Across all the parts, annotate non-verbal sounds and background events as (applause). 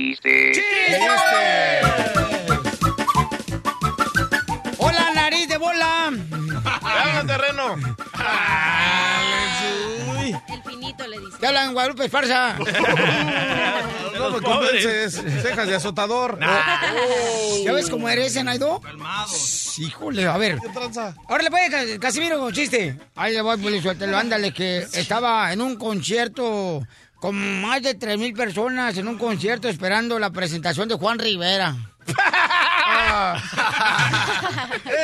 Chiste. Hola, nariz de bola. ¡Háganlo terreno! El finito le dice. Te hablan Guadalupe Esparza. (laughs) No me convences. Cejas de azotador. ¿Ya ves cómo eres, Enaido? Calmado. Híjole, a ver. ¿Qué tranza? Ahora le puede, Ca- Casimiro, chiste. Ahí le voy, pues, suéltelo, ándale, que estaba en un concierto con más de tres mil personas en un concierto esperando la presentación de Juan Rivera. (laughs)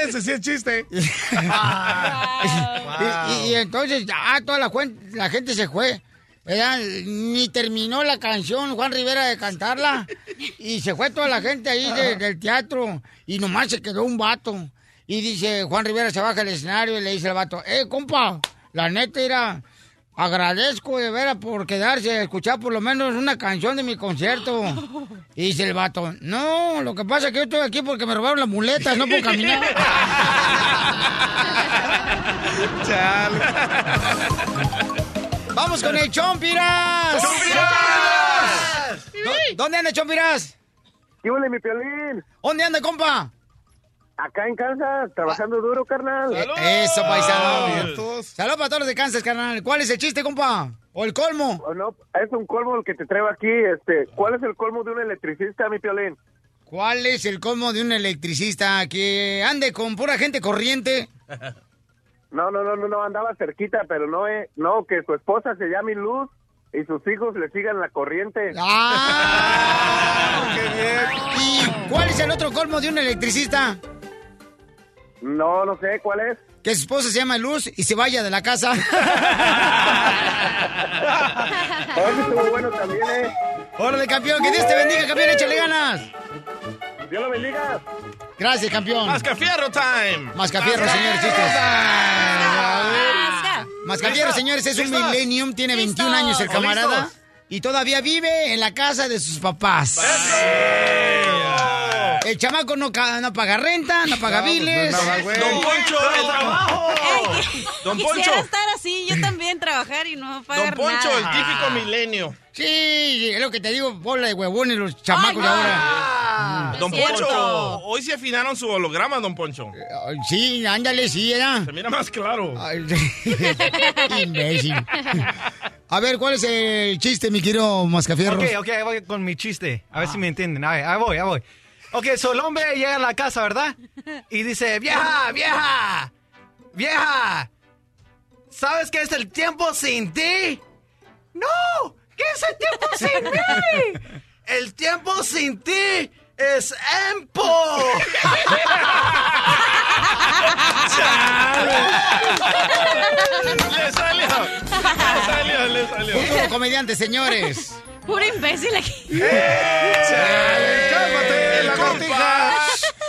Ese sí es chiste. (laughs) Y, y- y entonces, ah, toda la, la gente se fue. ¿verdad? Ni terminó la canción Juan Rivera de cantarla. Y se fue toda la gente ahí de- del teatro. Y nomás se quedó un vato. Y dice, Juan Rivera se baja del escenario y le dice al vato, eh, compa, la neta era, agradezco de veras por quedarse a escuchar por lo menos una canción de mi concierto. Y (laughs) dice el vato, no, lo que pasa es que yo estoy aquí porque me robaron las muletas, no puedo caminar. (laughs) (laughs) Vamos con el Chompiras. ¿Dó- ¿Dónde anda Chompiras? ¿Qué huele mi piolín? ¿Dónde anda, compa? Acá en Kansas, trabajando duro, carnal. Eso, paisano. Saludos para todos los de Kansas, carnal. ¿Cuál es el chiste, compa? ¿O el colmo? Oh, no, es un colmo el que te traigo aquí. Este, ¿Cuál es el colmo de un electricista, mi piolín? ¿Cuál es el colmo de un electricista que ande con pura gente corriente? No, no, no, no, no, andaba cerquita, pero no, eh, no, que su esposa se llame Luz y sus hijos le sigan la corriente. (laughs) ¡Ah! ¿Y cuál es el otro colmo de un electricista? No, no sé, ¿cuál es? Que su esposa se llama Luz y se vaya de la casa. (laughs) Ese estuvo bueno también, ¿eh? ¡Órale, campeón! ¡Que Dios te bendiga, campeón! ¡Échale ganas! Dios lo bendiga. Gracias, campeón. ¡Mascafierro time! Mascafierro, señores, chistes. Masca. Mascafierro, señores, es un ¿Listos? millennium, tiene 21 ¿Listos? años el camarada. ¿Listos? Y todavía vive en la casa de sus papás. El chamaco no, no paga renta, no paga biles. Don Poncho, el trabajo. (laughs) Don Poncho. Quisiera estar así, yo también trabajar y no Don pagar Poncho, nada. el típico milenio. Sí, es lo que te digo, bola de huevones los chamacos de ahora. Es Don. Poncho, hoy se afinaron su holograma, Don Poncho. Sí, ándale, sí, era. Se mira más claro. Ay, (laughs) Imbécil. A ver, ¿cuál es el chiste, mi querido Mascafierro? Ok, ok, voy con mi chiste. A ver si me entienden. A ver, ahí voy, ahí voy. Ok, so el hombre llega a la casa, ¿verdad? Y dice, vieja, vieja, vieja, ¿sabes qué es el tiempo sin ti? No, ¿qué es el tiempo sin mí? (laughs) El tiempo sin ti es EMPO. (laughs) Le salió. Le salió, le salió. Futuro comediante, señores. Puro imbécil aquí. ¡Cálmate, lagartija!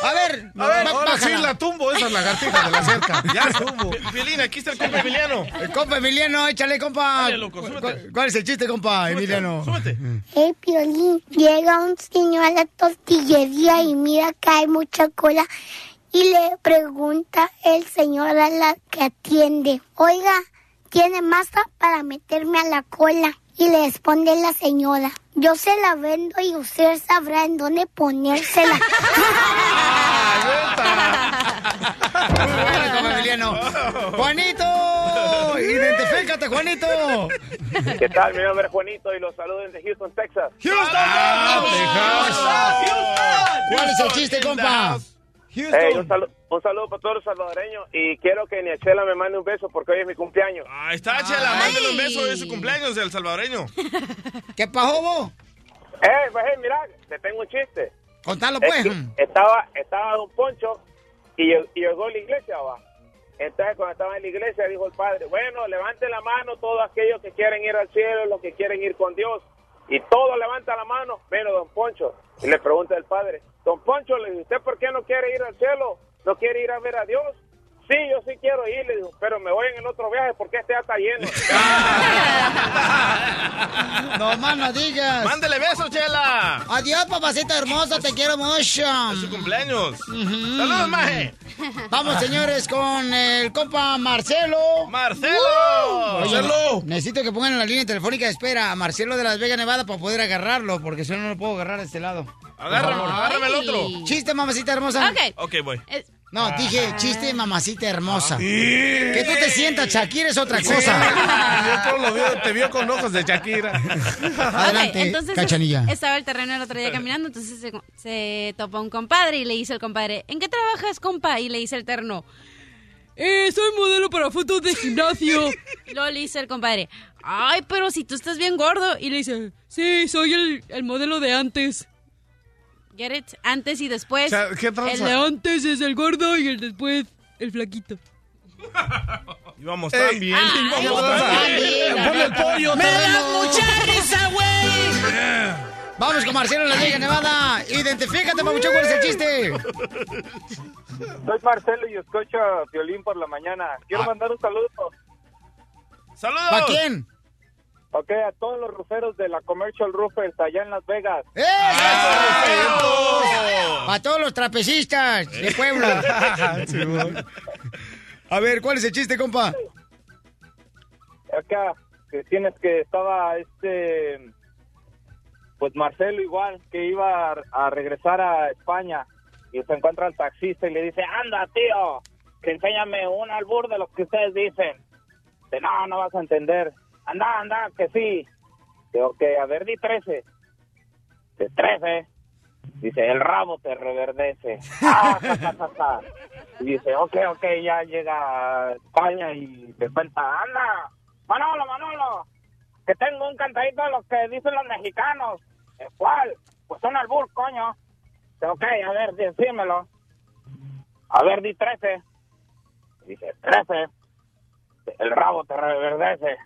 A ver, A ver, ahora sí la tumbo esa lagartija de la cerca. (laughs) Ya tumbo. Piolín, aquí está el compa Emiliano. El compa Emiliano, échale, compa. Dale, loco, súbete. ¿Cuál, cuál es el chiste, compa Emiliano? Súbete. El Piolín llega un señor a la tortillería y mira que hay mucha cola y le pregunta el señor a la que atiende, oiga, ¿tiene masa para meterme a la cola? Y le responde la señora, yo se la vendo y usted sabrá en dónde ponérsela. (laughs) Muy bueno. Juanito, identifícate, Juanito. ¿Qué tal? Mi nombre es Juanito y los saludo desde Houston, Texas. Houston, ¿Cuál es el chiste, compa? Hey, un, salu- un saludo para todos los salvadoreños y quiero que Niachela me mande un beso porque hoy es mi cumpleaños. Ahí está, Chela. Mándale un beso de su cumpleaños del salvadoreño. (laughs) ¿Qué pasó vos? Eh, pues, hey, mira, te tengo un chiste. Contalo, Es pues. que estaba, estaba Don Poncho y, y llegó a la iglesia, va. Entonces, cuando estaba en la iglesia, dijo el padre, bueno, levanten la mano todos aquellos que quieren ir al cielo, los que quieren ir con Dios. Y todo levanta la mano, menos don Poncho. Y le pregunta el padre, don Poncho, ¿usted por qué no quiere ir al cielo? ¿No quiere ir a ver a Dios? Sí, yo sí quiero ir, le digo, pero me voy en el otro viaje porque este ya está lleno. (laughs) No más no digas. Mándele besos, Chela. Adiós, papacita hermosa, te quiero mucho. Es su cumpleaños. Saludos, maje. Vamos, señores, con el compa Marcelo. ¡Marcelo! ¡Marcelo! Necesito que pongan en la línea telefónica de espera a Marcelo de Las Vegas, Nevada, para poder agarrarlo, porque si no, no lo puedo agarrar de este lado. Agárrame, agárrame el otro. Chiste, mamacita hermosa. Ok. Ok, voy. No, dije chiste, mamacita hermosa. Que tú te sientas, Shakira es otra cosa. (laughs) Yo todo lo veo, te vio con ojos de Shakira. Adelante, entonces Cachanilla. estaba el terreno el otro día caminando, entonces se, se topa un compadre y le dice el compadre, ¿en qué trabajas, compa? Y le dice el terno, eh, soy modelo para fotos de gimnasio. y (laughs) luego le dice el compadre, ay, pero si tú estás bien gordo. Y le dice, sí, soy el, el modelo de antes. Get it? Antes y después. O sea, el de antes es el gordo y el después el flaquito. (laughs) Íbamos tan bien. Íbamos tan bien. bien. Ponle el pollo. ¡Me terreno. da mucha risa, güey! Vamos con Marcelo en la Liga Nevada. Identifícate, mamuchón, ¿cuál es el chiste? Soy Marcelo y escucho Violín por la mañana. Quiero Ah. mandar un saludo. ¡Saludos! ¿Para quién? Ok, a todos los ruferos de la Commercial Roofers allá en Las Vegas. ¡Eh! ¡Eso! Para todos los trapecistas de Puebla. (laughs) A ver, ¿cuál es el chiste, compa? Acá, que tienes que estaba este, pues Marcelo igual, que iba a, a regresar a España y se encuentra al taxista y le dice, anda tío, que enséñame un albur de los que ustedes dicen. Dice, no, no vas a entender. Anda, anda, que sí. Dice, ok, a ver, di 13. Dice, 13. Dice, el rabo te reverdece. Ah, ja, ja, ja. Y dice, ok, ok, ya llega España y te cuenta, anda, Manolo, Manolo, que tengo un cantadito de los que dicen los mexicanos. ¿El cuál? Pues son albur, coño. Dice, ok, a ver, decímelo. A ver, di 13. Dice, 13. El rabo te reverdece.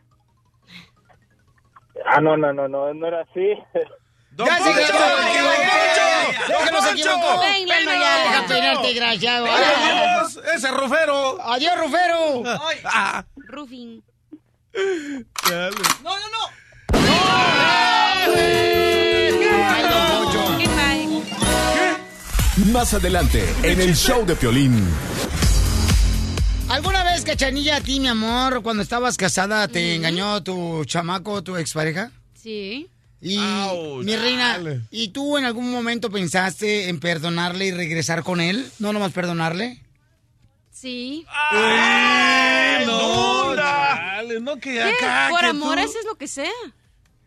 Ah, no, no, no, no, no era así. (laughs) ¡Don ¡Ya se Poncho! equivocó! ¡Don ¡Déjalo, se Poncho! Péinalo ya. Deja peinarte, desgraciado. ¡Adiós! ¡Ese rufero! ¡Adiós, Rufero! Ah, Roofing. Ay, don Poncho. ¿Qué? Más adelante, en el show de Piolín. ¿Alguna vez, Cachanilla, a ti, mi amor, cuando estabas casada, te engañó tu chamaco, tu expareja? Sí. Y, Ouch. mi reina, Dale. ¿y tú en algún momento pensaste en perdonarle y regresar con él? ¿No nomás perdonarle? Sí. ¡Ay, no! no, Dale, no que acá. Por que amor tú- haces lo que sea.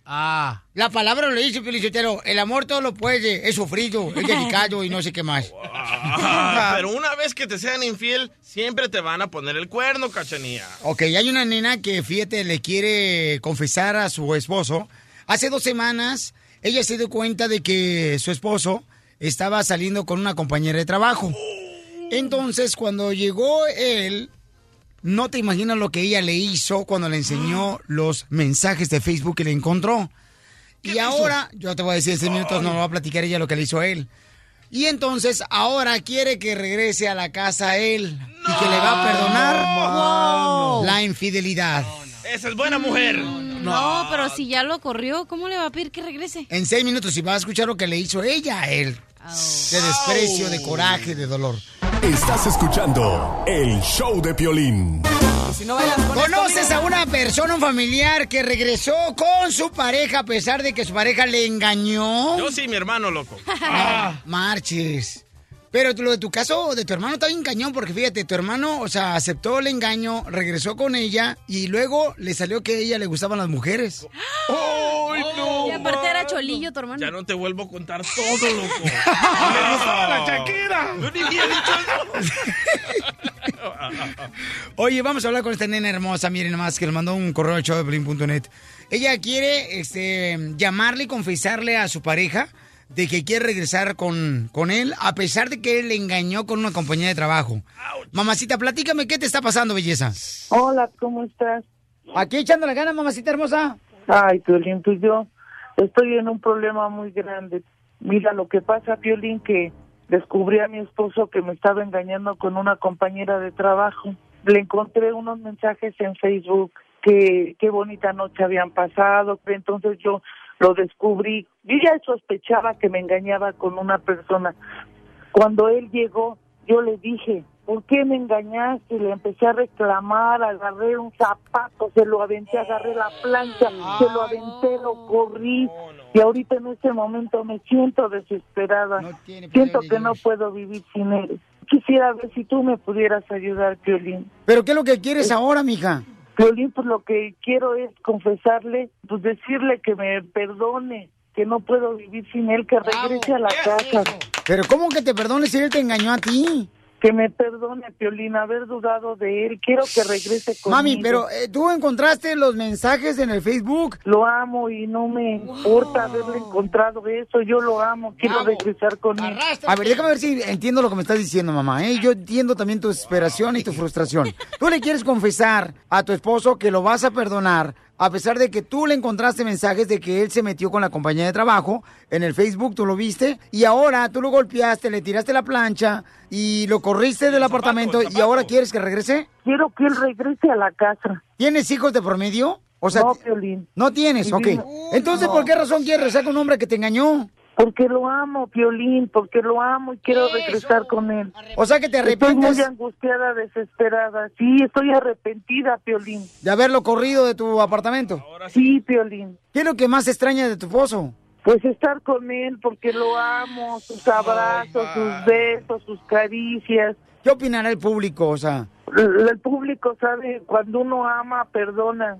Ah. La palabra lo dice, Felicitero. El amor todo lo puede. Es sufrido, es (laughs) delicado y no sé qué más. Ah, pero una vez que te sean infiel, siempre te van a poner el cuerno, cachanía. Ok, hay una nena que, fíjate, le quiere confesar a su esposo. Hace dos semanas, ella se dio cuenta de que su esposo estaba saliendo con una compañera de trabajo. Entonces, cuando llegó él, no te imaginas lo que ella le hizo cuando le enseñó (gasps) los mensajes de Facebook que le encontró. Y ahora, yo te voy a decir en seis minutos, no lo va a platicar ella lo que le hizo a él. Y entonces ahora quiere que regrese a la casa a él y que le va a perdonar la infidelidad. Esa es buena mujer. No, pero si ya lo corrió, ¿cómo le va a pedir que regrese? En seis minutos y vas a escuchar lo que le hizo ella a él. De desprecio, de coraje, de dolor. Estás escuchando el show de Piolín. ¿Conoces a una persona, un familiar, que regresó con su pareja a pesar de que su pareja le engañó? Yo sí, mi hermano, loco. Ah, marches. Pero lo de tu caso, de tu hermano, está bien cañón, porque fíjate, tu hermano, o sea, aceptó el engaño, regresó con ella y luego le salió que a ella le gustaban las mujeres. ¡Ay, no! Y aparte era cholillo tu hermano. Ya no te vuelvo a contar todo, loco. (laughs) ¡Me gustaba la Shakira! Yo ni había dicho eso. (laughs) Oye, vamos a hablar con esta nena hermosa, miren nomás, que le mandó un correo al show de Pelín.net. Ella quiere este, llamarle y confesarle a su pareja de que quiere regresar con, con él, a pesar de que él le engañó con una compañía de trabajo. Mamacita, platícame, ¿qué te está pasando, belleza? Hola, ¿cómo estás? Aquí echando la gana, mamacita hermosa. Ay, Piolín, pues yo estoy en un problema muy grande. Mira, lo que pasa, Piolín, que descubrí a mi esposo que me estaba engañando con una compañera de trabajo. Le encontré unos mensajes en Facebook que qué bonita noche habían pasado, entonces yo lo descubrí. Yo ya sospechaba que me engañaba con una persona. Cuando él llegó, yo le dije, ¿por qué me engañaste? Le empecé a reclamar, agarré un zapato, se lo aventé, agarré la plancha, se lo aventé, lo corrí. Y ahorita en este momento me siento desesperada. siento que no puedo vivir sin él. Quisiera ver si tú me pudieras ayudar, Piolín. ¿Pero qué es lo que quieres ahora, mija? Piolín, pues lo que quiero es confesarle, pues decirle que me perdone, que no puedo vivir sin él, que regrese a la casa. Pero ¿cómo que te perdones si él te engañó a ti? Que me perdone, Piolín, haber dudado de él. Quiero que regrese conmigo. Mami, pero eh, tú encontraste los mensajes en el Facebook. Lo amo y no me importa haberle encontrado eso. Yo lo amo, quiero regresar con él. A ver, déjame ver si entiendo lo que me estás diciendo, mamá. ¿eh? Yo entiendo también tu desesperación y tu frustración. Tú le quieres confesar a tu esposo que lo vas a perdonar a pesar de que tú le encontraste mensajes de que él se metió con la compañía de trabajo en el Facebook, tú lo viste, y ahora tú lo golpeaste, le tiraste la plancha y lo corriste del apartamento y ahora quieres que regrese. Quiero que él regrese a la casa. ¿Tienes hijos de promedio? O sea, no, Piolín. no tienes, ok. Entonces, ¿por qué razón quieres regresar con un hombre que te engañó? Porque lo amo, Piolín, porque lo amo y quiero regresar con él. O sea que te Estoy arrepientes muy angustiada, desesperada. Sí, estoy arrepentida, Piolín. de haberlo corrido de tu apartamento. Sí, Piolín. ¿Qué es lo que más extraña de tu esposo? Pues estar con él porque lo amo, sus abrazos, sus besos, sus caricias. ¿Qué opinará el público? O sea, El el público sabe, cuando uno ama, perdona.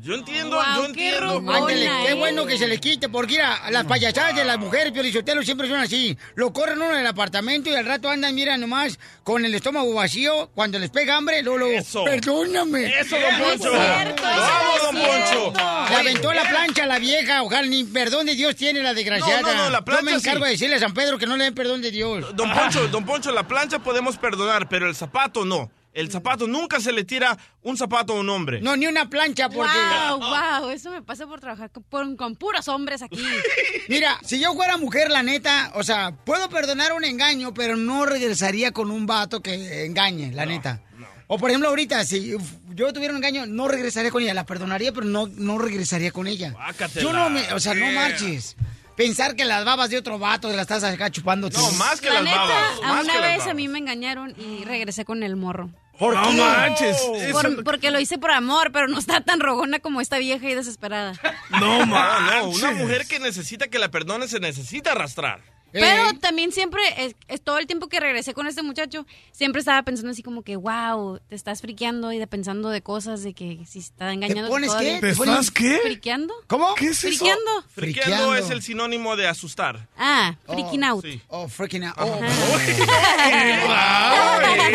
Yo entiendo, yo entiendo. Ándale, qué bueno que se le quite, porque mira, las payasadas de las mujeres, Piolichotelo, siempre son así. Lo corren uno del apartamento y al rato andan, mira nomás, con el estómago vacío, cuando les pega hambre, luego, luego, Eso. perdóname. Eso, don Poncho. Vamos, don Poncho. Le aventó la plancha a la vieja, ojalá ni perdón de Dios tiene la desgraciada. No, no, no, la Yo plancha me encargo sí. de decirle a San Pedro que no le den perdón de Dios. Don Poncho, don Poncho, la plancha podemos perdonar, pero el zapato no. El zapato nunca se le tira un zapato a un hombre. No, ni una plancha porque... Wow, wow, eso me pasa por trabajar con, con puros hombres aquí. (laughs) Mira, si yo fuera mujer, la neta, o sea, puedo perdonar un engaño, pero no regresaría con un vato que engañe, la neta. O por ejemplo, ahorita, si yo tuviera un engaño, no regresaría con ella. La perdonaría, pero no, no regresaría con ella. Guácatela. Yo no me, o sea, no marches. Pensar que las babas de otro vato te las estás acá chupando. No, más que La las neta, babas. Más una vez babas. a mí me engañaron y regresé con el morro. ¿Por No qué? manches. Por- porque lo hice por amor, pero no está tan rogona como esta vieja y desesperada. No, (laughs) no. Una mujer que necesita que la perdone se necesita arrastrar. Pero Eh, también siempre, es, es todo el tiempo que regresé con este muchacho, siempre estaba pensando así como que, wow, te estás friqueando y de pensando de cosas de que si está engañando. pones todavía. qué? ¿Te estás qué? ¿Friqueando? ¿Cómo? ¿Qué es eso? ¿Friqueando? Friqueando es el sinónimo de asustar. Ah, freaking out. Sí. Oh, freaking out. Oh. (laughs)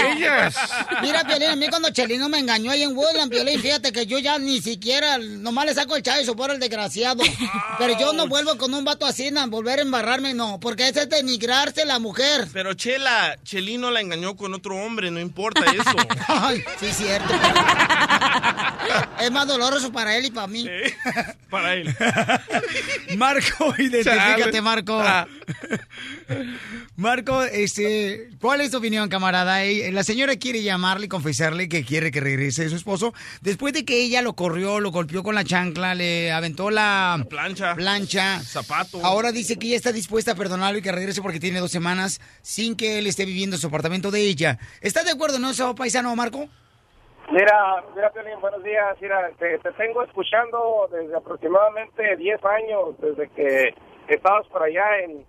ellas. (laughs) Mira, Piolín, a mí cuando Chelino me engañó ahí en Woodland, Piolín, fíjate que yo ya ni siquiera, nomás le saco el chavo por el desgraciado. Pero yo no vuelvo con un vato así, volver a embarrarme, no, porque es denigrarse la mujer. Pero Chela, Chelino la engañó con otro hombre, no importa (laughs) eso. Ay, sí, cierto. (laughs) es más doloroso para él y para mí. Para él. (laughs) Marco, identifícate. Marco. Ah. Marco, este, ¿cuál es tu opinión, camarada? La señora quiere llamarle y confesarle que quiere que regrese su esposo después de que ella lo corrió, lo golpeó con la chancla, le aventó la, Plancha. plancha. Zapato. Ahora dice que ella está dispuesta a perdonarlo y que regrese porque tiene dos semanas sin que él esté viviendo en su apartamento de ella. ¿Estás de acuerdo, no, eso, paisano, Marco? Mira, mira, Piolín, buenos días. Mira, te, te tengo escuchando desde aproximadamente 10 años, desde que estabas por allá en,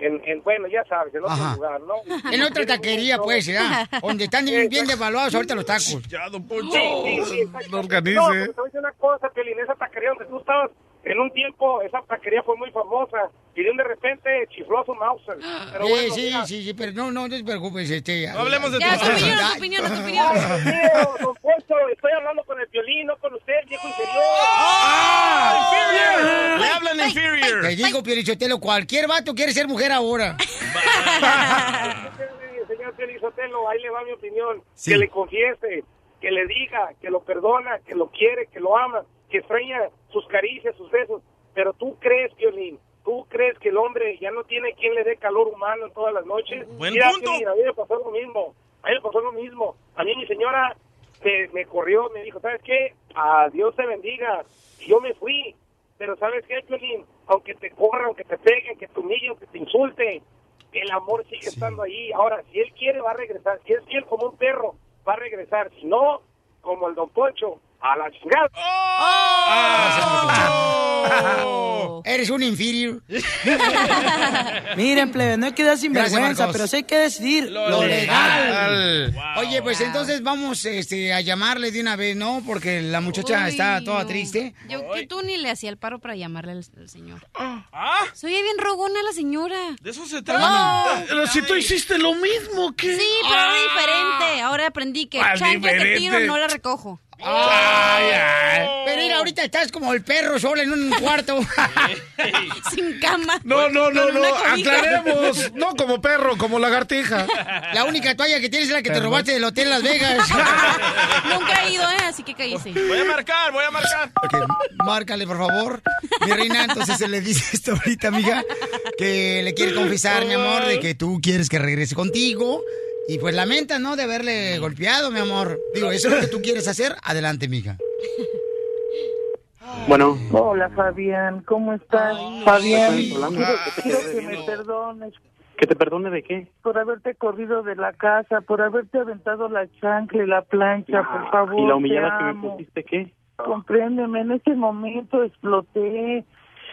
en, en, bueno, ya sabes, en otro Ajá. lugar, ¿no? En otra taquería, pues, ya. Donde están bien, bien devaluados ahorita los tacos. Ya, don Poncho. Sí, sí, sí. No No, organice. pero te voy a decir una cosa, Piolín, esa taquería donde tú estabas, en un tiempo, esa taquería fue muy famosa, y de un de repente chifló a su Mauser. Pero Eh, bueno, sí, mira, sí, sí, pero no, no, no te preocupes, este. No hablemos de Ya, tu opinión, tu opinión, tu opinión. Ay, estoy hablando con el Piolín, no con usted, viejo inferior. ¡Ah! ¡Inferior! Le hablan Te inferior. digo, Piorichotelo, cualquier vato quiere ser mujer ahora. (laughs) Señor Piolín Sotelo, ahí le va mi opinión. Sí. Que le confiese, que le diga, que lo perdona, que lo quiere, que lo ama, que extraña sus caricias, sus besos. Pero tú crees, Violín, tú crees que el hombre ya no tiene quien le dé calor humano todas las noches. Buen Mira, punto. Piolín, a mí me pasó lo mismo. A mí me pasó lo mismo. A mí mi señora me, me corrió, me dijo, ¿sabes qué? A Dios te bendiga. Y yo me fui. Pero ¿sabes qué, Piolín? Aunque te corran, aunque te peguen, que te humillen, que te insulten, el amor sigue estando ahí. Ahora, si él quiere, va a regresar. Si es fiel como un perro, va a regresar. Si no, como el Don Poncho, a la chingada. Eres un inferior. (laughs) Miren, plebe, no hay que dar sinvergüenza, pero sí hay que decidir Lo legal. Oye, pues entonces vamos este, a llamarle de una vez, ¿no? Porque la muchacha Uy, está toda triste. Yo que tú ni le hacía el paro para llamarle al, al señor. ¿Ah? Soy bien rogona la señora. De eso se No. trata. Pero si tú hiciste lo mismo, ¿qué? Sí, pero diferente. Ahora aprendí que ¿Cuál chancla que tiro no la recojo. Ay, ay. Pero mira, ahorita estás como el perro solo en un (laughs) cuarto. (laughs) Sin cama. No, no, no, no, aclaremos. No como perro, como lagartija. La única toalla que tienes es la que te robaste del hotel Las Vegas. (laughs) Nunca he ido, ¿eh? Así que cállese. Voy a marcar, voy a marcar. Ok, márcale, por favor. Mi reina, entonces se le dice esto ahorita, amiga, que le quiere confesar, mi amor, de que tú quieres que regrese contigo. Y pues lamenta, ¿no? De haberle golpeado, mi amor. Digo, eso es lo que tú quieres hacer. Adelante, mija. Bueno. Hola, Fabián, ¿cómo estás? Fabián, Estoy hablando. quiero, ¿Qué te quiero estoy que me perdones ¿Que te perdone de qué? por haberte corrido de la casa, por haberte aventado la chancla y la plancha, por favor. ¿Y la humillada que me pusiste qué? Compréndeme, en ese momento exploté.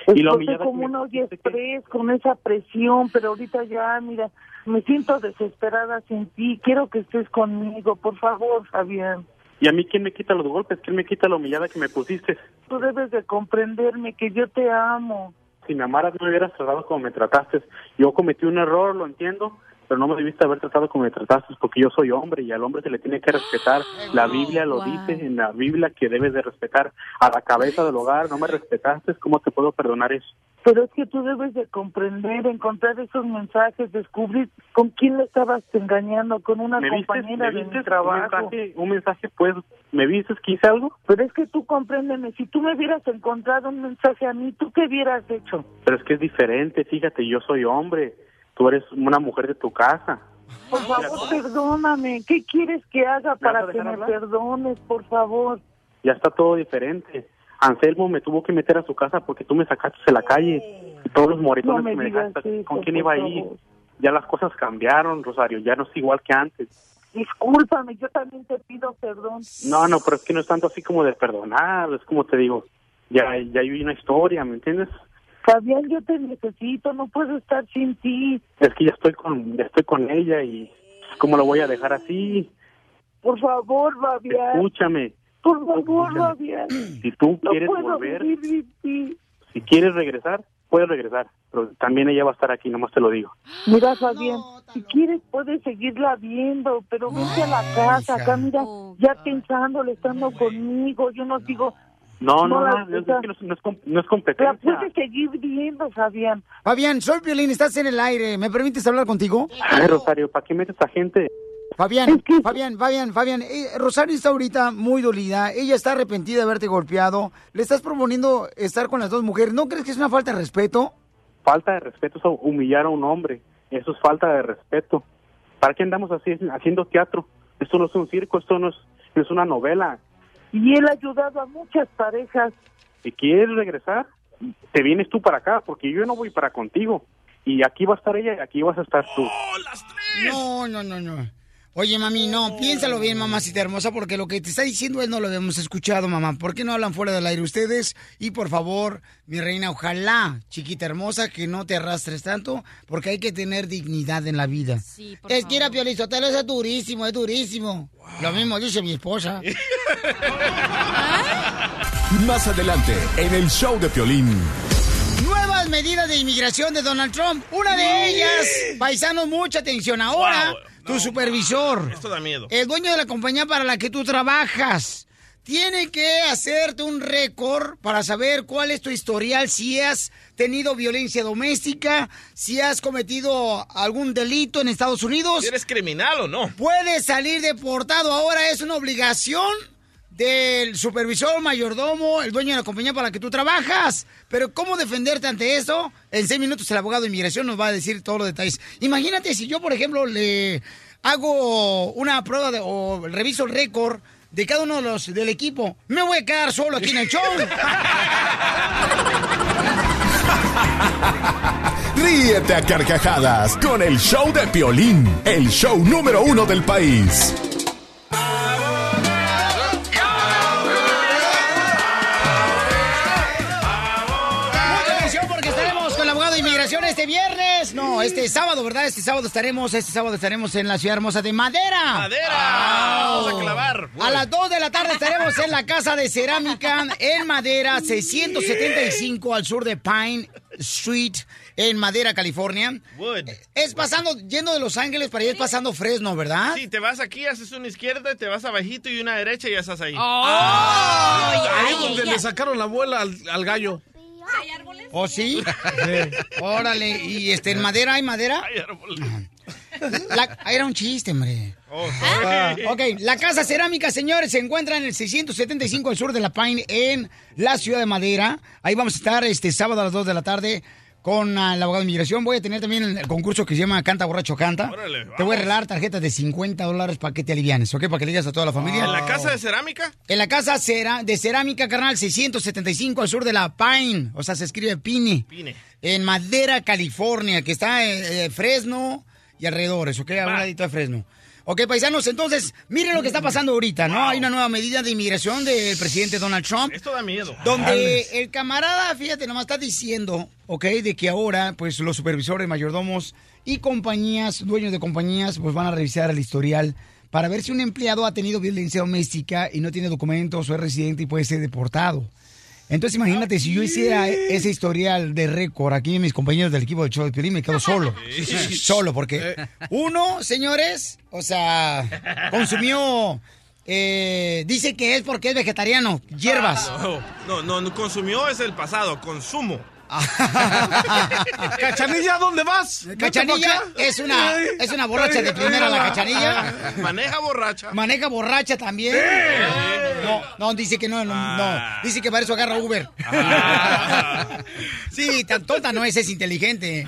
¿Y la Exploté humillada como una olla express con esa presión, pero ahorita ya, mira, me siento desesperada sin ti. Quiero que estés conmigo, por favor, Fabián. ¿Y a mí quién me quita los golpes? ¿Quién me quita la humillada que me pusiste? Tú debes de comprenderme que yo te amo. Si me amaras no me hubieras tratado como me trataste. Yo cometí un error, lo entiendo, pero no me debiste haber tratado como me trataste porque yo soy hombre y al hombre se le tiene que respetar. La Biblia lo Wow. dice en la Biblia que debes de respetar a la cabeza del hogar. No me respetaste, ¿cómo te puedo perdonar eso? Pero es que tú debes de comprender, encontrar esos mensajes, descubrir con quién le estabas engañando, con una ¿Me viste? compañera trabajo. Un mensaje, un mensaje, pues, ¿me viste que hice algo? Pero es que tú compréndeme, si tú me hubieras encontrado un mensaje a mí, ¿tú qué hubieras hecho? Pero es que es diferente, fíjate, yo soy hombre, tú eres una mujer de tu casa. Por favor, perdóname. ¿Qué quieres que haga para que me hablar? perdones, por favor? Ya está todo diferente. Anselmo me tuvo que meter a su casa porque tú me sacaste de la calle. Y todos los moretones No me que me dejaste, eso, ¿con quién iba a ir? Ya las cosas cambiaron, Rosario, ya no es igual que antes. Discúlpame, yo también te pido perdón. No, no, pero es que no es tanto así como de perdonar, es como te digo, ya, ya hay una historia, ¿me entiendes? Fabián, yo te necesito, no puedo estar sin ti. Es que ya estoy con, ya estoy con ella y ¿cómo lo voy a dejar así? Por favor, Fabián. Escúchame, Por favor, Fabián. si tú No quieres puedo volver, vivir sin ti. si quieres regresar, puedes regresar, pero también ella va a estar aquí, nomás te lo digo. Mira, Fabián, si quieres puedes seguirla viendo, pero vete a la casa, acá mira, ya pensándole, estando conmigo, yo no digo, No, no, No, no, la- es, que no, es- no es, com- no es la competencia. puedes seguir viendo, Fabián. Fabián, soy Piolín, estás en el aire. ¿Me permites hablar contigo? Ay, Rosario, ¿para qué metes a gente? Fabián, Fabián, Fabián, Fabián, eh, Rosario está ahorita muy dolida, ella está arrepentida de haberte golpeado, le estás proponiendo estar con las dos mujeres, ¿no crees que es una falta de respeto? Falta de respeto es humillar a un hombre, eso es falta de respeto. ¿Para qué andamos así haciendo teatro? Esto no es un circo, esto no es, no es una novela. Y él ha ayudado a muchas parejas. Si quieres regresar, te vienes tú para acá, porque yo no voy para contigo. Y aquí va a estar ella y aquí vas a estar tú. No, no, no, no. Oye, mami, no, piénsalo bien, mamacita hermosa, porque lo que te está diciendo él no lo hemos escuchado, mamá. ¿Por qué no hablan fuera del aire ustedes? Y por favor, mi reina, ojalá, chiquita hermosa, que no te arrastres tanto, porque hay que tener dignidad en la vida. Sí, por es que ir a Piolizotelo es durísimo, es durísimo. Lo mismo dice mi esposa. (laughs) Más adelante, en el show de Piolín. Nuevas medidas de inmigración de Donald Trump. Una de ellas, paisanos, mucha atención. Ahora, tu supervisor, Esto da miedo. el dueño de la compañía para la que tú trabajas, tiene que hacerte un récord para saber cuál es tu historial, si has tenido violencia doméstica, si has cometido algún delito en Estados Unidos. ¿Si eres criminal o no? Puedes salir deportado. Ahora es una obligación del supervisor, mayordomo, el dueño de la compañía para la que tú trabajas. Pero ¿cómo defenderte ante eso? En seis minutos el abogado de inmigración nos va a decir todos los detalles. Imagínate si yo, por ejemplo, le hago una prueba o reviso el récord de cada uno de los del equipo. Me voy a quedar solo aquí en el show. (laughs) Ríete a carcajadas con el show de Piolín, el show número uno del país. Este viernes. No, este sábado, ¿verdad? Este sábado estaremos, este sábado estaremos en la ciudad hermosa de Madera. ¡Madera! Vamos a clavar. A las 2 de la tarde estaremos en la Casa de Cerámica en Madera, 675 al sur de Pine Street, en Madera, California. Wood. Es pasando, yendo de Los Ángeles para allá, es pasando Fresno, ¿verdad? Sí, te vas aquí, haces una izquierda, te vas abajito y una derecha y ya estás ahí. Ahí es donde le sacaron la abuela al, al gallo. ¿Oh, sí? (laughs) Órale, ¿y este, en Madera hay madera? La- ah, era un chiste, hombre. Ah, ok, la Casa Cerámica, señores, se encuentra en el 675 al sur de La Pine, en la ciudad de Madera. Ahí vamos a estar este sábado a las 2 de la tarde con ah, el abogado de inmigración. Voy a tener también el, el concurso que se llama Canta Borracho Canta. Órale, Te voy a regalar tarjetas de 50 dólares para que te alivianes, ¿ok? Para que le digas a toda la familia. ¿En la casa de cerámica? En la casa cera- de cerámica, carnal, 675 al sur de La Pine. O sea, se escribe Pine. Pine. En Madera, California, que está en Fresno y alrededores, ¿ok? A un ladito de Fresno. Ok, paisanos, entonces, miren lo que está pasando ahorita, ¿no? Hay una nueva medida de inmigración del presidente Donald Trump. Esto da miedo. Donde el camarada, fíjate, nomás está diciendo, ¿ok? De que ahora, pues, los supervisores, mayordomos y compañías, dueños de compañías, pues van a revisar el historial para ver si un empleado ha tenido violencia doméstica y no tiene documentos o es residente y puede ser deportado. Entonces, imagínate, si yo hiciera ese historial de récord aquí mis compañeros del equipo de show de me quedo solo. Solo, porque uno, señores, o sea, consumió, eh, dice que es porque es vegetariano, hierbas. No, no, no, consumió es el pasado, consumo. (laughs) Cachanilla, ¿dónde vas? Cachanilla es una, es una borracha de primera la cachanilla. Maneja borracha. Maneja borracha también. No, no, dice que no, no, no. Dice que para eso agarra Uber. (laughs) Sí, tan tonta no es, es inteligente.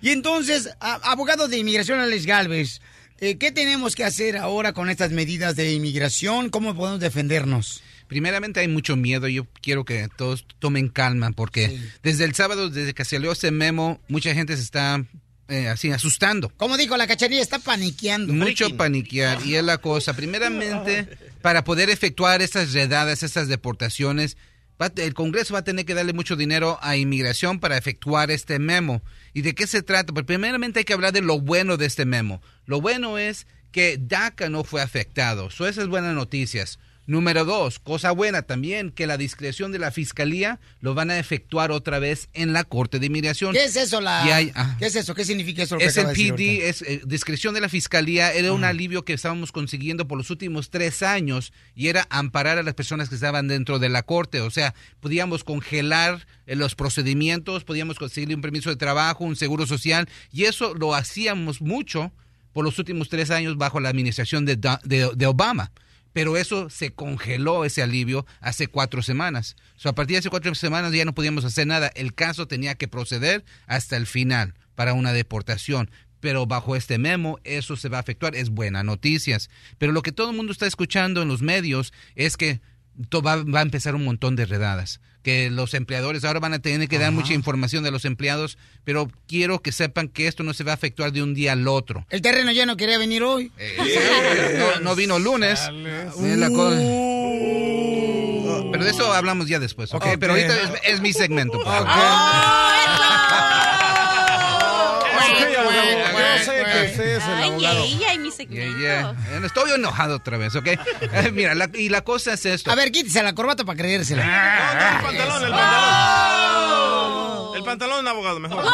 Y entonces, a- abogado de inmigración Alex Galvez, eh, ¿qué tenemos que hacer ahora con estas medidas de inmigración? ¿Cómo podemos defendernos? Primeramente hay mucho miedo, yo quiero que todos tomen calma porque desde el sábado, desde que salió ese memo, mucha gente se está eh, así asustando. Como dijo la cachanilla, está paniqueando. Mucho paniquear y es la cosa. Primeramente, para poder efectuar estas redadas, estas deportaciones, va- el Congreso va a tener que darle mucho dinero a inmigración para efectuar este memo. ¿Y de qué se trata? Pues primeramente hay que hablar de lo bueno de este memo. Lo bueno es que DACA no fue afectado. So, esas buenas noticias. Número dos, cosa buena también, que la discreción de la fiscalía lo van a efectuar otra vez en la Corte de Inmigración. ¿Qué es eso? La... Hay- ah. ¿Qué es eso? ¿Qué significa eso? Es el PD, es eh, discreción de la fiscalía, era un alivio que estábamos consiguiendo por los últimos tres años y era amparar a las personas que estaban dentro de la corte. O sea, podíamos congelar eh, los procedimientos, podíamos conseguirle un permiso de trabajo, un seguro social y eso lo hacíamos mucho por los últimos tres años bajo la administración de, de- de Obama. Pero eso se congeló, ese alivio, hace cuatro semanas. So, a partir de hace cuatro semanas ya no podíamos hacer nada. El caso tenía que proceder hasta el final para una deportación. Pero bajo este memo eso se va a efectuar. Es buena noticias. Pero lo que todo el mundo está escuchando en los medios es que va a empezar un montón de redadas. Que los empleadores ahora van a tener que dar mucha información de los empleados. Pero quiero que sepan que esto no se va a efectuar de un día al otro. El terreno ya no quería venir hoy. No, no vino lunes. La cosa. Pero de eso hablamos ya después, ¿ok? Ok. Pero ahorita es, es mi segmento. por favor. Usted es el Ay, abogado. ay, ay, mi segmento. Yeah, yeah. Estoy enojado otra vez, ¿ok? Eh, Mira, la- y la cosa es esto. A ver, quítese la corbata para creérsela. El pantalón, el pantalón. El pantalón, abogado, mejor.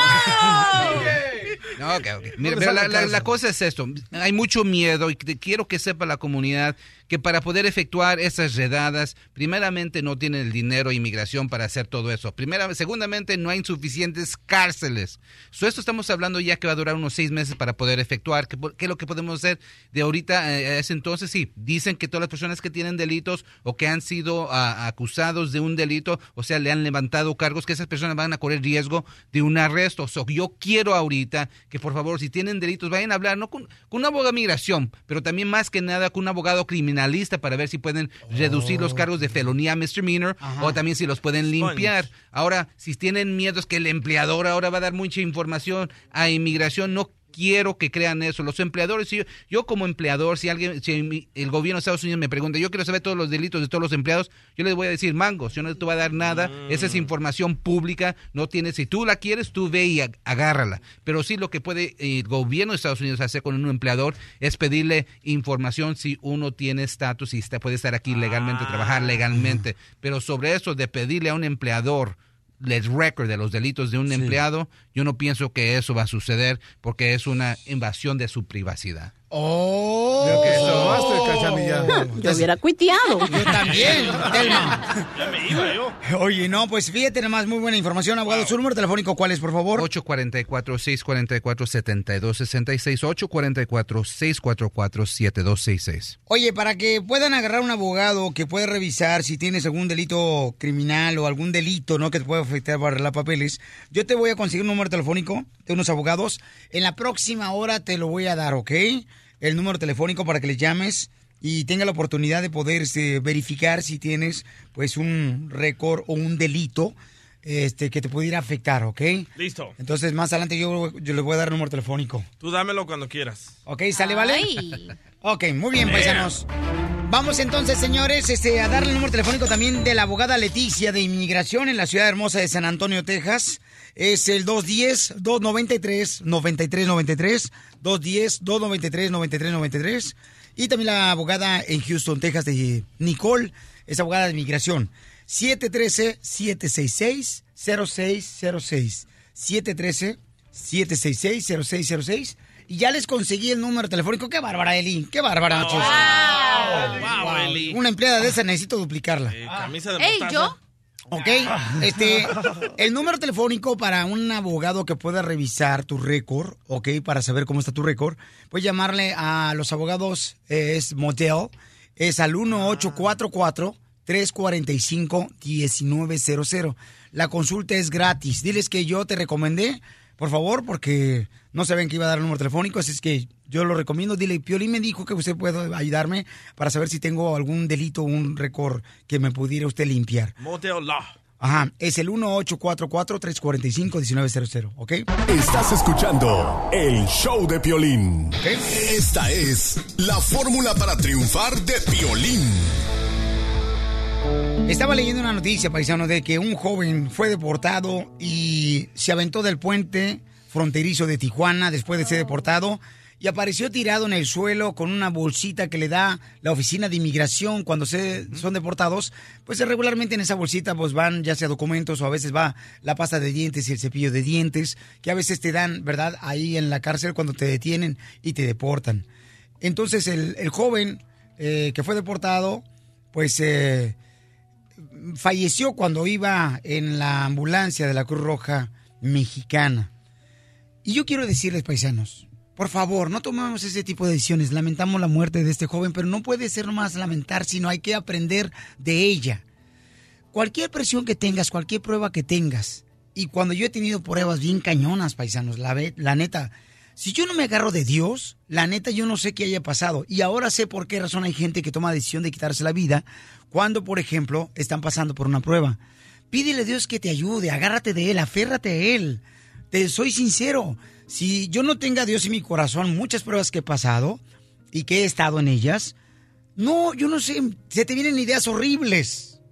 No, (laughs) ok, ok. Mira, pero la, la- la cosa es esto. Hay mucho miedo y te- quiero que sepa la comunidad que para poder efectuar esas redadas, primeramente no tienen el dinero inmigración para hacer todo eso. Primera, segundamente no hay suficientes cárceles. So, esto estamos hablando ya que va a durar unos seis meses para poder efectuar. ¿Qué, es lo que podemos hacer de ahorita a entonces? Sí, dicen que todas las personas que tienen delitos o que han sido ah, acusados de un delito, o sea, le han levantado cargos, que esas personas van a correr riesgo de un arresto. So, yo quiero ahorita que por favor, si tienen delitos, vayan a hablar, no con, con un abogado de migración, pero también más que nada con un abogado criminalista para ver si pueden reducir los cargos de felonía a misdemeanor o también si los pueden limpiar. Ahora, si tienen miedos que el empleador ahora va a dar mucha información a inmigración, no quiero que crean eso. Los empleadores, si yo, yo como empleador, si alguien, si el gobierno de Estados Unidos me pregunta, yo quiero saber todos los delitos de todos los empleados, yo les voy a decir, mangos, yo no te voy a dar nada, esa es información pública, no tienes, si tú la quieres, tú ve y ag- agárrala. Pero sí lo que puede el gobierno de Estados Unidos hacer con un empleador es pedirle información si uno tiene estatus y está, puede estar aquí legalmente, trabajar legalmente. Pero sobre eso de pedirle a un empleador el récord de los delitos de un empleado, yo no pienso que eso va a suceder porque es una invasión de su privacidad. ¡Oh! Que Cachanilla. Yo hubiera cuiteado. Yo también, Telma. Ya me iba yo. Oye, no, pues fíjate nomás, muy buena información, abogado. ¿Su número telefónico cuál es, por favor? 844-644-7266. 844-644-7266. Oye, para que puedan agarrar un abogado que pueda revisar si tienes algún delito criminal o algún delito, ¿no? Que te pueda afectar para arreglar papeles, yo te voy a conseguir un número telefónico de unos abogados. En la próxima hora te lo voy a dar, ¿ok? El número telefónico para que les llames y tenga la oportunidad de poder este, verificar si tienes, pues, un récord o un delito este, que te pudiera afectar, ¿ok? Listo. Entonces, más adelante yo, yo les voy a dar el número telefónico. Tú dámelo cuando quieras. ¿Ok? ¿Sale, vale? Ay. Ok, muy bien, Yeah. paisanos. Vamos entonces, señores, este, a darle el número telefónico también de la abogada Leticia de Inmigración en la ciudad hermosa de San Antonio, Texas. Es el 210-293-9393. 210-293-9393. Y también la abogada en Houston, Texas, de Nicole, es abogada de inmigración. 713-766-0606. 713-766-0606. Y ya les conseguí el número telefónico. ¡Qué bárbara, Eli! ¡Qué bárbara, machos! Wow, Eli. Una empleada de esa necesito duplicarla. Eh, camisa de Ey. ¿yo? Ok, este, el número telefónico para un abogado que pueda revisar tu récord, ok, para saber cómo está tu récord, puedes llamarle a los abogados, es Motel, es al 1844-345-1900. La consulta es gratis. Diles que yo te recomendé, por favor, porque no saben que iba a dar el número telefónico, así es que yo lo recomiendo. Dile, Piolín me dijo que usted puede ayudarme para saber si tengo algún delito o un récord que me pudiera usted limpiar. Motel Law. Ajá, es el 1844-345-1900, ¿ok? Estás escuchando el show de Piolín. Esta es la fórmula para triunfar de Piolín. Estaba leyendo una noticia, paisano, de que un joven fue deportado y se aventó del puente fronterizo de Tijuana después de ser deportado y apareció tirado en el suelo con una bolsita que le da la oficina de inmigración cuando se son deportados. Pues regularmente en esa bolsita pues van ya sea documentos o a veces va la pasta de dientes y el cepillo de dientes que a veces te dan, ¿verdad? Ahí en la cárcel cuando te detienen y te deportan. Entonces el, el joven eh, que fue deportado pues... eh, falleció cuando iba en la ambulancia de la Cruz Roja Mexicana. Y yo quiero decirles, paisanos, por favor, no tomemos ese tipo de decisiones. Lamentamos la muerte de este joven, pero no puede ser nomás lamentar, sino hay que aprender de ella. Cualquier presión que tengas, cualquier prueba que tengas, y cuando yo he tenido pruebas bien cañonas, paisanos, la, la neta, si yo no me agarro de Dios, la neta yo no sé qué haya pasado. Y ahora sé por qué razón hay gente que toma decisión de quitarse la vida cuando, por ejemplo, están pasando por una prueba. Pídele a Dios que te ayude, agárrate de Él, aférrate a Él. Te soy sincero, si yo no tenga a Dios en mi corazón, muchas pruebas que he pasado y que he estado en ellas, no, yo no sé, se te vienen ideas horribles.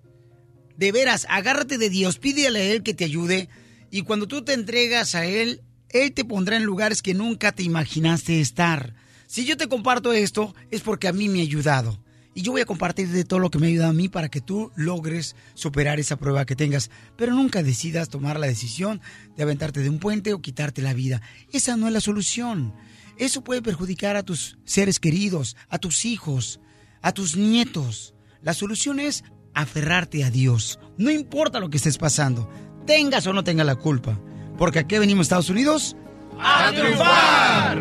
De veras, agárrate de Dios, pídele a Él que te ayude y cuando tú te entregas a Él, Él te pondrá en lugares que nunca te imaginaste estar. Si yo te comparto esto, es porque a mí me ha ayudado. Y yo voy a compartir de todo lo que me ha ayudado a mí para que tú logres superar esa prueba que tengas. Pero nunca decidas tomar la decisión de aventarte de un puente o quitarte la vida. Esa no es la solución. Eso puede perjudicar a tus seres queridos, a tus hijos, a tus nietos. La solución es aferrarte a Dios. No importa lo que estés pasando, tengas o no tengas la culpa. Porque aquí venimos a Estados Unidos ¡A triunfar!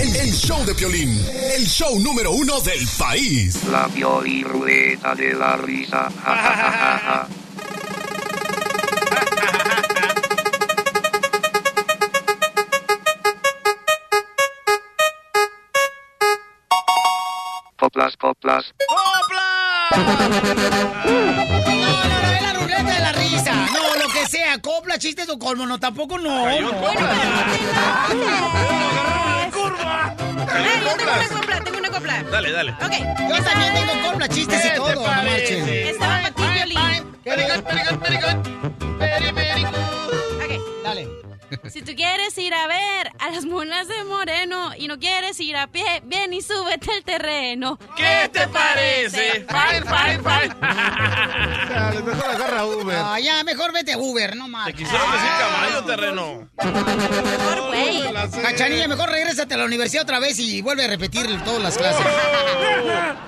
El, el show de Piolín, el show número uno del país. La Pioli Ruleta de la Risa. Ja, ja, ja, coplas. No, no, no, es la ruleta de la risa. No, lo que sea, copla, chistes o colmo, no, tampoco no. Ay, no. yo tengo una copla, tengo una copla. Dale, dale. Ok. Yo también tengo copla, chistes y ¿Qué te todo. Estaba para ti, Si tú quieres ir a ver a las monas de Moreno y no quieres ir a pie, ven y súbete al terreno. ¿Qué te parece? Fine, fine, fine. Dale, mejor agarra Uber. Ah, ya, mejor vete a Uber, no más. Te quisieron decir caballo terreno. Mejor, güey. Cachanilla, mejor regrésate a la universidad otra vez y vuelve a repetir todas las clases.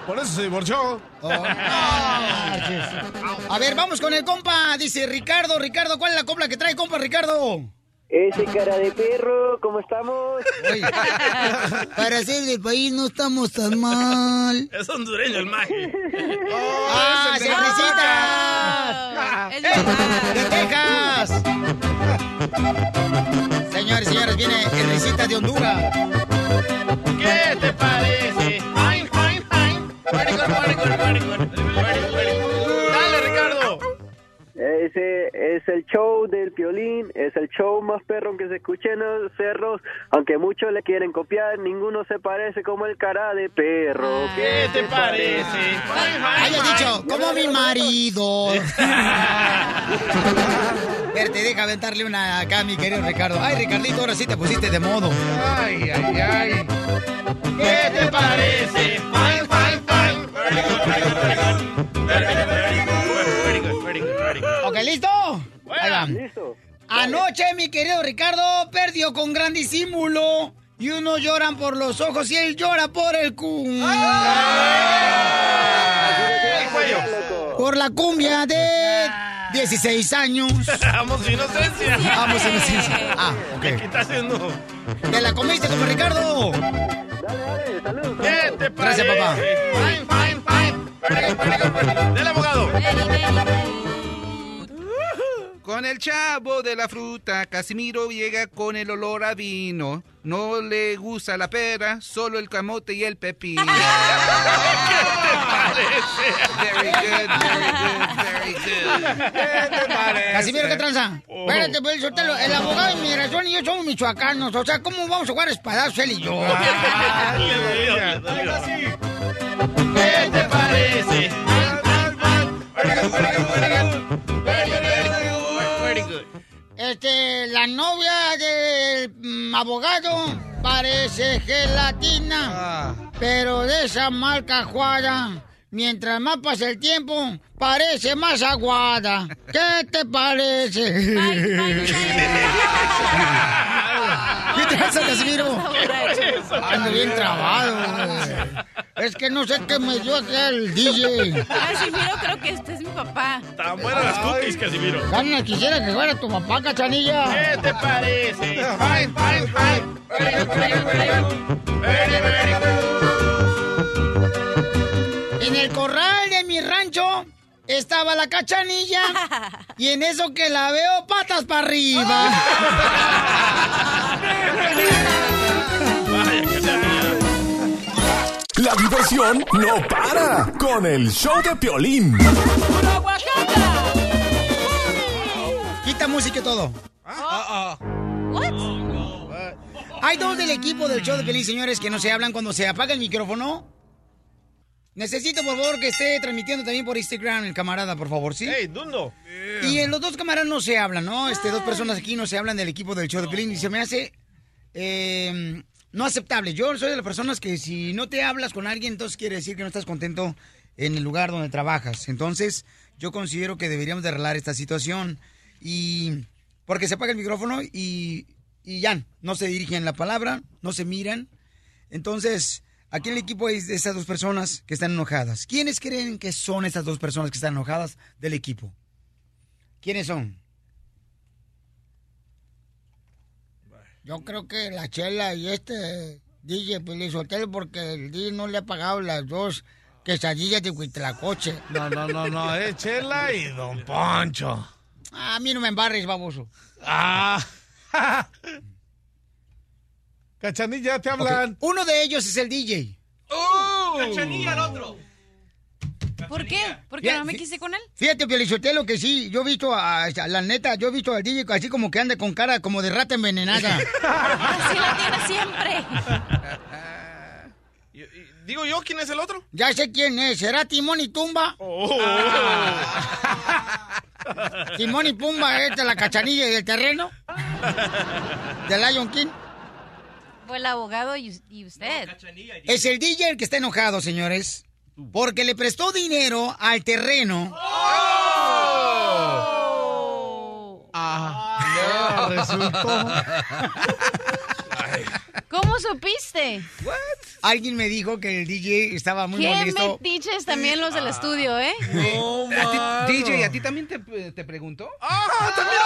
Por eso se divorció. Oh, no a ver, vamos con el compa. Dice Ricardo, Ricardo, ¿cuál es la copla que trae, compa Ricardo? Ese cara de perro, ¿cómo estamos? (laughs) Para ser del país no estamos tan mal. Es hondureño el maje. ¡Ah, es el de cervecitas! ¡De Texas! Señores, señores, viene el risita de Honduras. ¿Qué te parece? Ese es el show del violín, es el show más perro que se escucha en los cerros, aunque muchos le quieren copiar, ninguno se parece como el cara de perro. ¿Qué te parece? Fine. dicho, como mi marido. (laughs) Verte, deja aventarle una acá, mi querido Ricardo. Ay, Ricardito, ahora sí te pusiste de modo. Ay, ay, ay. ¿Qué te parece? Fine, fine, fine. ¿Ok, listo? Va. Listo. Anoche, mi querido Ricardo, perdió con gran disimulo. Y unos lloran por los ojos y él llora por el cum. Por la cumbia de 16 años. (laughs) Vamos inocencia. Vamos inocencia. Ah, ok. ¿Qué está haciendo? ¿Te la comiste como Ricardo? ¿Qué te parece? Gracias, papá. Fine, fine, fine. Con el chavo de la fruta, Casimiro llega con el olor a vino. No le gusta la pera, solo el camote y el pepino. (laughs) Very good, very good, very good. Casimiro, ¿qué tranza? Espérate, pues, el abogado de inmigración y yo somos michoacanos. O sea, ¿cómo vamos a jugar espadazos él y yo? ¿Qué te parece? Este, la novia del mm, abogado parece gelatina, pero de esa marca juada. Mientras más pasa el tiempo, parece más aguada. ¿Qué te parece? ¿Qué (laughs) te pasa, Casimiro? Ando bien trabado. Es que no sé qué me dio acá el DJ. Casimiro, creo que este es mi papá. Estaban buenas las cookies, Casimiro. Carna, quisiera que fuera tu papá, cachanilla. ¿Qué te parece? Fine, fine, fine. Very good, very good, very good. Very, very good. En el corral de mi rancho estaba la cachanilla (laughs) y en eso que la veo patas para arriba. La diversión no para con el show de Piolín. Quita música y todo. Hay dos del equipo del show de Pelín, señores, que no se hablan cuando se apaga el micrófono. Necesito, por favor, que esté transmitiendo también por Instagram el camarada, por favor, ¿sí? Hey, Dundo. Y en los dos camaradas no se hablan, ¿no? Este, dos personas aquí no se hablan del equipo del show de Pelín y se me hace eh, no aceptables. Yo soy de las personas que si no te hablas con alguien, entonces quiere decir que no estás contento en el lugar donde trabajas. Entonces, yo considero que deberíamos de arreglar esta situación. Y porque se apaga el micrófono y, y ya, no se dirigen la palabra, no se miran. Entonces, aquí en el equipo hay de esas dos personas que están enojadas. ¿Quiénes creen que son estas dos personas que están enojadas del equipo? ¿Quiénes son? Yo creo que la Chela y este DJ Hotel porque el DJ no le ha pagado las dos quesadillas de Huitlacoche. No, no, no, no, es Chela y Don Poncho. A mí no me embarres, baboso. Ah. (laughs) Cachanilla, te hablan. Uno de ellos es el DJ. Cachanilla al otro. ¿Por qué? ¿Porque no me quise con él? Fíjate, Pielichotelo, que sí, yo he visto, a, a- la neta, yo he visto al DJ así como que anda con cara como de rata envenenada. (laughs) Así la tiene siempre. Digo yo, ¿quién es el otro? ya sé quién es, ¿será Timón y Tumba? Timón y Pumba, esta la cachanilla del terreno. De Lion King. Fue el abogado y, y usted. Es el DJ el que está enojado, señores. Porque le prestó dinero al terreno. Ah, resultó. ¿Cómo supiste? Alguien me dijo que el DJ estaba muy ¿Qué molesto. metiches también los del estudio, eh? No, ¿A ti- DJ, ¿a ti también te, te preguntó? ¡Ah, también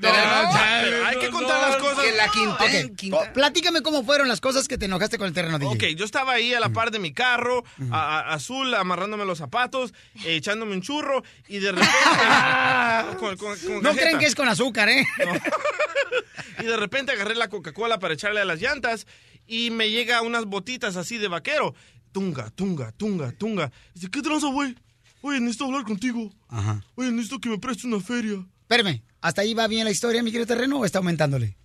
Pero hay que contar las cosas. Que la quinta, Platícame cómo fueron las cosas que te enojaste con el terreno, DJ. Ok, yo estaba ahí a la par de mi carro, a- a- azul, amarrándome los zapatos, eh, echándome un churro, y de repente... (laughs) con- con- con No cajeta. creen que es con azúcar, ¿eh? (laughs) Y de repente agarré la Coca-Cola para echarle a las llantas, y me llega unas botitas así de vaquero. Tunga, tunga, tunga, tunga. Dice, ¿qué tranza, güey? Oye, necesito hablar contigo. Ajá. Oye, necesito que me prestes una feria. Espérame, ¿hasta ahí va bien la historia, mi querido terreno, o está aumentándole?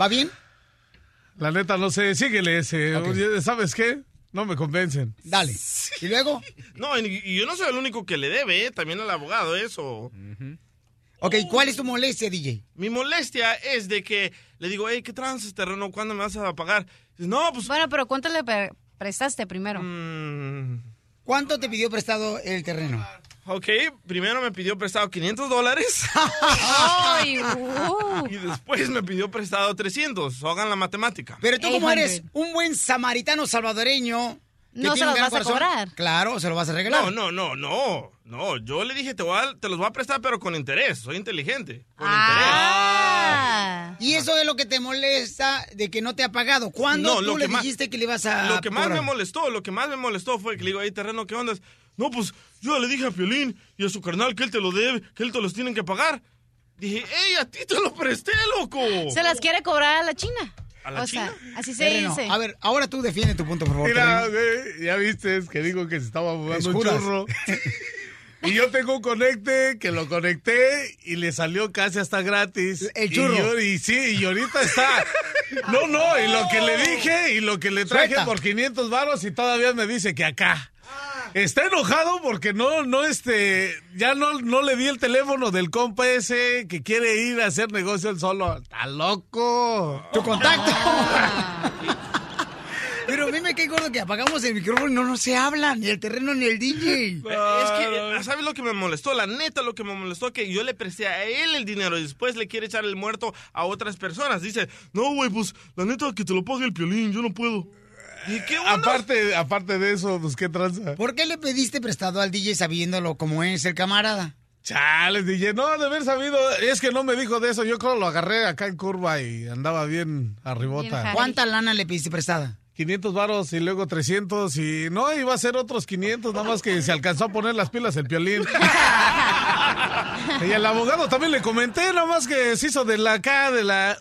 ¿Va bien? La neta, no sé, síguele ese. Ok. Oye, ¿Sabes qué? No me convencen. Dale. ¿Y luego? No, y, yo no soy el único que le debe, ¿eh? también al abogado eso. Ok, ¿cuál es tu molestia, DJ? Mi molestia es de que le digo, hey, ¿qué tranzas, terreno? ¿Cuándo me vas a pagar? Dice, no, pues... Bueno, pero ¿cuánto le pre- prestaste primero? Mm, ¿Cuánto te pidió prestado el terreno? Ok, primero me pidió prestado 500 dólares. Ay, (laughs) uh. y después me pidió prestado 300. Hagan la matemática. Pero tú como 800. eres un buen samaritano salvadoreño... No se los vas a cobrar. Claro, se lo vas a regalar. No, no, no, no. No, yo le dije, te, voy a- te los voy a prestar, pero con interés. Soy inteligente. Con Ah. Y eso es lo que te molesta de que no te ha pagado. ¿Cuándo No, tú lo le más- dijiste que le ibas a Lo que más cobrar? me molestó, lo que más me molestó fue que le digo, hey, terreno, ¿qué onda? No, pues yo le dije a Piolín y a su carnal que él te lo debe, que él te los tienen que pagar. Dije, hey, a ti te lo presté, loco. Se las quiere cobrar a la China. ¿A la o sea, China? así se dice. A ver, ahora tú defiende tu punto, por favor. Mira, güey, ya viste es que digo que se estaba jugando un churro. (laughs) Y yo tengo un conecte que lo conecté y le salió casi hasta gratis. El Y churro. yo- Y, sí, y ahorita está. No, no, y lo que le dije y lo que le traje Suelta. por 500 varos y todavía me dice que acá. Está enojado porque no, no, este, ya no, no le di el teléfono del compa ese que quiere ir a hacer negocio él solo. Está loco. Tu contacto. (laughs) Pero a mí me cae gordo que apagamos el micrófono y no, no se habla, ni el terreno ni el DJ. Es que, ¿sabes lo que me molestó? La neta, lo que me molestó que yo le presté a él el dinero y después le quiere echar el muerto a otras personas. Dice, no, güey, pues la neta que te lo pague el piolín, yo no puedo. ¿Y qué onda? Aparte, aparte de eso, pues qué tranza. ¿Por qué le pediste prestado al DJ sabiéndolo como es el camarada? Chales, DJ, no, de haber sabido, es que no me dijo de eso, yo creo que lo agarré acá en curva y andaba bien arribota. Bien ¿Cuánta lana le pediste prestada? 500 varos y luego 300 y no, iba a ser otros 500, nada más que se alcanzó a poner las pilas el piolín. (laughs) (laughs) y al abogado también le comenté, nada más que se hizo de la acá, de la...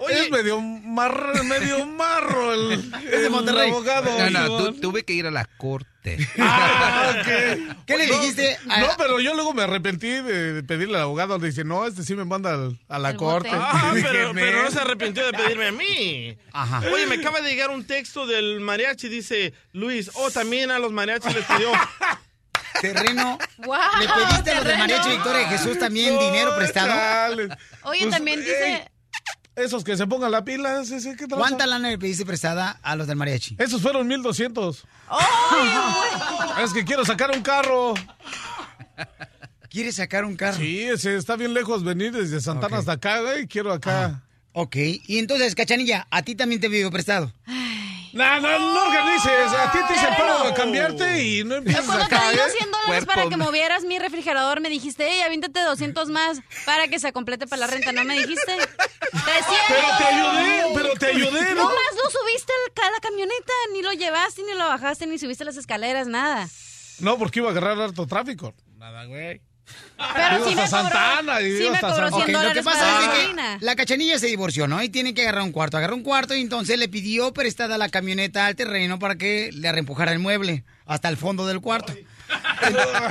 Oye. es medio, mar, medio marro el, de el Monterrey. abogado. No, no, tu- tuve que ir a la corte. Ah. (laughs) ¿Qué le No, dijiste a- No, pero yo luego me arrepentí de pedirle al abogado. Le dice, no, este sí me manda al- a la El corte. Ah, (laughs) dije, pero, pero no se arrepintió de pedirme a mí. Ajá. Oye, me acaba de llegar un texto del mariachi, dice Luis, oh, también a los mariachis les pidió. Terreno. Wow, ¿Le pediste a los de. Mariachi Victoria de Jesús también dinero prestado? Chale. Oye, Pues, también dice... Esos que se pongan la pila, ese, ese, ¿qué tranza? ¿Cuánta lana le pediste prestada a los del mariachi? Esos fueron 1200. (laughs) es que quiero sacar un carro. ¿Quieres sacar un carro? Sí, ese está bien lejos venir desde Santana hasta acá, güey. Quiero acá. Ok, y entonces, Cachanilla, a ti también te pidió prestado. No, no, no organices. A ti te hice el de cambiarte y no empieces Cuando te di ¿eh? 100 dólares para que movieras mi refrigerador, me dijiste, hey, avíntate 200 más para que se complete para la renta, ¿no me dijiste? 300. Pero te ayudé, pero te ayudé, ¿no? No más lo subiste a la camioneta, ni lo llevaste, ni lo bajaste, ni subiste las escaleras, nada. No, porque iba a agarrar harto tráfico. Nada, güey. Pero me cobró- Santana me cobró Santana. 100 Ok, lo que pasa para es que la cachanilla se divorció, ¿no? Y tiene que agarrar un cuarto. Agarró un cuarto y entonces le pidió prestada la camioneta al terreno para que le reempujara el mueble hasta el fondo del cuarto.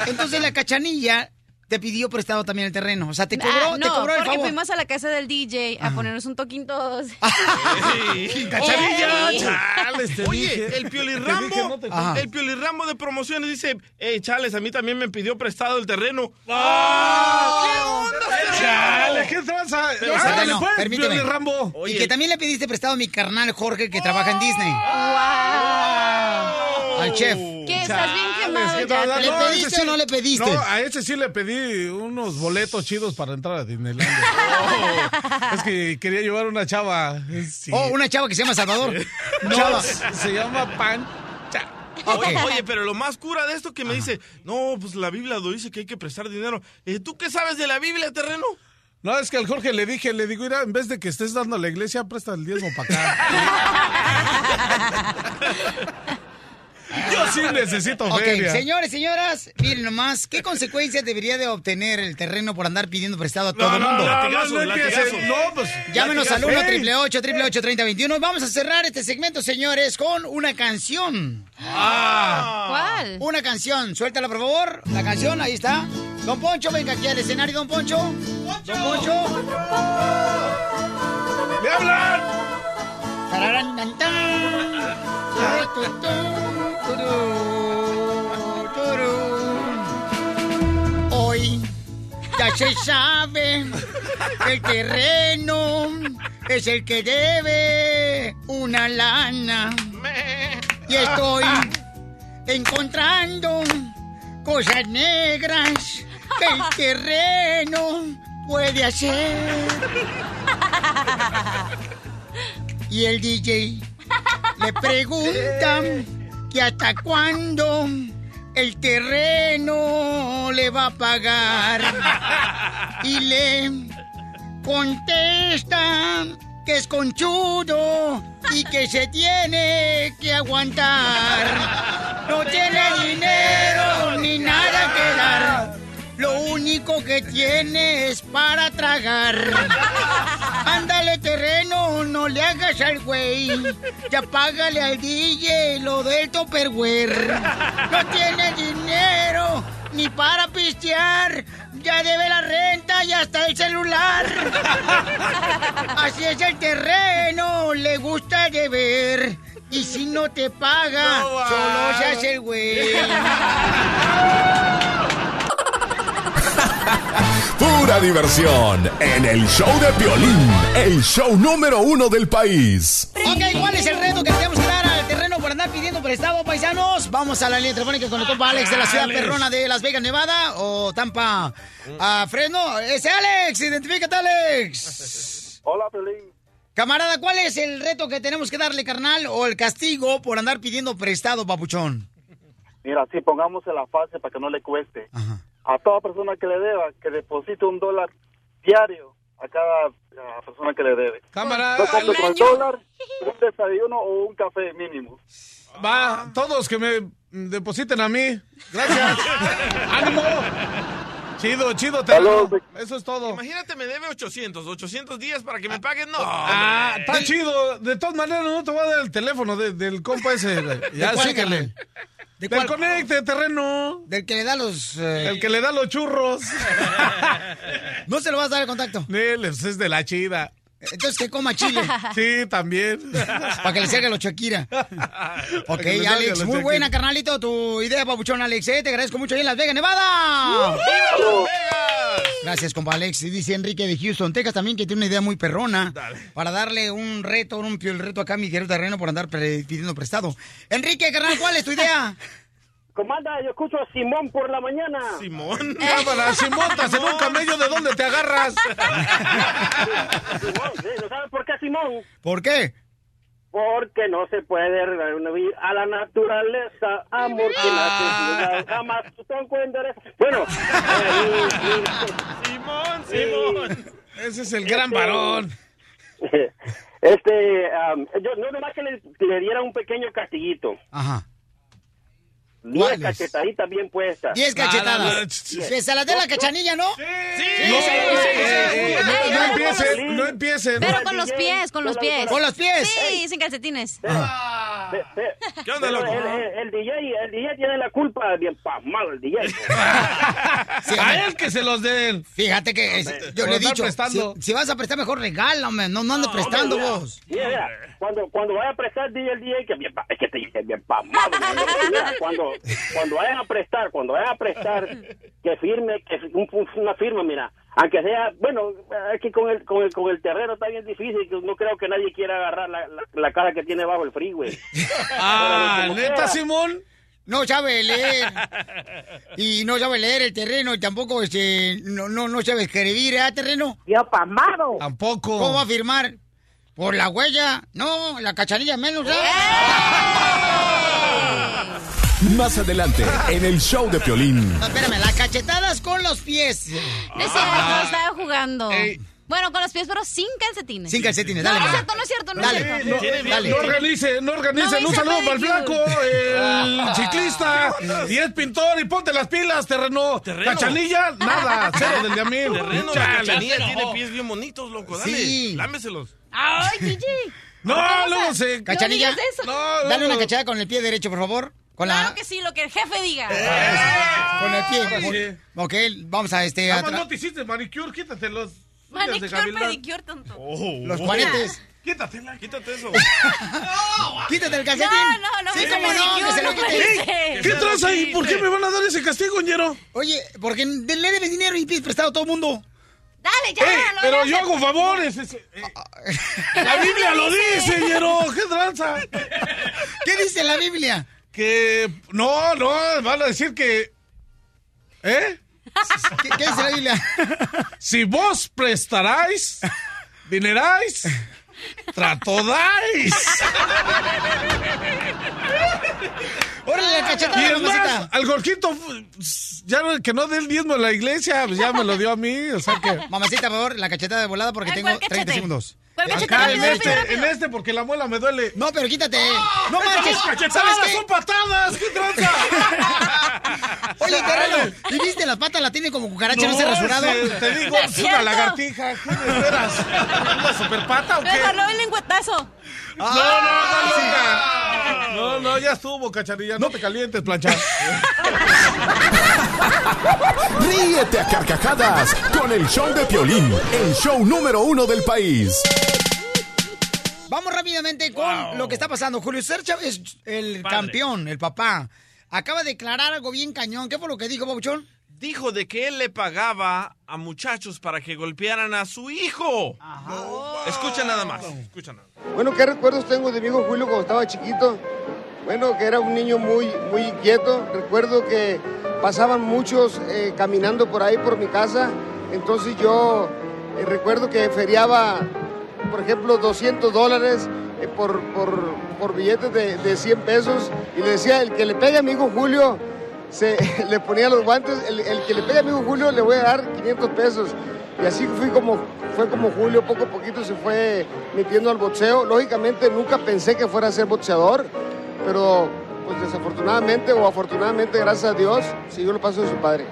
Entonces la cachanilla te pidió prestado también el terreno. O sea, te cobró, Ah, te no, cobró el porque favor. fuimos a la casa del DJ a ponernos un toquín todos. (laughs) Cachanilla, Ey. chales, te Oye, dije. el Te piolirrambo, no te- Ajá. el piolirrambo de promociones dice, hey, chales, a mí también me pidió prestado el terreno. Chale, ¿qué tranza? Pero, Ándale, Sereno, pues, permíteme. Pioli Rambo. Y que también le pediste prestado a mi carnal Jorge que trabaja en Disney. Al chef. ¿Estás bien quemado ¿qué ya? tranza? ¿Le No, pediste o no le pediste? No, a ese sí le pedí unos boletos chidos para entrar a Disneylandia. (laughs) Es que quería llevar una chava. Sí. Oh, una chava que se llama Salvador. (laughs) No, Chava. se llama Pancha. Ok. Oye, pero lo más cura de esto que me dice, no, pues la Biblia lo dice que hay que prestar dinero. ¿Tú qué sabes de la Biblia, terreno? No, es que al Jorge le dije, le digo, mira, en vez de que estés dando a la iglesia, presta el diezmo para acá. (laughs) Yo sí necesito Ok, feria. señores, señoras, miren nomás, ¿qué consecuencias debería de obtener el terreno por andar pidiendo prestado a todo No, el no, mundo? no, no, Latigazos, no empieces. latigazos. No, pues. Llámenos al 1 latigazos. triple 8 triple 8 3021 Vamos a cerrar este segmento, señores, con una canción. Ah. ¿Cuál? Una canción. Suéltala, por favor. La canción, ahí está. Don Poncho, venga aquí al escenario, Don Poncho. Don Poncho. ¡Me hablan! Hoy ya se sabe que el terreno es el que debe una lana. Y estoy encontrando cosas negras que el terreno puede hacer. Y el DJ le pregunta que hasta cuándo el terreno le va a pagar. (laughs) Y le contesta que es conchudo y que se tiene que aguantar. No (laughs) tiene dinero ni nada que dar. Lo único que tiene es para tragar. (laughs) Terreno, no le hagas al güey. Ya págale al DJ lo del Topperware. No tiene dinero ni para pistear. Ya debe la renta y hasta el celular. Así es el terreno, le gusta deber. Y si no te paga, No solo se hace el güey. Pura diversión en el show de violín, el show número uno del país. Ok, ¿cuál es el reto que tenemos que dar al terreno por andar pidiendo prestado, paisanos? Vamos a la línea telefónica con el compa Alex de la ciudad Alex. perrona de Las Vegas, Nevada o Tampa, a Fresno. Ese Alex, identifícate, Alex. Hola, Pelín. Camarada, ¿cuál es el reto que tenemos que darle, carnal, o el castigo por andar pidiendo prestado, papuchón? Mira, si pongamos en la fase para que no le cueste. A toda persona que le deba, que deposite un dólar diario a cada persona que le debe. Cámara. Al con dólar, un desayuno o un café mínimo. Va, todos que me depositen a mí. Gracias. (laughs) ¡Ánimo! Chido, chido, te. Eso es todo. Imagínate, me debe 800, 800 días para que me paguen. No. Ah, está chido. De todas maneras, no te voy a dar el teléfono de- del compa ese. (laughs) Ya, ¿De cuál, síguele. ¿De Del conecte, terreno. Del que le da los... eh, El que le da los churros. (laughs) No se lo vas a dar el contacto. Nel, pues, es de la chida. Entonces que coma chile. (laughs) Sí, también. Para que le salga los Shakira. (laughs) Ok, Alex, muy Shakira. buena, carnalito, tu idea, papuchón, Alex. ¿eh? Te agradezco mucho ahí en Las Vegas, Nevada. Gracias, compa Alex. Y dice Enrique de Houston, Texas también, que tiene una idea muy perrona para darle un reto, un el reto acá a mi querido terreno por andar pidiendo prestado. Enrique, carnal, ¿cuál es tu idea? (laughs) Comanda, yo escucho a Simón por la mañana. Simón. Cámara, si montas en un camello, ¿de dónde te agarras? Simón, sí, ¿No sabes por qué Simón? ¿Por qué? Porque no se puede revivir a la naturaleza, amor que nace jamás son endereza. Bueno, eh, Simón, Simón. Ese es el gran varón. (laughs) este, am, yo no nomás que le, le diera un pequeño castiguito. Ajá. Diez cachetaditas bien puestas. Diez cachetadas. Que se la dé la cachanilla, ¿no? Sí, No, Eh, no, no empiecen, no empiecen. Pero con los pies, con los pies. ¿Con los pies? Sí, sin calcetines. ¿Qué onda, loco? El, el- el DJ, el DJ tiene la culpa, bien pasmado el DJ. A él que se los den. Fíjate que es- yo le he dicho, si, si vas a prestar mejor regálame, no, no andes prestando vos. mira, mira, cuando, cuando vaya a prestar DJ, el DJ, que bien, pa- es que te dice bien pasmado. Cuando, (laughs) cuando vayan a prestar, cuando vayan a prestar, que firme, que un- un- una firma, mira. Aunque sea, bueno, es que con el, con el, con el terreno está bien difícil, que no creo que nadie quiera agarrar la, la, la cara que tiene bajo el freeway. (laughs) Ah, ¿neta. Simón? No sabe leer. Y no sabe leer el terreno y tampoco este, no, no, no sabe escribir, ¿eh, terreno? Yo pasmado. Tampoco. ¿Cómo va a firmar? ¿Por la huella? No, la cachanilla menos, ¿eh? Más adelante, en el show de Piolín. No, espérame, las cachetadas con los pies. No es cierto, estaba jugando. Bueno, con los pies, pero sin calcetines. Sin calcetines, No, dale, no es ma. cierto, no es cierto, no Dale. es No, cierto. Dale. no organicen, no organicen. No un saludo para el flaco, el (laughs) ciclista. Y es pintor y ponte las pilas, terreno. Cachanilla, nada. (laughs) Cero del Yamil. Terreno, Chale. cachanilla tiene pies bien bonitos, loco. Dale, Sí. lámeselos. Ay, DJ. No, ¿Cómo luego se-. Cachanilla, No. No, dale una no. cachada con el pie derecho, por favor. Con Claro la... que sí, lo que el jefe diga. Con el Ahora sí. Ok, vamos a este... Nada a más tra- no te hiciste manicure, quítate los. Manicure, pedicure, tonto. Los cuaretes. Quítatela. Quítate eso. (laughs) Quítate el calcetín. No, no, no Sí, no, que se lo quite. ¿Qué traza ahí? ¿Por qué me van a dar ese castigo, ñero? Oye, porque le debes dinero y pides prestado a todo el mundo. Dale, ya. Ey, lo pero voy a yo hacer. hago favores. ese- eh. La Biblia lo dice, ñero. ¿Qué tranza? ¿Qué dice la Biblia? Que. No, no, van a decir que. ¿Eh? ¿Qué, qué dice la? Si vos prestaráis, dineráis, tratodáis. Órale, la Y cachetada, es más, al Jorgito, ya no- que no dé el diezmo en la iglesia, pues ya me lo dio a mí, o sea que... (laughs) Mamacita, por favor, la cachetada de volada porque tengo ¿cuál 30 cachete? segundos. ¿Cuál Acá, en este. rápido. En este, porque la muela me duele. No, pero quítate. No Esas manches. ¿Sabes qué? son patadas! ¿Qué tranza? (laughs) Oye, terreno, ¿y viste las patas? La tiene como cucaracha, no, se ha rasurado. Te digo, No (laughs) es una lagartija. ¿Qué me esperas? ¿Una superpata o qué? No el lengüetazo. No, no, no, nunca. No, no, ya estuvo, cacharilla. No te calientes, plancha. (laughs) Ríete a carcajadas con el show de Piolín, el show número uno del país. Vamos rápidamente con lo que está pasando. Julio César Chávez, el Padre. campeón, el papá, acaba de declarar algo bien cañón. ¿Qué fue lo que dijo, Babuchón? Dijo de que él le pagaba a muchachos para que golpearan a su hijo. Escucha nada más. Escucha nada. Bueno, ¿qué recuerdos tengo de mi hijo Julio cuando estaba chiquito? Bueno, que era un niño muy, muy inquieto. Recuerdo que pasaban muchos eh, caminando por ahí por mi casa. Entonces yo eh, recuerdo que feriaba, por ejemplo, 200 dólares eh, por, por, por billetes de, de 100 pesos. Y le decía, el que le pegue a mi hijo Julio, se, (laughs) le ponía los guantes, el, el que le pegue a mi hijo Julio le voy a dar 500 pesos. Y así fui como, fue como Julio poco a poquito se fue metiendo al boxeo. Lógicamente nunca pensé que fuera a ser boxeador, pero pues desafortunadamente o afortunadamente, gracias a Dios, siguió el paso de su padre.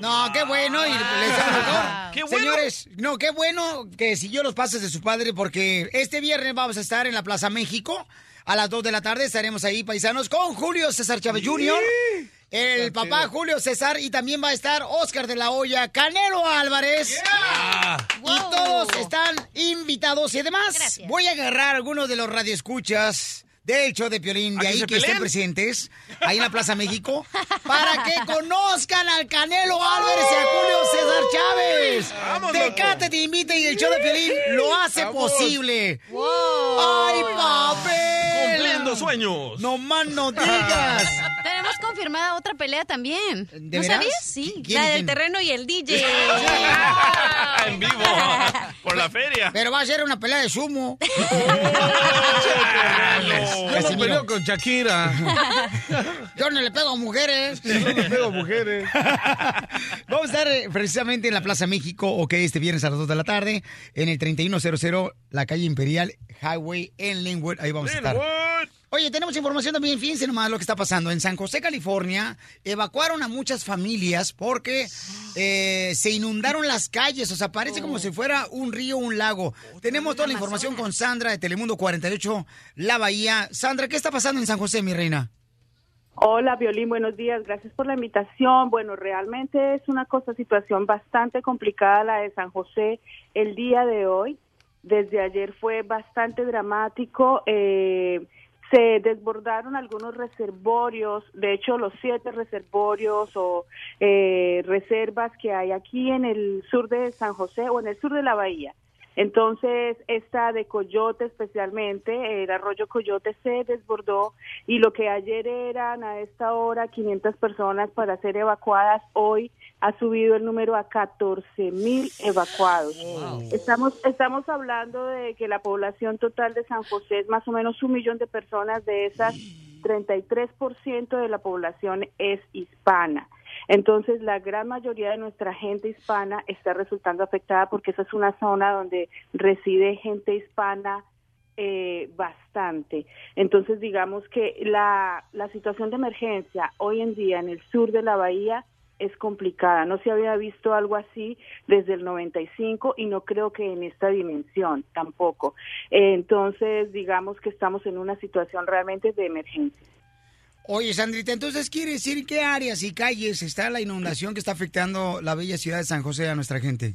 No, qué bueno. Y le deseamos lo mejor. Qué bueno. Señores, no, qué bueno que siguió los pasos de su padre porque este viernes vamos a estar en la Plaza México. A las 2 de la tarde estaremos ahí, paisanos, con Julio César Chávez Jr. el papá Julio César y también va a estar Oscar de la Hoya, Canelo Álvarez. Y todos están invitados. Y además, voy a agarrar a algunos de los radioescuchas del show de Piolín, de ¿A que ahí que estén presentes, ahí en la Plaza México, (laughs) para que conozcan al Canelo Álvarez y a Julio César Chávez. Vamos, loco. Tecate te invita y el show de Piolín lo hace Vamos. posible. ¡Ay, papel! Cumpliendo sueños. No más no digas. (laughs) Confirmada otra pelea también. ¿De ¿No veras? sabías? Sí, ¿Quién la del terreno y el DJ. (laughs) en vivo. (laughs) Por la feria. Pero va a ser una pelea de sumo. (laughs) Yo no peleo con Shakira. Yo no le pego a mujeres. Yo no le pego a mujeres. Vamos a estar eh, precisamente en la Plaza México, ok, este viernes a las 2 de la tarde, en el 3100, la calle Imperial Highway en Linwood. Ahí vamos a estar. Oye, tenemos información también, fíjense nomás lo que está pasando. En San José, California, evacuaron a muchas familias porque eh, se inundaron las calles. O sea, parece como si fuera un río, un lago. Tenemos toda la información con Sandra de Telemundo 48, La Bahía. Sandra, ¿qué está pasando en San José, mi reina? Hola, Violín, buenos días. Gracias por la invitación. Bueno, realmente es una cosa, situación bastante complicada la de San José el día de hoy. Desde ayer fue bastante dramático. Eh, se desbordaron algunos reservorios, de hecho los siete reservorios o eh, reservas que hay aquí en el sur de San José o en el sur de la bahía. Entonces, esta de Coyote especialmente, el arroyo Coyote se desbordó y lo que ayer eran a esta hora 500 personas para ser evacuadas, hoy ha subido el número a 14 mil evacuados. Estamos, estamos hablando de que la población total de San José es más o menos un millón de personas, de esas 33% de la población es hispana. Entonces, la gran mayoría de nuestra gente hispana está resultando afectada porque esa es una zona donde reside gente hispana eh, bastante. Entonces, digamos que la, la situación de emergencia hoy en día en el sur de la bahía es complicada. No se había visto algo así desde el 95 y no creo que en esta dimensión tampoco. Entonces, digamos que estamos en una situación realmente de emergencia. Oye, Sandrita, entonces quiere decir qué áreas y calles está la inundación que está afectando la bella ciudad de San José a nuestra gente.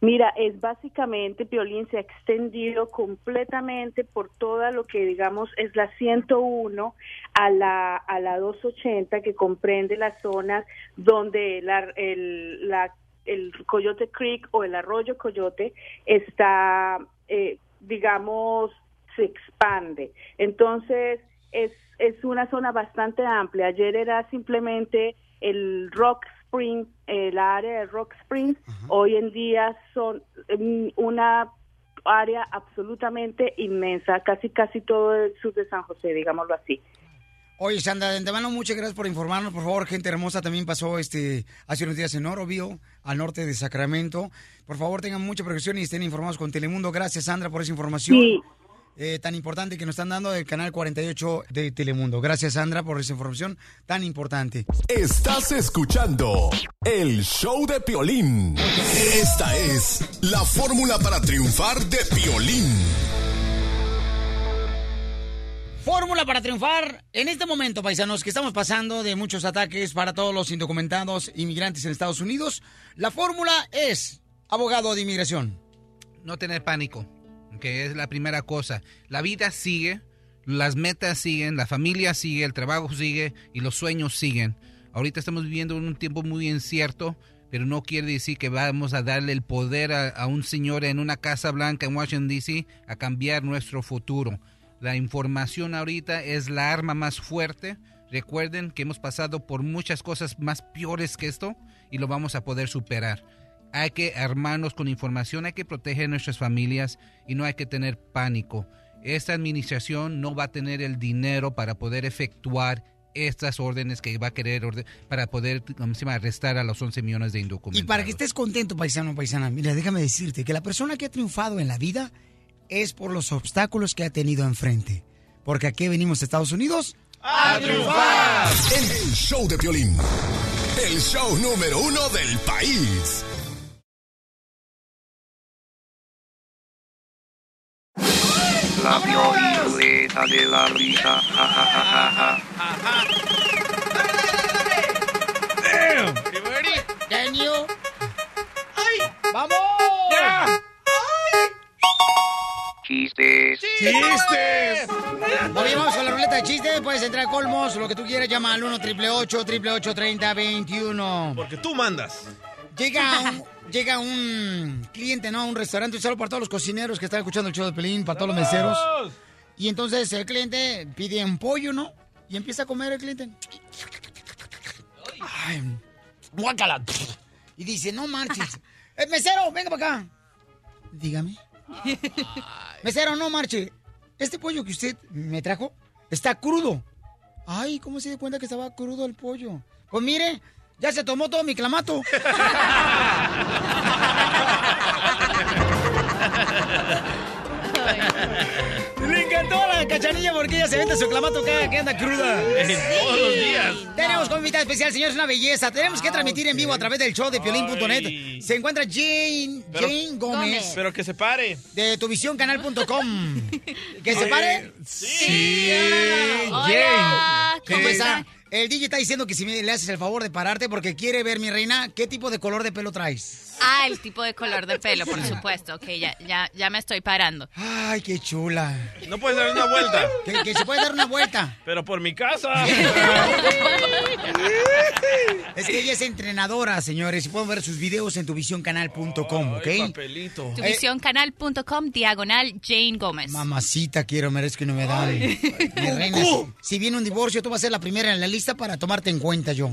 Mira, es básicamente, Piolín se ha extendido completamente por toda lo que digamos es la 101 a la, a la 280 que comprende las zonas donde la, el, la, el Coyote Creek o el arroyo Coyote está, eh, digamos, se expande. Entonces, es, es una zona bastante amplia. Ayer era simplemente el Rock Springs, la área de Rock Springs, hoy en día son mm, una área absolutamente inmensa, casi casi todo el sur de San José, digámoslo así. Oye, Sandra, de antemano, muchas gracias por informarnos. Por favor, gente hermosa, también pasó este hace unos días en Oroville, al norte de Sacramento. Por favor, tengan mucha precaución y estén informados con Telemundo. Gracias, Sandra, por esa información. Sí. Eh, tan importante que nos están dando del canal 48 de Telemundo. Gracias, Sandra, por esa información tan importante. Estás escuchando el show de Piolín. Esta es la fórmula para triunfar de Piolín. Fórmula para triunfar en este momento, paisanos, que estamos pasando de muchos ataques para todos los indocumentados inmigrantes en Estados Unidos. La fórmula es abogado de inmigración. No tener pánico, que es la primera cosa. La vida sigue, las metas siguen, la familia sigue, el trabajo sigue y los sueños siguen. Ahorita estamos viviendo un tiempo muy incierto, pero no quiere decir que vamos a darle el poder a, a un señor en una casa blanca en Washington, D.C. a cambiar nuestro futuro. La información ahorita es la arma más fuerte. Recuerden que hemos pasado por muchas cosas más peores que esto y lo vamos a poder superar. Hay que armarnos con información, hay que proteger nuestras familias y no hay que tener pánico. Esta administración no va a tener el dinero para poder efectuar estas órdenes que va a querer para poder ¿cómo se llama? arrestar a los 11 millones de Y indocumentados. para que estés contento, paisano, paisana, mira, déjame decirte que la persona que ha triunfado en la vida es por los obstáculos que ha tenido enfrente. Porque aquí venimos a Estados Unidos ¡A triunfar! El show de Piolín. El show número uno del país. labio violeta de la risa. Ja, Damn. ¡Ay! ¡Vamos! Yeah. ¡Ay! ¡Chistes! ¡Chistes! Hoy vamos a la ruleta de chistes. Puedes entrar a Colmos, lo que tú quieras. Llama al 1 888 3021 Porque tú mandas. Llega llega un cliente, ¿no? A un restaurante, un saludo para todos los cocineros que están escuchando el show de Pelín, para todos los meseros. Y entonces el cliente pide un pollo, ¿no? Y empieza a comer el cliente. Ay, guácala. Y dice, no marches. (laughs) Eh, mesero, venga para acá. Dígame. Mesero, no marche. Este pollo que usted me trajo está crudo. Ay, ¿cómo se dio cuenta que estaba crudo el pollo? Pues mire, ya se tomó todo mi clamato. (laughs) Le encantó la cachanilla porque ella se vende su clamato cada que anda cruda. Todos los días. Tenemos como invitada especial, señores, una belleza. Tenemos que transmitir en vivo a través del show de piolín.net. Se encuentra Jane, Pero- Jane Gómez. Pero que se pare. De tuvisioncanal.com. (laughs) ¿Que se pare? Sí. Jane. ¿cómo ¿Cómo está? El DJ está diciendo que si me le haces el favor de pararte porque quiere ver, mi reina, qué tipo de color de pelo traes. Ah, el tipo de color de pelo, por (laughs) supuesto. Ok, ya, ya, ya me estoy parando. Ay, qué chula. No puedes dar una vuelta. Que, que se puede dar una vuelta. Pero por mi casa. (laughs) Es que ella es entrenadora, señores, y pueden ver sus videos en tuvisioncanal.com, ¿ok? Eh, Papelito. Tuvisioncanal.com, diagonal Jane Gómez. Mamacita, quiero, merezco y no me dan. Ay. Mi reina, si, si viene un divorcio, tú vas a ser la primera en la lista para tomarte en cuenta yo.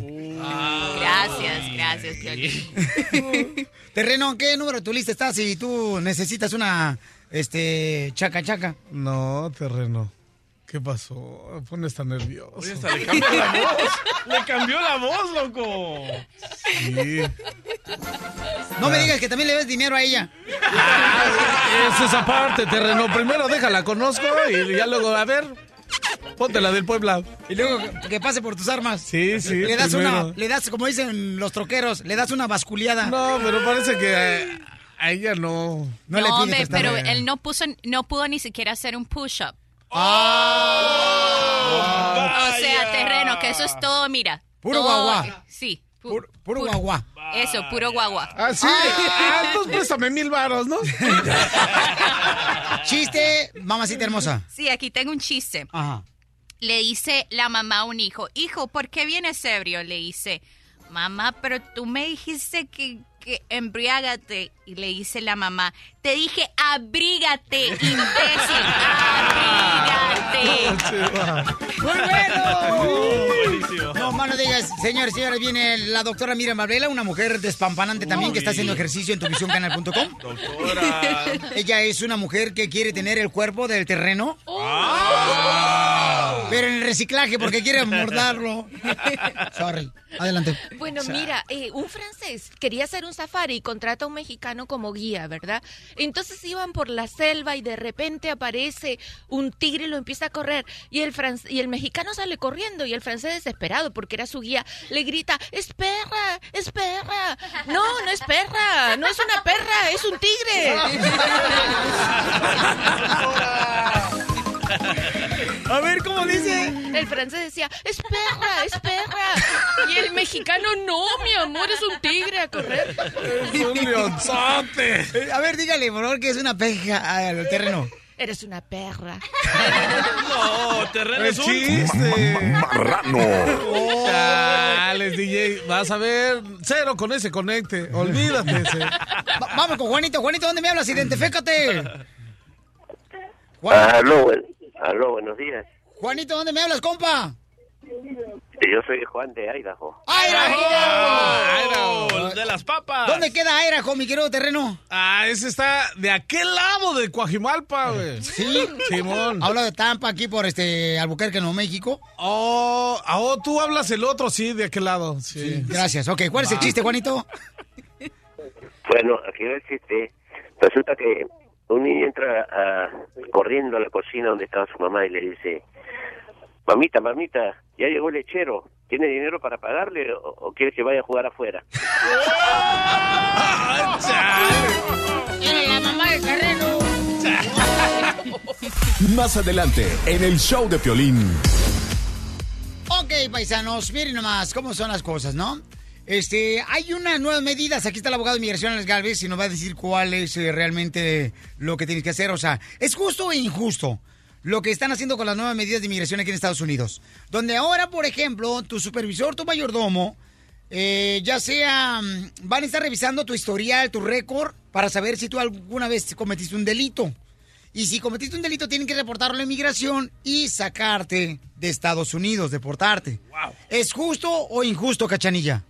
Gracias, gracias, Piolín. (laughs) Terreno, ¿qué número de tu lista estás si tú necesitas una, este, chaca chaca? No, terreno. ¿Qué pasó? Me pones tan nervioso. Oye, hasta le cambió la voz. Le cambió la voz, loco. Sí. No me digas que también le ves dinero a ella. Es esa parte, terreno. Primero déjala, conozco y ya luego, a ver, ponte la del Puebla. Y luego que- pase por tus armas. Sí, sí. Le das primero. una, le das, como dicen los troqueros, le das una basculeada. No, pero parece que eh, a ella no. No le No, pides hombre, prestar. pero él no puso, no pudo ni siquiera hacer un push-up. Ah. O sea, terreno, que eso es todo, mira. Puro todo- guagua. Sí. pu- Puro, puro guagua. Eso, puro guagua. Ah, sí. Ah, entonces préstame mil varos, ¿no? (laughs) Chiste, mamacita hermosa. Sí, aquí tengo un chiste. Ajá. Le dice la mamá a un hijo, hijo, ¿por qué vienes ebrio? Le dice, mamá, pero tú me dijiste que, que embriágate. Y le dice la mamá, te dije, abrígate, imbécil, abrígate. (laughs) ¡Muy bueno! Buenísimo. No, más no digas, señores, señores, viene la doctora Miriam Mablela, una mujer despampanante también que está haciendo ejercicio en tuvisioncanal.com. Doctora. (laughs) Ella es una mujer que quiere tener el cuerpo del terreno, Ah. pero en el reciclaje porque quiere mordarlo. (laughs) Sorry. Adelante. Bueno, mira, eh, un francés quería hacer un safari y contrata a un mexicano como guía, ¿verdad? Entonces iban por la selva y de repente aparece un tigre y lo empieza a correr y el y el mexicano sale corriendo y el francés desesperado porque era su guía le grita, "Es perra, es perra." No, no es perra, no es una perra, es un tigre. (laughs) (laughs) A ver, ¿cómo dice? El francés decía, es perra, es perra. Y el mexicano, no, mi amor, es un tigre a correr. Es un leonzote. A ver, dígale, por favor, que es una peja al terreno. Eres una perra. No, terreno es un... chiste. Marrano. Chales, DJ. Vas a ver, cero con ese conecte. Olvídate ese. Va- vamos con Juanito. Juanito, ¿dónde me hablas? Identifícate. Aló, aló, buenos días. Juanito, ¿dónde me hablas, compa? Yo soy Juan de Idaho. ¡Idaho! De las papas. ¿Dónde queda Idaho, mi querido terreno? Ah, ese está de aquel lado de Coajimalpa, güey. Sí. Simón. Hablo de Tampa, aquí por este Albuquerque, Nuevo México. Oh, ah, oh, tú hablas el otro, sí, de aquel lado. Sí. Gracias. Ok, ¿cuál es el chiste, Juanito? Bueno, aquí va el chiste. Resulta que un niño entra ah, corriendo a la cocina donde estaba su mamá y le dice, mamita, mamita, ya llegó el lechero. ¿Tiene dinero para pagarle o, o quiere que vaya a jugar afuera? (laughs) Era la mamá del terreno. (laughs) Más adelante, en el show de Piolín. Ok, paisanos, miren nomás cómo son las cosas, ¿no? Este, hay unas nuevas medidas. Aquí está el abogado de inmigración, Alex Galvez, y nos va a decir cuál es eh, realmente lo que tienes que hacer. O sea, ¿es justo o injusto lo que están haciendo con las nuevas medidas de inmigración aquí en Estados Unidos? Donde ahora, por ejemplo, tu supervisor, tu mayordomo, eh, ya sea, mm, van a estar revisando tu historial, tu récord, para saber si tú alguna vez cometiste un delito. Y si cometiste un delito, tienen que reportarlo a la inmigración y sacarte de Estados Unidos, deportarte. ¿Es justo o injusto, Cachanilla?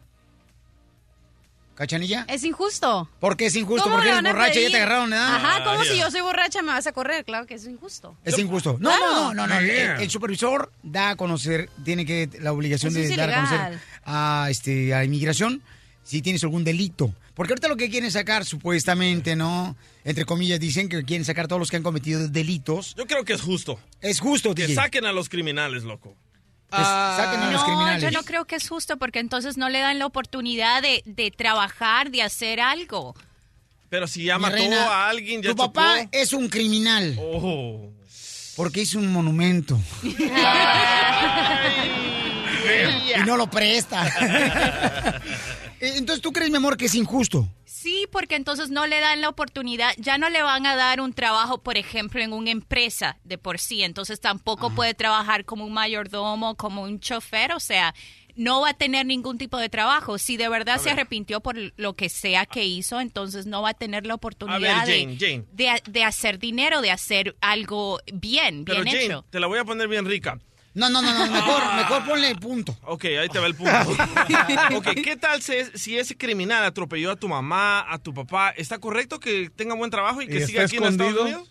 ¿Cachanilla? Es injusto. ¿Por qué es injusto? ¿Cómo Porque eres borracha y ya te agarraron, ¿verdad? Ajá, como Ah, si yo soy borracha me vas a correr. Claro que es injusto. Es injusto. No, Claro. no, no, no, no. El, supervisor da a conocer, tiene que la obligación Eso de dar a conocer a este a inmigración si tienes algún delito. Porque ahorita lo que quieren sacar supuestamente, ¿no? Entre comillas dicen que quieren sacar todos los que han cometido delitos. Yo creo que es justo. Es justo, Que DJ. saquen a los criminales, loco. Saquen a los no, yo no creo que es justo porque entonces no le dan la oportunidad de, de trabajar, de hacer algo. Pero si ya Mi mató reina, a alguien, ya Tu papá es un criminal. Oh. Porque hizo un monumento. y no lo presta. (laughs) Entonces, ¿tú crees, mi amor, que es injusto? Sí, porque entonces no le dan la oportunidad, ya no le van a dar un trabajo, por ejemplo, en una empresa de por sí, entonces tampoco puede trabajar como un mayordomo, como un chofer, o sea, no va a tener ningún tipo de trabajo. Si de verdad se arrepintió por lo que sea que hizo, entonces no va a tener la oportunidad de- Jane, Jane. De, de hacer dinero, de hacer algo bien, Pero bien Jane, hecho. te la voy a poner bien rica. No, no, no, no, mejor, mejor ponle punto. Ok, ahí te va el punto. (laughs) ok, ¿qué tal si, si ese criminal atropelló a tu mamá, a tu papá? ¿Está correcto que tenga buen trabajo y que ¿Y siga aquí en Estados escondido? Unidos?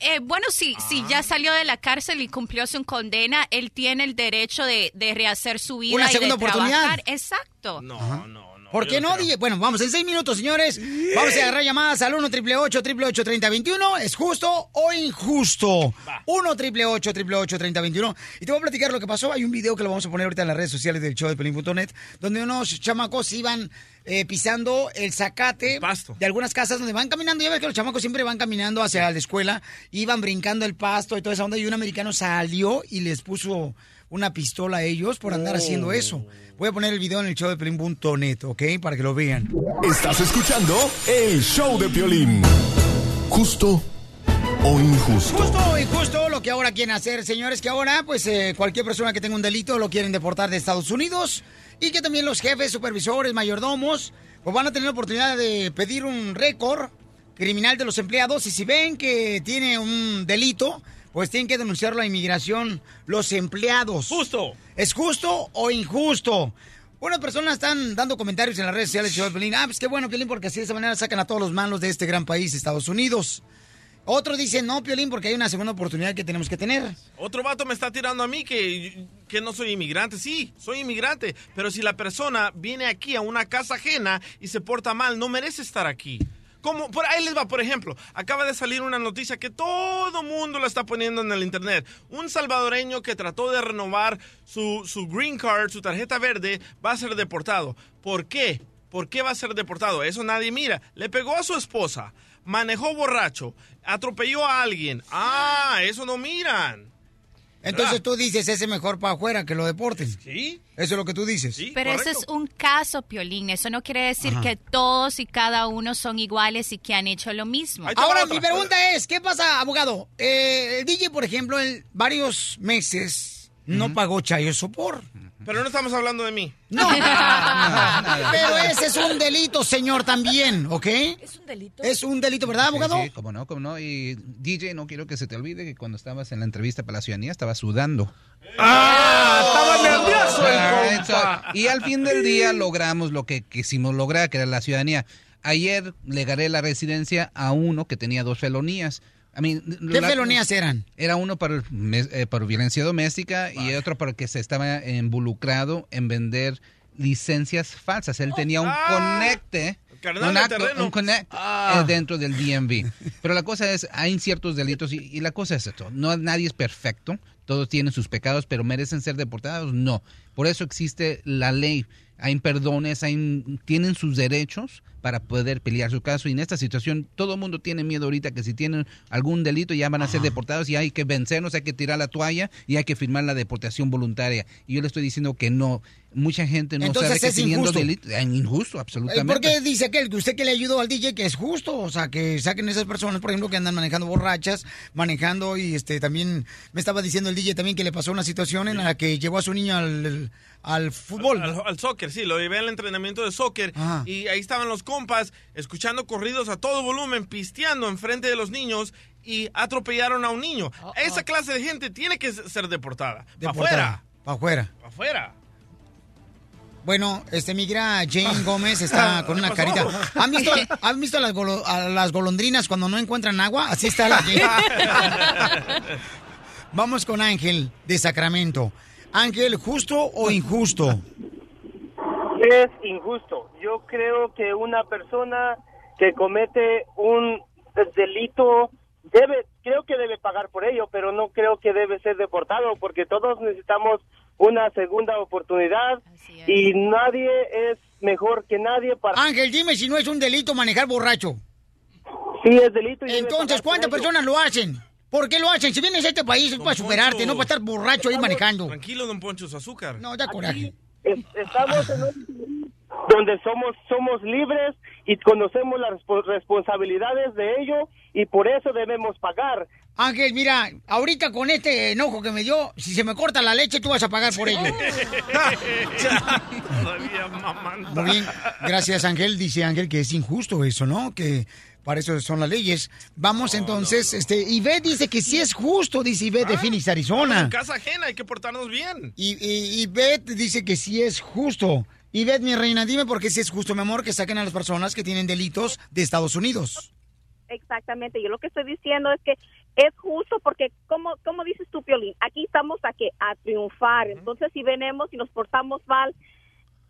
Eh, bueno, si, si Ah. ya salió de la cárcel y cumplió su condena, él tiene el derecho de, de rehacer su vida Una y segunda de oportunidad. trabajar. Exacto. No, no. ¿Por qué no, DJ? Bueno, vamos en seis minutos, señores. Vamos a agarrar llamadas al 1 888 888 3021 ¿Es justo o injusto? 1 888 888 3021 Y te voy a platicar lo que pasó. Hay un video que lo vamos a poner ahorita en las redes sociales del show de Pelín.net, donde unos chamacos iban eh, pisando el zacate de algunas casas donde van caminando. Ya ves que los chamacos siempre van caminando hacia la escuela, iban brincando el pasto y toda esa onda. Y un americano salió y les puso una pistola a ellos por andar haciendo eso. Voy a poner el video en el show de Pelín.net, ¿ok? Para que lo vean. Estás escuchando el show de Piolín. Justo o injusto. Justo o injusto lo que ahora quieren hacer, señores, que ahora, pues, eh, cualquier persona que tenga un delito lo quieren deportar de Estados Unidos y que también los jefes, supervisores, mayordomos, pues van a tener la oportunidad de pedir un récord criminal de los empleados y si ven que tiene un delito, pues tienen que denunciarlo a inmigración los empleados. Justo. ¿Es justo o injusto? Unas personas están dando comentarios en las redes sociales de Pelín. Ah, pues qué bueno, Piolín, porque así de esa manera sacan a todos los malos de este gran país, Estados Unidos. Otros dicen, no, Piolín, porque hay una segunda oportunidad que tenemos que tener. Otro vato me está tirando a mí que, que no soy inmigrante. Sí, soy inmigrante. Pero si la persona viene aquí a una casa ajena y se porta mal, no merece estar aquí. Por ahí les va, por ejemplo, acaba de salir una noticia que todo mundo la está poniendo en el internet. Un salvadoreño que trató de renovar su, su green card, su tarjeta verde, va a ser deportado. ¿Por qué? ¿Por qué va a ser deportado? Eso nadie mira. Le pegó a su esposa, manejó borracho, atropelló a alguien. Ah, eso no miran. Entonces tú dices, ese mejor para afuera que lo deporten. Sí. Eso es lo que tú dices. Pero ese es un caso, Piolín. Eso no quiere decir Ajá. que todos y cada uno son iguales y que han hecho lo mismo. Ahora, mi pregunta es, ¿qué pasa, abogado? Eh, el DJ, por ejemplo, en varios meses no pagó chayo sopor. Pero no estamos hablando de mí. No. (laughs) Pero ese es un delito, señor, también, ¿ok? ¿Es un delito? Es un delito, ¿verdad, abogado? Sí, sí, cómo no, cómo no. Y DJ, no quiero que se te olvide que cuando estabas en la entrevista para la ciudadanía estabas sudando. ¡Ah! ¡Estaba nervioso el Ah, compa! Y al fin del día logramos lo que quisimos lograr, que era la ciudadanía. Ayer le gané la residencia a uno que tenía dos felonías. I mean, ¿Qué la- felonías eran? Era uno por, mes- eh, por violencia doméstica y otro porque se estaba involucrado en vender licencias falsas. Él tenía un conecte. carnal un, acto- un connect Ah. eh, dentro del DMV. (laughs) Pero la cosa es, hay ciertos delitos y, y la cosa es esto, no nadie es perfecto, todos tienen sus pecados, pero merecen ser deportados, no. Por eso existe la ley. Hay perdones, hay, tienen sus derechos para poder pelear su caso. Y en esta situación, todo el mundo tiene miedo ahorita que si tienen algún delito ya van a ser deportados y hay que vencernos, hay que tirar la toalla y hay que firmar la deportación voluntaria. Y yo le estoy diciendo que no. Mucha gente no Entonces sabe que es teniendo injusto. delito. Es injusto, Eh, absolutamente. ¿Por qué dice aquel que usted que le ayudó al DJ que es justo? O sea, que saquen esas personas, por ejemplo, que andan manejando borrachas, manejando y este también me estaba diciendo el DJ también que le pasó una situación en la que llevó a su niño al, al fútbol. Al, al soccer, sí, lo llevé al entrenamiento de soccer Ajá. y ahí estaban los compas escuchando corridos a todo volumen, pisteando enfrente de los niños y atropellaron a un niño. Esa clase de gente tiene que ser deportada. Para afuera. Para afuera. Para afuera. Bueno, este migra Jane Gómez está (laughs) con una carita. ¿Han visto, (laughs) ¿han visto las, golo- a las golondrinas cuando no encuentran agua? Así está la Jane. (laughs) Vamos con Ángel de Sacramento. Ángel, ¿justo o injusto? Es injusto. Yo creo que una persona que comete un delito debe, creo que debe pagar por ello, pero no creo que debe ser deportado porque todos necesitamos una segunda oportunidad y nadie es mejor que nadie para... Ángel, dime si no es un delito manejar borracho. Sí, es delito. y Entonces, ¿cuántas ello. personas lo hacen? ¿Por qué lo hacen? Si vienes a este país es para superarte, no para estar borracho ahí manejando. Tranquilo, don Poncho, su azúcar. No, da coraje. Estamos en un donde somos somos libres y conocemos las respo- responsabilidades de ello y por eso debemos pagar. Ángel, mira, ahorita con este enojo que me dio, si se me corta la leche, tú vas a pagar por ello. (laughs) Muy bien, gracias Ángel. Dice Ángel que es injusto eso, ¿no? Que para eso son las leyes. Vamos entonces, este, Ivette dice que sí es justo, dice Ivette de Phoenix, Arizona. En casa ajena hay que portarnos bien. Y, y Ivette dice que sí es justo. Ivette, mi reina, dime por qué sí es justo, mi amor, que saquen a las personas que tienen delitos de Estados Unidos. Exactamente, yo lo que estoy diciendo es que es justo porque, como, como dices tú, Piolín, aquí estamos a, que, a triunfar. Entonces, si venimos y nos portamos mal,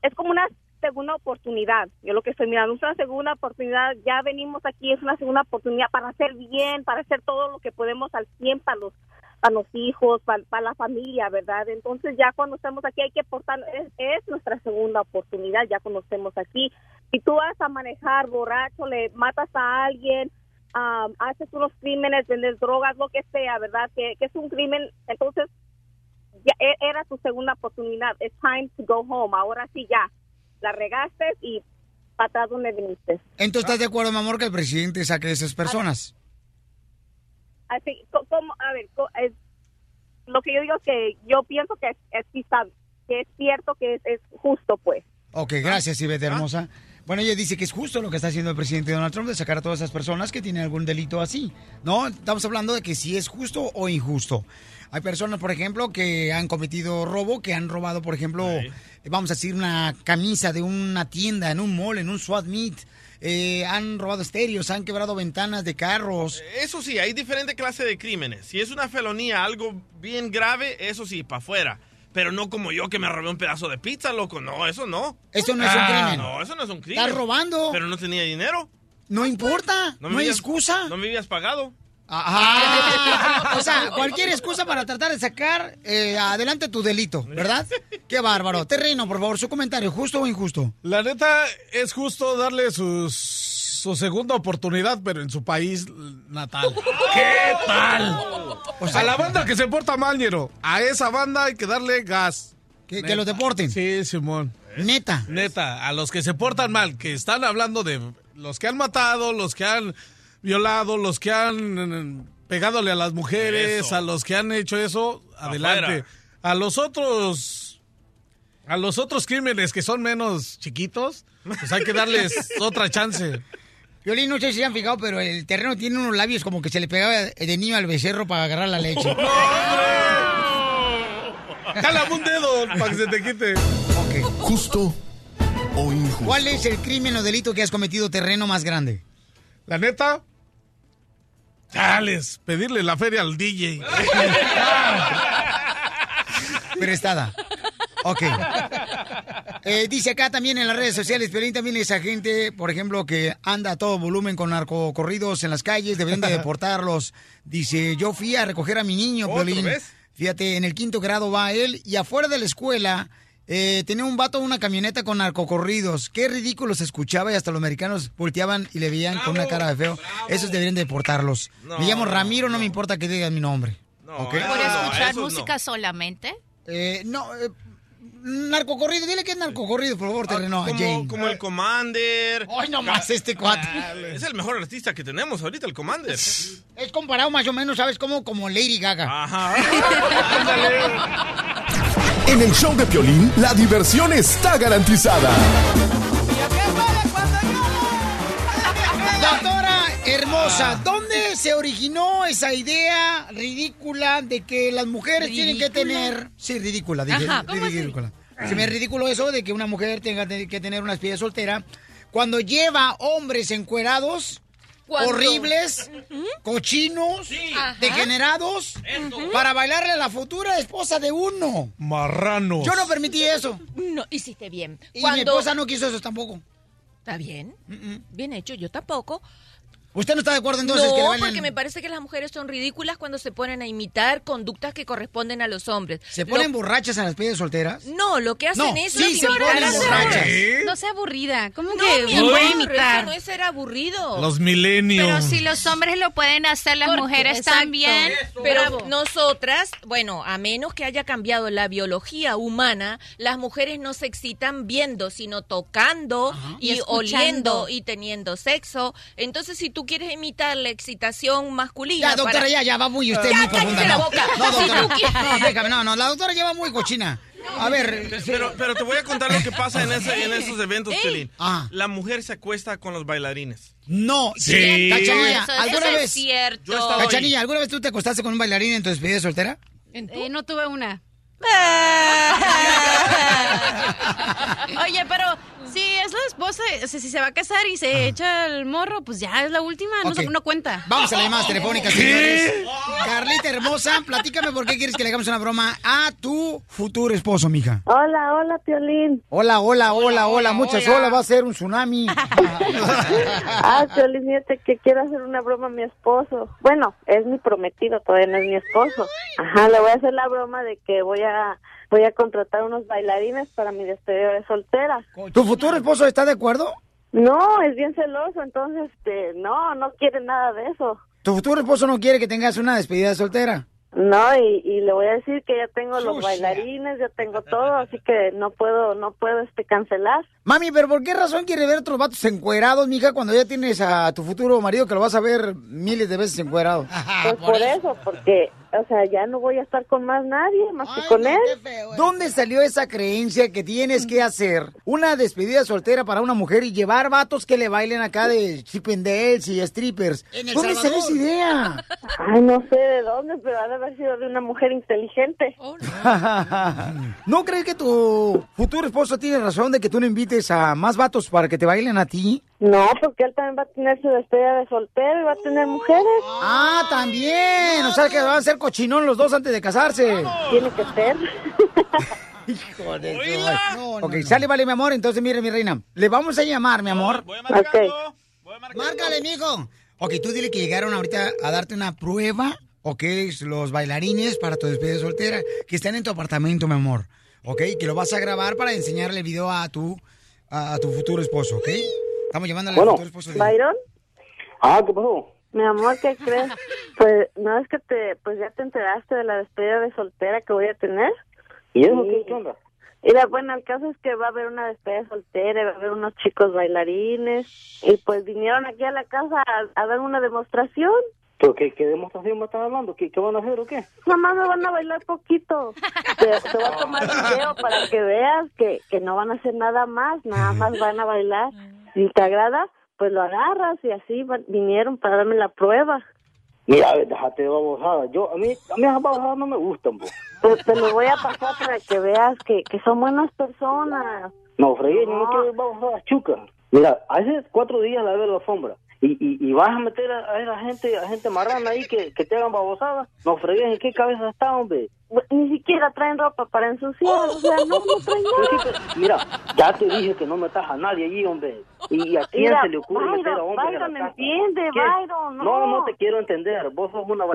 es como una segunda oportunidad. Yo lo que estoy mirando es una segunda oportunidad. Ya venimos aquí, es una segunda oportunidad para hacer bien, para hacer todo lo que podemos al 100 para los para los hijos, para, para la familia, ¿verdad? Entonces ya cuando estamos aquí hay que portar, es, es nuestra segunda oportunidad, ya cuando estemos aquí. Si tú vas a manejar borracho, le matas a alguien, um, haces unos crímenes, vendes drogas, lo que sea, ¿verdad? Que, que es un crimen, entonces ya e- era tu segunda oportunidad. It's time to go home. Ahora sí ya, la regaste y para atrás donde viniste. Entonces, ¿estás de acuerdo, mi amor, que el presidente saque a esas personas? Así, co- como, a ver, co- es- lo que yo digo es que yo pienso que es, es, que es cierto que es, es justo, pues. Ok, gracias, Ivette, hermosa. Bueno, ella dice que es justo lo que está haciendo el presidente Donald Trump de sacar a todas esas personas que tienen algún delito así. No, estamos hablando de que si es justo o injusto. Hay personas, por ejemplo, que han cometido robo, que han robado, por ejemplo, vamos a decir, una camisa de una tienda, en un mall, en un SWAT meet. Eh, han robado estéreos, han quebrado ventanas de carros. Eso sí, hay diferente clase de crímenes. Si es una felonía, algo bien grave, eso sí, para afuera. Pero no como yo que me robé un pedazo de pizza, loco. No, eso no. Eso no es un crimen. No, eso no es un crimen. Estás robando. Pero no tenía dinero. No importa, no, me hay habías- excusa. No me habías pagado. Ah, o sea, cualquier excusa para tratar de sacar eh, adelante tu delito, ¿verdad? Qué bárbaro. Terreno, por favor, su comentario, ¿justo o injusto? La neta, es justo darle sus, su segunda oportunidad, pero en su país natal. (laughs) ¿Qué tal? O sea- a la banda que se porta mal, ñero. A esa banda hay que darle gas. Que, que los deporten. Sí, Simón. Neta. Neta, a los que se portan mal, que están hablando de los que han matado, los que han violado, los que han pegadole a las mujeres, Eso. a los que han hecho eso, adelante. Afuera. A los otros, a los otros crímenes que son menos chiquitos, pues hay que darles (laughs) otra chance. Violín, no sé si se han fijado, pero el terreno tiene unos labios como que se le pegaba de niño al becerro para agarrar la leche. (laughs) Jálame un dedo para que se te quite. Justo o injusto. ¿Cuál es el crimen o delito que has cometido terreno más grande? La neta, chales, pedirle la feria al DJ. (laughs) Prestada. Ok. Eh, dice acá también en las redes sociales, Piolín también es agente, por ejemplo, que anda a todo volumen con narcocorridos en las calles, deberían de (laughs) deportarlos. Dice, yo fui a recoger a mi niño, ¿Otra Piolín. vez? Fíjate, en el quinto grado va él y afuera de la escuela eh, tenía un vato una camioneta con narcocorridos. Qué ridículo se escuchaba y hasta los americanos volteaban y le veían con una cara de feo. Esos deberían deportarlos. No, me llamo Ramiro, no me importa que digan mi nombre. ¿Por escuchar música solamente? Eh, no, eh, narcocorrido, dile que es narcocorrido, por favor, terreno a Como, Jane. como el Commander. Ay, no más este cuate. Es el mejor artista que tenemos ahorita, el Commander. (laughs) Es comparado más o menos, ¿sabes cómo? Como Lady Gaga. Ajá. (laughs) En el show de Piolín, la diversión está garantizada. Doctora hermosa, ¿dónde se originó esa idea ridícula de que las mujeres tienen que tener... Sí, ridícula, dije. Ajá, ¿cómo así? ridícula. Se me es ridículo eso de que una mujer tenga te- que tener una despedida soltera cuando lleva hombres encuerados, horribles, cochinos, degenerados, para bailarle a la futura esposa de uno. Marranos. Yo no permití eso. No, hiciste bien. Y mi Cuando- esposa no quiso eso tampoco. Está bien. Bien hecho, yo tampoco. ¿Usted no está de acuerdo entonces no, que le bailen- porque me parece que las mujeres son ridículas cuando se ponen a imitar conductas que corresponden a los hombres. ¿Se ponen Lo- borrachas en las despedidas solteras? No, lo que hacen No, es... sí, se ignorar ponen borrachas. No sea aburrida. ¿Cómo No, que mi voy a eso imitar? no es ser aburrido. Los millennials. Pero si los hombres lo pueden hacer, las Porque- mujeres exacto. también. Pero Bravo. nosotras, bueno, a menos que haya cambiado la biología humana, las mujeres no se excitan viendo, sino tocando Y y, oliendo y teniendo sexo. Entonces, si tú quieres imitar la excitación masculina... Ya, doctora, para- ya, ya va muy usted Ya, muy profunda. la No, boca. no, Si doctora. No, déjame, no, no, la doctora lleva muy cochina. A ver, Pero, pero te voy a contar lo que pasa en, ese- en esos eventos, Ey. Piolín. Ah. La mujer se acuesta con los bailarines. No, Sí. Cachanilla, Eso- ¿alguna eso es vez? cierto. Cachanilla, ¿alguna vez tú te acostaste con un bailarín en tu despedida soltera? Eh, no tuve una. (laughs) Oye, pero si es la esposa, o sea, si se va a casar y se echa el morro, pues ya es la última, no, Ok. se- no cuenta. Vamos a las llamadas telefónicas, señores. Carlita hermosa, platícame por qué quieres que le hagamos una broma a tu futuro esposo, mija. Hola, hola, Piolín. Hola, hola, hola, hola, muchas hola. olas, va a ser un tsunami. (laughs) Ah, Piolín, fíjate que quiero hacer una broma a mi esposo. Bueno, es mi prometido, todavía no es mi esposo. Ajá, le voy a hacer la broma de que voy a voy a contratar unos bailarines para mi despedida de soltera. ¿Tu futuro esposo está de acuerdo? No, es bien celoso, entonces, este, no, no quiere nada de eso. ¿Tu futuro esposo no quiere que tengas una despedida soltera? No, y, y le voy a decir que ya tengo los bailarines, ya tengo todo, así que no puedo, no puedo, este, cancelar. Mami, pero ¿por qué razón quiere ver otros vatos encuerados, mija, cuando ya tienes a tu futuro marido que lo vas a ver miles de veces encuerado? Pues por eso, porque, o sea, ya no voy a estar con más nadie, más que con él. ¿Dónde salió esa creencia que tienes que hacer una despedida soltera para una mujer y llevar vatos que le bailen acá de chipendales y strippers? En El ¿Dónde salió esa idea? Ay, no sé de dónde, pero ha de haber sido de una mujer inteligente. (laughs) ¿No crees que tu futuro esposo tiene razón de que tú no invites a más vatos para que te bailen a ti? No, porque él también va a tener su despedida de soltero y va a tener mujeres. Ah, también. O sea que van a ser cochinón los dos antes de casarse. Tiene que ser. (laughs) Hijo de tu- Ok, sale, vale, mi amor. Entonces, mire, mi reina. Le vamos a llamar, mi amor. Márcale, mijo. Ok, tú dile que llegaron ahorita a darte una prueba, ok, los bailarines para tu despedida soltera, que están en tu apartamento, mi amor. Ok, que lo vas a grabar para enseñarle el video a tu, a, a tu futuro esposo, ok. Estamos Bueno. al futuro esposo. de- ¿Byron? Ah, ¿qué pasó? Mi amor, ¿qué crees? (laughs) Pues, no es que te, pues ya te enteraste de la despedida de soltera que voy a tener. ¿Y eso qué, qué onda? Y la buena, el caso es que va a haber una despedida soltera, y va a haber unos chicos bailarines, y pues vinieron aquí a la casa a, a dar una demostración. ¿Pero qué, qué demostración me estás hablando? ¿Qué, ¿Qué van a hacer o qué? Nada más me van a bailar poquito. Te, te voy a tomar video para que veas que, que no van a hacer nada más, nada más van a bailar. (laughs) Si te agrada, pues lo agarras y así vinieron para darme la prueba. Mira, a ver, déjate de babosada. Yo, a mí, a mí esas babosadas no me gustan, po. Te, te lo voy a pasar para que veas que, que son buenas personas. No, fregué, yo no No. quiero babosadas chucas. Mira, hace cuatro días la veo la alfombra. Y, y, y vas a meter a, a esa gente, a gente marrana ahí que, que te hagan babosadas. No, fregué, ¿en qué cabeza está, hombre? Ni siquiera traen ropa para ensuciar, o sea, no, no traen (laughs) nada. pero, mira, ya te dije que no metas a nadie allí, hombre. ¿Y a quién Mira, se le ocurre meter a Byron, la Byron, no. no, no te quiero entender. Vos sos una...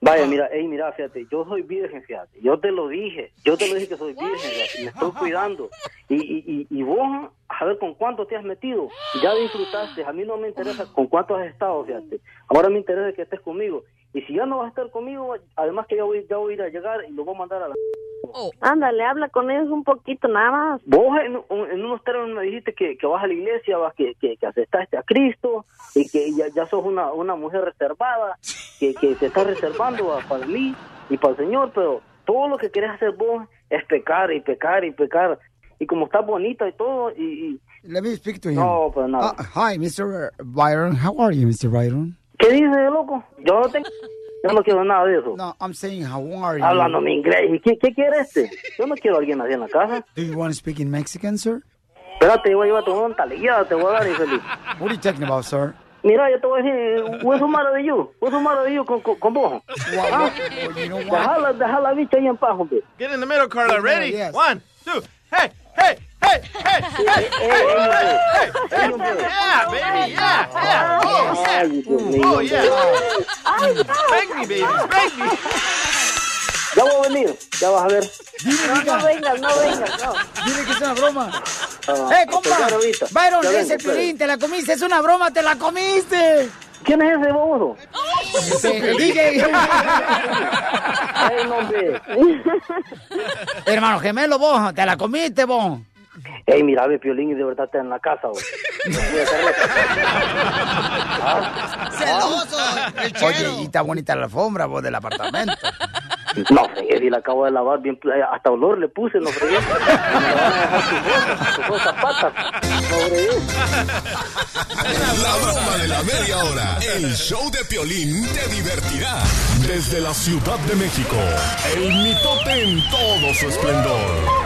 Vaya, mira, ey, mira, fíjate, yo soy virgen, fíjate. Yo te lo dije, yo te lo dije que soy virgen, fíjate, me estoy cuidando. Y, y, y, y vos, a ver con cuánto te has metido. Ya disfrutaste, a mí no me interesa con cuánto has estado, fíjate. Ahora me interesa que estés conmigo. Y si ya no vas a estar conmigo, además que ya voy, ya voy a ir a llegar y lo voy a mandar a la... Ándale, habla con ellos un poquito, nada más. Vos en, en unos términos me dijiste que, que vas a la iglesia, vas que, que, que aceptaste a Cristo y que ya, ya sos una, una mujer reservada, que, que te estás reservando a- para mí y para el Señor, pero todo lo que querés hacer vos es pecar y pecar y pecar. Y como estás bonita y todo, y... y- Let me speak to him. No, pues nada. Uh, hi, Mr. Byron. How are you, Mr. Byron? ¿Qué dices, loco? Yo no tengo... Yo no quiero nada de eso. No, I'm saying, how are you? Hablando mi inglés. ¿Y qué, qué quiere este? Yo no quiero a alguien así en la casa. Do you want to speak in Mexican, sir? Espérate, yo voy a llevar tu talegueada, te voy a dar, infeliz. What are you talking about, sir? Mira, yo te voy a decir, what's the matter with you? What's the matter with you con, con, con vos? ¿Ah? Deja la, deja la bicha ahí en paz, hombre. Get in the middle, Carla. Yeah, Ready? yes. One, two. Hey, hey, hey, hey. Yeah, baby. Yeah, yeah. Oh, yeah. Oh, yeah. Spank me, baby. Spank me. Ya voy a venir, ya vas a ver. No, no vengas, no vengas, no. Dile que es una broma. Ah, ¡Eh, compa! pues, ahorita. Byron, es vengo, el. Piolín, te la comiste, es una broma, te la comiste. ¿Quién es ese bobo? El DJ. (laughs) Ay, no, hombre. Hermano gemelo, vos, te la comiste, vos. Ey, mira, ve, Piolín, y de verdad está en la casa, vos. (laughs) Celoso, Oye, y está bonita la alfombra, vos, del apartamento. No, fregué, si la acabo de lavar bien, eh, hasta olor le puse, no fregué. Me van zapatas. No fregué. La broma de la media hora. El show de Piolín te divertirá. Desde la Ciudad de México. El mitote en todo su esplendor.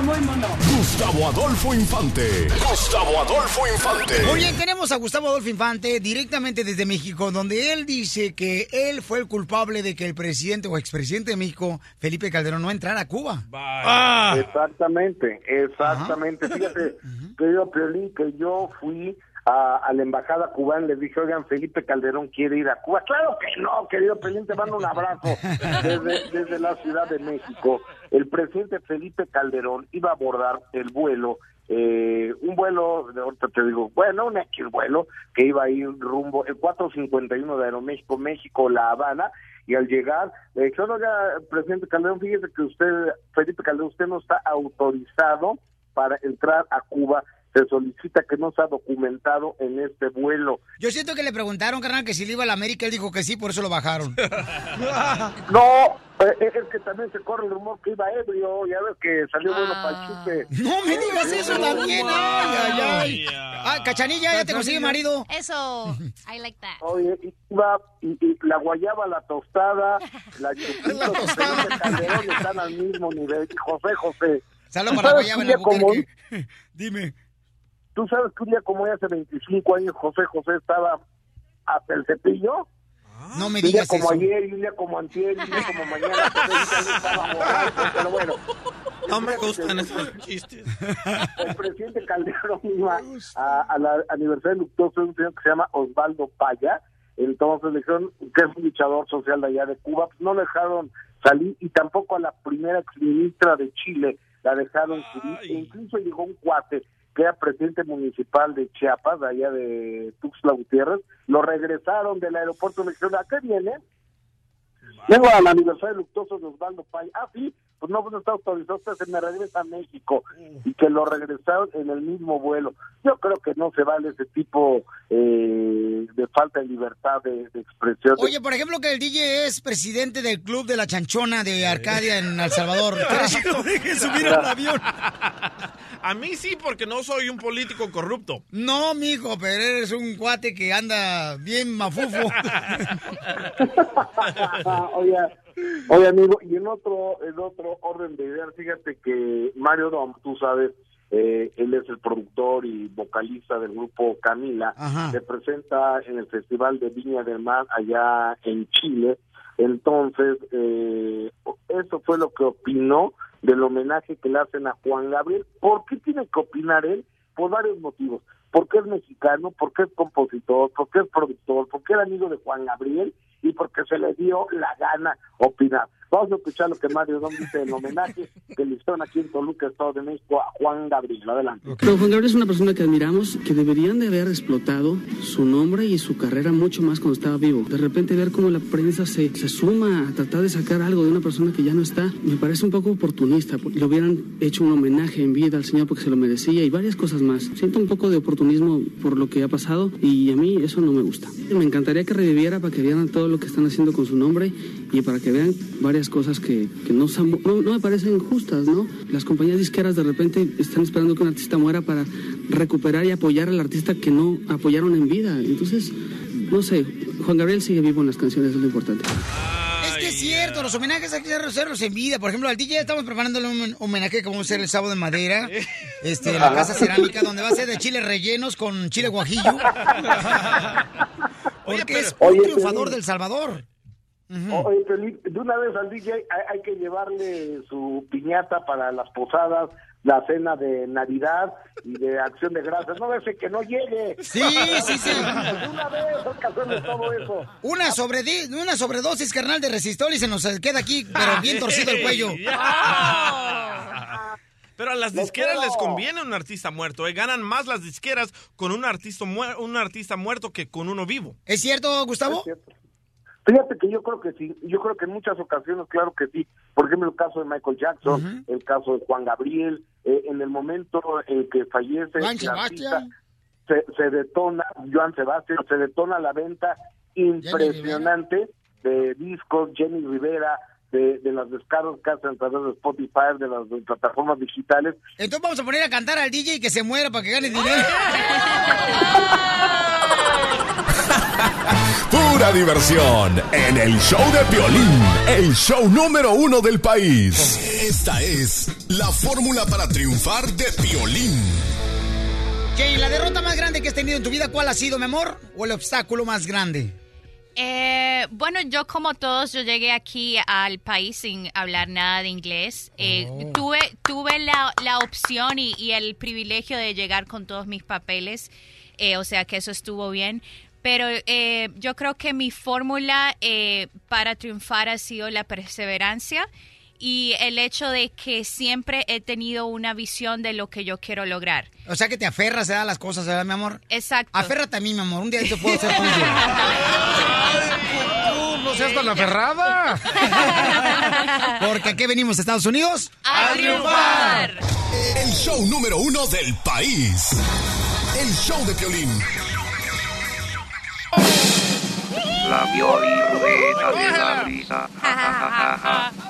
Soñaron muy mono. Gustavo Adolfo Infante. Gustavo Adolfo Infante. Muy bien, tenemos a Gustavo Adolfo Infante directamente desde México, donde él dice que él fue el culpable de que el presidente o expresidente de México, Felipe Calderón, no entrara a Cuba. Ah. Exactamente, exactamente. Fíjate, querido Piolín, que yo fui a, a la embajada cubana y les dije, oigan, Felipe Calderón quiere ir a Cuba. Claro que no, querido Piolín, te mando un abrazo (laughs) desde, desde la Ciudad de México. El presidente Felipe Calderón iba a abordar el vuelo eh, un vuelo, de ahorita te digo, bueno, un X vuelo que iba a ir rumbo, el 451 de Aeroméxico, México, La Habana, y al llegar, le dije, no, ya, presidente Calderón, fíjese que usted, Felipe Calderón, usted no está autorizado para entrar a Cuba, se solicita que no sea documentado en este vuelo. Yo siento que le preguntaron, carnal, que si le iba a la América, él dijo que sí, por eso lo bajaron. (laughs) No, eh, es que también se corre el rumor que iba ebrio, ya ves que salió bueno para el chute. No me digas eso también. Ay, ay, ay. Ah, Cachanilla, ya te consigue marido. Eso, I like that. Oye, iba y, y la guayaba, la tostada, la (laughs) chupita, Felipe Calderón están al mismo nivel. Y José, José. Salud ¿tú para la guayaba en hoy- (laughs) Dime. ¿Tú sabes que un día como hoy, hace 25 años, José José estaba hasta el cepillo? No me un día digas como eso. ayer, y un día como antier, y un día como mañana. (laughs) José José estaba borracho, pero bueno. No me gustan esos chistes. (laughs) El presidente Calderón iba a- al aniversario luctuoso de un señor que se llama Osvaldo Paya. Entonces le dijeron que es un luchador social de allá de Cuba. Pues no le dejaron salir y tampoco a la primera exministra de Chile la dejaron subir. E incluso llegó un cuate que era presidente municipal de Chiapas, allá de Tuxtla Gutiérrez. Lo regresaron del aeropuerto. Le dijeron, ¿a qué viene? Vengo al aniversario luctuoso de Osvaldo Paya. Ah, sí, pues no, pues no está autorizado, usted se me regresa a México. Y que lo regresaron en el mismo vuelo. Yo creo que no se vale ese tipo eh, de falta de libertad de, de expresión. Oye, por ejemplo, que el DJ es presidente del club de la chanchona de Arcadia en El Salvador. (laughs) ¿Quieres que lo deje subir al avión? (laughs) A mí sí, porque no soy un político corrupto. No, mijo, pero eres un cuate que anda bien mafufo. (laughs) oye, oye, amigo, y en otro, en otro orden de ideas, fíjate que Mario Dom, tú sabes, eh, él es el productor y vocalista del grupo Camila, Ajá. se presenta en el Festival de Viña del Mar allá en Chile. Entonces, eh, eso fue lo que opinó del homenaje que le hacen a Juan Gabriel. ¿Por qué tiene que opinar él? Por varios motivos. Porque es mexicano, porque es compositor, porque es productor, porque era amigo de Juan Gabriel y porque se le dio la gana opinar. Vamos a escuchar lo que Mario Dom dice del homenaje que le hicieron aquí en Toluca, Estado de México, a Juan Gabriel. Adelante. Pero Juan Gabriel es una persona que admiramos, que deberían de haber explotado su nombre y su carrera mucho más cuando estaba vivo. De repente ver cómo la prensa se, se suma a tratar de sacar algo de una persona que ya no está, me parece un poco oportunista. Le hubieran hecho un homenaje en vida al señor porque se lo merecía y varias cosas más. Siento un poco de oportunismo por lo que ha pasado y a mí eso no me gusta. Me encantaría que reviviera para que vieran todo lo que están haciendo con su nombre y para que vean varias cosas que, que no, son- no, no me parecen justas, ¿no? Las compañías disqueras de repente están esperando que un artista muera para recuperar y apoyar al artista que no apoyaron en vida. Entonces, no sé, Juan Gabriel sigue vivo en las canciones, es lo importante. Es que es cierto, los homenajes hay que hacerlos en vida. Por ejemplo, al DJ estamos preparándole un homenaje que vamos a hacer el sábado de madera. (laughs) Este, en la casa cerámica, donde va a ser de chile rellenos con chile guajillo. (laughs) Porque es un Oye, triunfador del Salvador. Oye, Felipe, de una vez al DJ hay, hay que llevarle su piñata para las posadas, la cena de Navidad y de Acción de Gracias. No ese que no llegue. Sí, sí, sí. De una vez hay todo eso. Una, sobredi- una sobredosis carnal de resistol y se nos queda aquí, pero bien torcido el cuello. (laughs) Pero a las disqueras les conviene un artista muerto, ¿eh? ganan más las disqueras con un artista, un artista muerto que con uno vivo. ¿Es cierto, Gustavo? Fíjate que yo creo que sí, yo creo que en muchas ocasiones, claro que sí. Por ejemplo, el caso de Michael Jackson, el caso de Juan Gabriel, eh, en el momento en que fallece artista, se, se detona, Joan Sebastián, se detona la venta impresionante de discos, Jenny Rivera, de, de las descargas que hacen a través de Spotify, de las de plataformas digitales. Entonces vamos a poner a cantar al DJ y que se muera para que gane (laughs) dinero. (laughs) Pura diversión en el show de Piolín, el show número uno del país. Esta es la fórmula para triunfar de Piolín. Jane, la derrota más grande que has tenido en tu vida, ¿cuál ha sido, mi amor? ¿O el obstáculo más grande? Eh, bueno, yo como todos, yo llegué aquí al país sin hablar nada de inglés. Eh, Oh. Tuve, tuve la, la opción y, y el privilegio de llegar con todos mis papeles, eh, o sea que eso estuvo bien. Pero eh, yo creo que mi fórmula eh, para triunfar ha sido la perseverancia y el hecho de que siempre he tenido una visión de lo que yo quiero lograr. O sea que te aferras a las cosas, ¿verdad, mi amor? Exacto. Aférrate a mí, mi amor. Un día te puedo hacer tuyo. no seas tan aferrada. (laughs) Porque aquí venimos a Estados Unidos. ¡A triunfar! El show número uno del país. El show de Piolín. La violirrueda de la risa.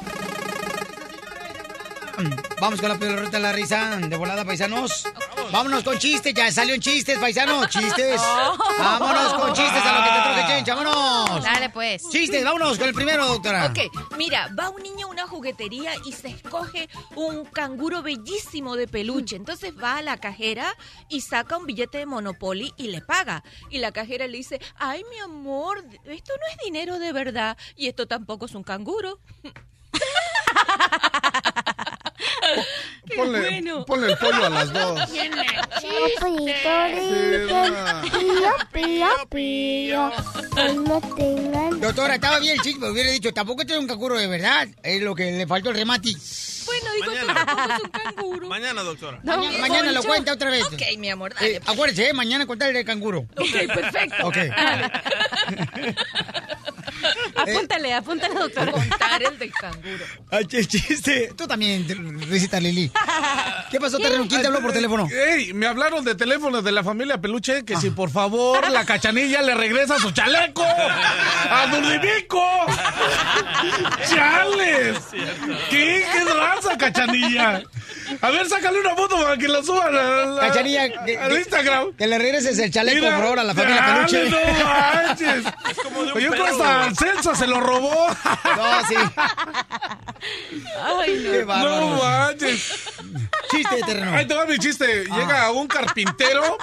(laughs) Vamos con la pelota de la risa de volada, paisanos. Vámonos con chistes, ya salió en chistes, paisanos, (laughs) chistes. Vámonos con chistes a lo que te chencha, vámonos. Dale, pues. Chistes, vámonos con el primero, doctora. Ok, mira, va un niño a una juguetería y se escoge un canguro bellísimo de peluche. Entonces va a la cajera y saca un billete de Monopoly y le paga. Y la cajera le dice, ay, mi amor, esto no es dinero de verdad y esto tampoco es un canguro. (laughs) (laughs) Qué Ponle, bueno. ponle el pollo a las dos. (laughs) Doctora, estaba bien el chiste, pero hubiera dicho, tampoco tiene un canguro de verdad. Es lo que le faltó el remate. Bueno, dijo, Mañana. "Esto tampoco es un canguro. Mañana, doctora. Mañana, mañana lo cuenta otra vez. Ok, mi amor, dale. Eh, acuérdese, eh, mañana contar el canguro. Ok, perfecto. Ok. (laughs) (laughs) Apúntale, apúntale, doctor. Contar el del canguro. Ay, qué chiste. Tú también, risita Lili. ¿Qué pasó, Terreno? ¿Quién te habló por teléfono? Ey, me hablaron de teléfono de la familia Peluche que si por favor la cachanilla le regresa su chaleco a Durdimico. (laughs) ¡Chales! ¿Qué? ¿Qué raza, cachanilla? A ver, sácale una foto para que la suban al, al- Cachanilla, que- al Instagram. Que le regreses el chaleco, Mira, por favor, a la familia dale, Peluche. no manches. Yo creo que hasta Celsa se lo robó. No, sí. Ay, no. Qué. No manches. Chiste de terreno. Ahí te va mi chiste. Llega un carpintero.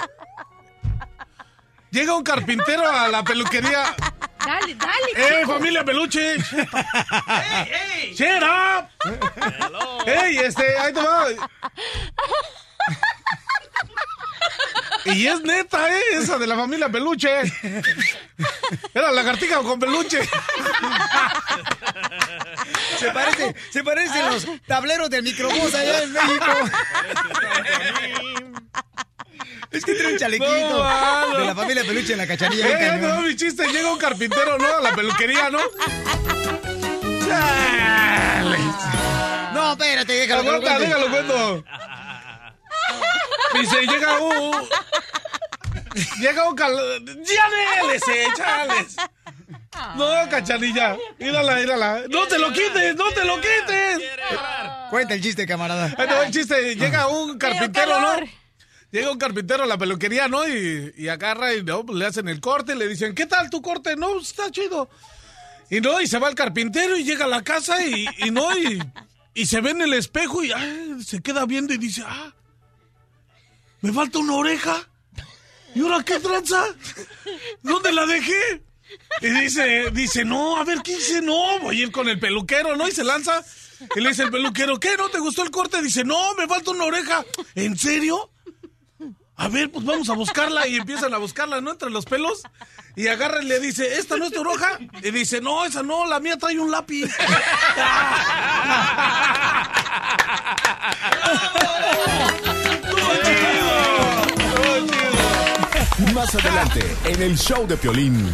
Llega un carpintero a la peluquería. Dale, dale. ¡Eh, chico. familia peluche! ¡Shut up! ¡Ey, este, ahí te va! Y es neta, ¿eh? Esa de la familia Peluche. Era lagartija con peluche. Se parece, se parecen los tableros del microbús allá en México. (laughs) Es que tiene un chalequito No, de la familia Peluche en la cachanilla. Eh, no, mi chiste, llega un carpintero, ¿no? A la peluquería, ¿no? Chale. No, espérate, déjalo. que lo Aguanta, déjalo cuento. Dice, llega un... Llega un cal... ¡Ya délese, chales! No, cachanilla. Mírala, mírala. ¡No te lo quites! ¡No te lo quites! Cuenta el chiste, camarada. Te va el chiste. Llega un carpintero, ¿no? Llega un carpintero a la peluquería, ¿no? Y, y agarra y pues, le hacen el corte. Le dicen, ¿qué tal tu corte? No, está chido. Y no, y se va el carpintero y llega a la casa y, y no, y, y se ve en el espejo y se queda viendo y dice, ah, me falta una oreja. ¿Y ahora qué tranza? ¿Dónde la dejé? Y dice, dice, no, a ver, ¿qué hice? No, voy a ir con el peluquero, ¿no? Y se lanza. Y le dice el peluquero, ¿qué? ¿No te gustó el corte? Dice, no, me falta una oreja. ¿En serio? A ver, pues vamos a buscarla. Y empiezan a buscarla, ¿no? Entre los pelos. Y agarra y le dice, ¿esta no es tu oreja? Y dice, no, esa no, la mía trae un lápiz. Más adelante, en el show de Piolín.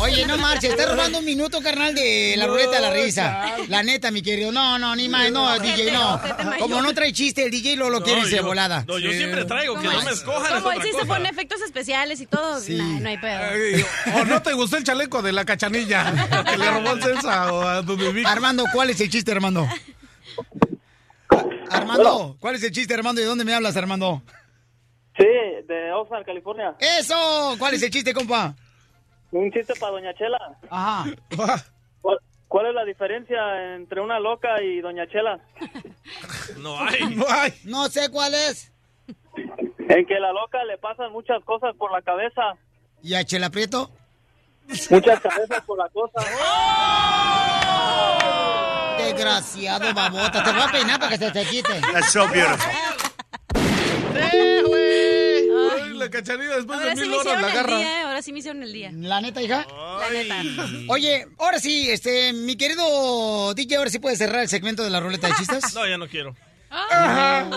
Oye, no marches, estás robando un minuto, carnal, de la ruleta de la risa. La neta, mi querido. No, no, ni más, no, DJ, no. Como no trae chiste, el DJ lo, lo quiere No, de volada. No, yo siempre traigo, que no me escojan. es Como él sí se pone efectos especiales y todo, nah, no hay pedo. Ay, ¿O no te gustó el chaleco de la cachanilla? Que le robó el Celsa o a tu bebé. Armando, ¿cuál es el chiste, Armando? Armando, ¿cuál es el chiste, Armando? ¿Y de dónde me hablas, Armando? Sí, de Oxnard, California. ¡Eso! ¿Cuál es el chiste, compa? Un chiste para Doña Chela. Ajá. ¿Cuál, cuál es la diferencia entre una loca y Doña Chela? (laughs) No hay. No hay. No sé cuál es. En que la loca le pasan muchas cosas por la cabeza. ¿Y a Chela Prieto? Muchas cabezas por la cosa. Desgraciado, babota. Te voy a peinar para que se te quite. That's so beautiful. La cachanilla después Ahora de sí mil horas la el agarra. día, eh, ahora sí me hicieron el día. ¿La neta, hija? La neta. Oye, ahora sí, este, mi querido DJ, ahora sí puedes cerrar el segmento de la ruleta de chistes. (laughs) No, ya no quiero. Ajá.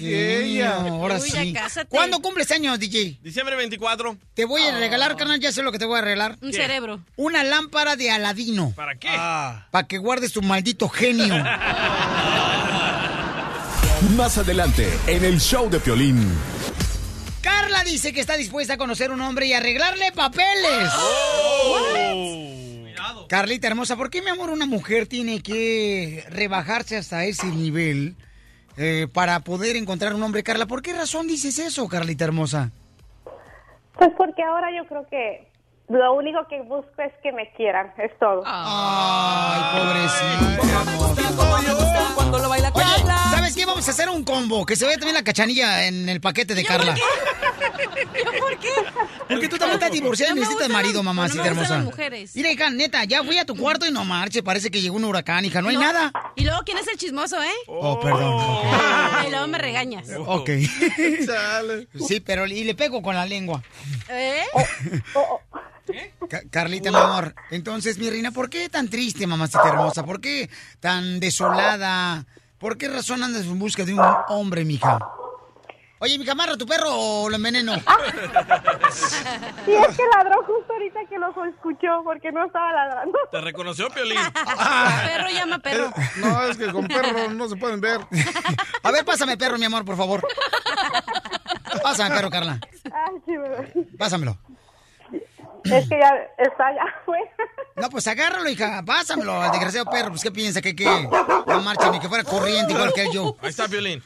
ella. ahora Uy, sí. cásate. ¿Cuándo cumples años, DJ? Diciembre 24. Te voy a regalar, carnal, ya sé lo que te voy a regalar. Un ¿Qué? cerebro. Una lámpara de Aladino. ¿Para qué? Para que guardes tu maldito genio. (laughs) Más adelante, en el show de Piolín. Carla dice que está dispuesta a conocer un hombre y arreglarle papeles. Carlita hermosa, ¿por qué, mi amor, una mujer tiene que rebajarse hasta ese nivel eh, para poder encontrar un hombre, Carla? ¿Por qué razón dices eso, Carlita hermosa? Pues porque ahora yo creo que lo único que busco es que me quieran, es todo. Ay, pobrecita. Cuando lo baila Oye, ¿sabes qué? Vamos a hacer un combo. Que se vea también la cachanilla en el paquete de Carla. por qué? Porque tú también estás divorciada y necesitas marido, mamá, no me hermosa. las mujeres. Mira, hija, neta, ya fui a tu cuarto y no marche. Parece que llegó un huracán, hija. No hay nada. Y luego, ¿quién es el chismoso, eh? Oh, perdón. (laughs) Y luego me regañas. Ok. (laughs) Sí, pero y le pego con la lengua. ¿Eh? Ca- Carlita, mi amor. Entonces, mi reina, ¿por qué tan triste, mamacita hermosa? ¿Por qué tan desolada? ¿Por qué razón andas en busca de un hombre, mija? Oye, mi camarra, ¿tu perro o lo enveneno? (laughs) Sí, es que ladró justo ahorita que lo escuchó, porque no estaba ladrando. ¿Te reconoció, Piolín? (laughs) Perro llama perro. No, es que con perro no se pueden ver. (laughs) A ver, pásame perro, mi amor, por favor. Pásame perro, Carla. Ay, sí, bebé. Pásamelo. Es que ya está allá afuera. No, pues agárralo, hija. Pásamelo al desgraciado perro. Pues, ¿qué piensa? ¿Que qué? No marcha ni que fuera corriente igual que yo. Ahí está, Piolín.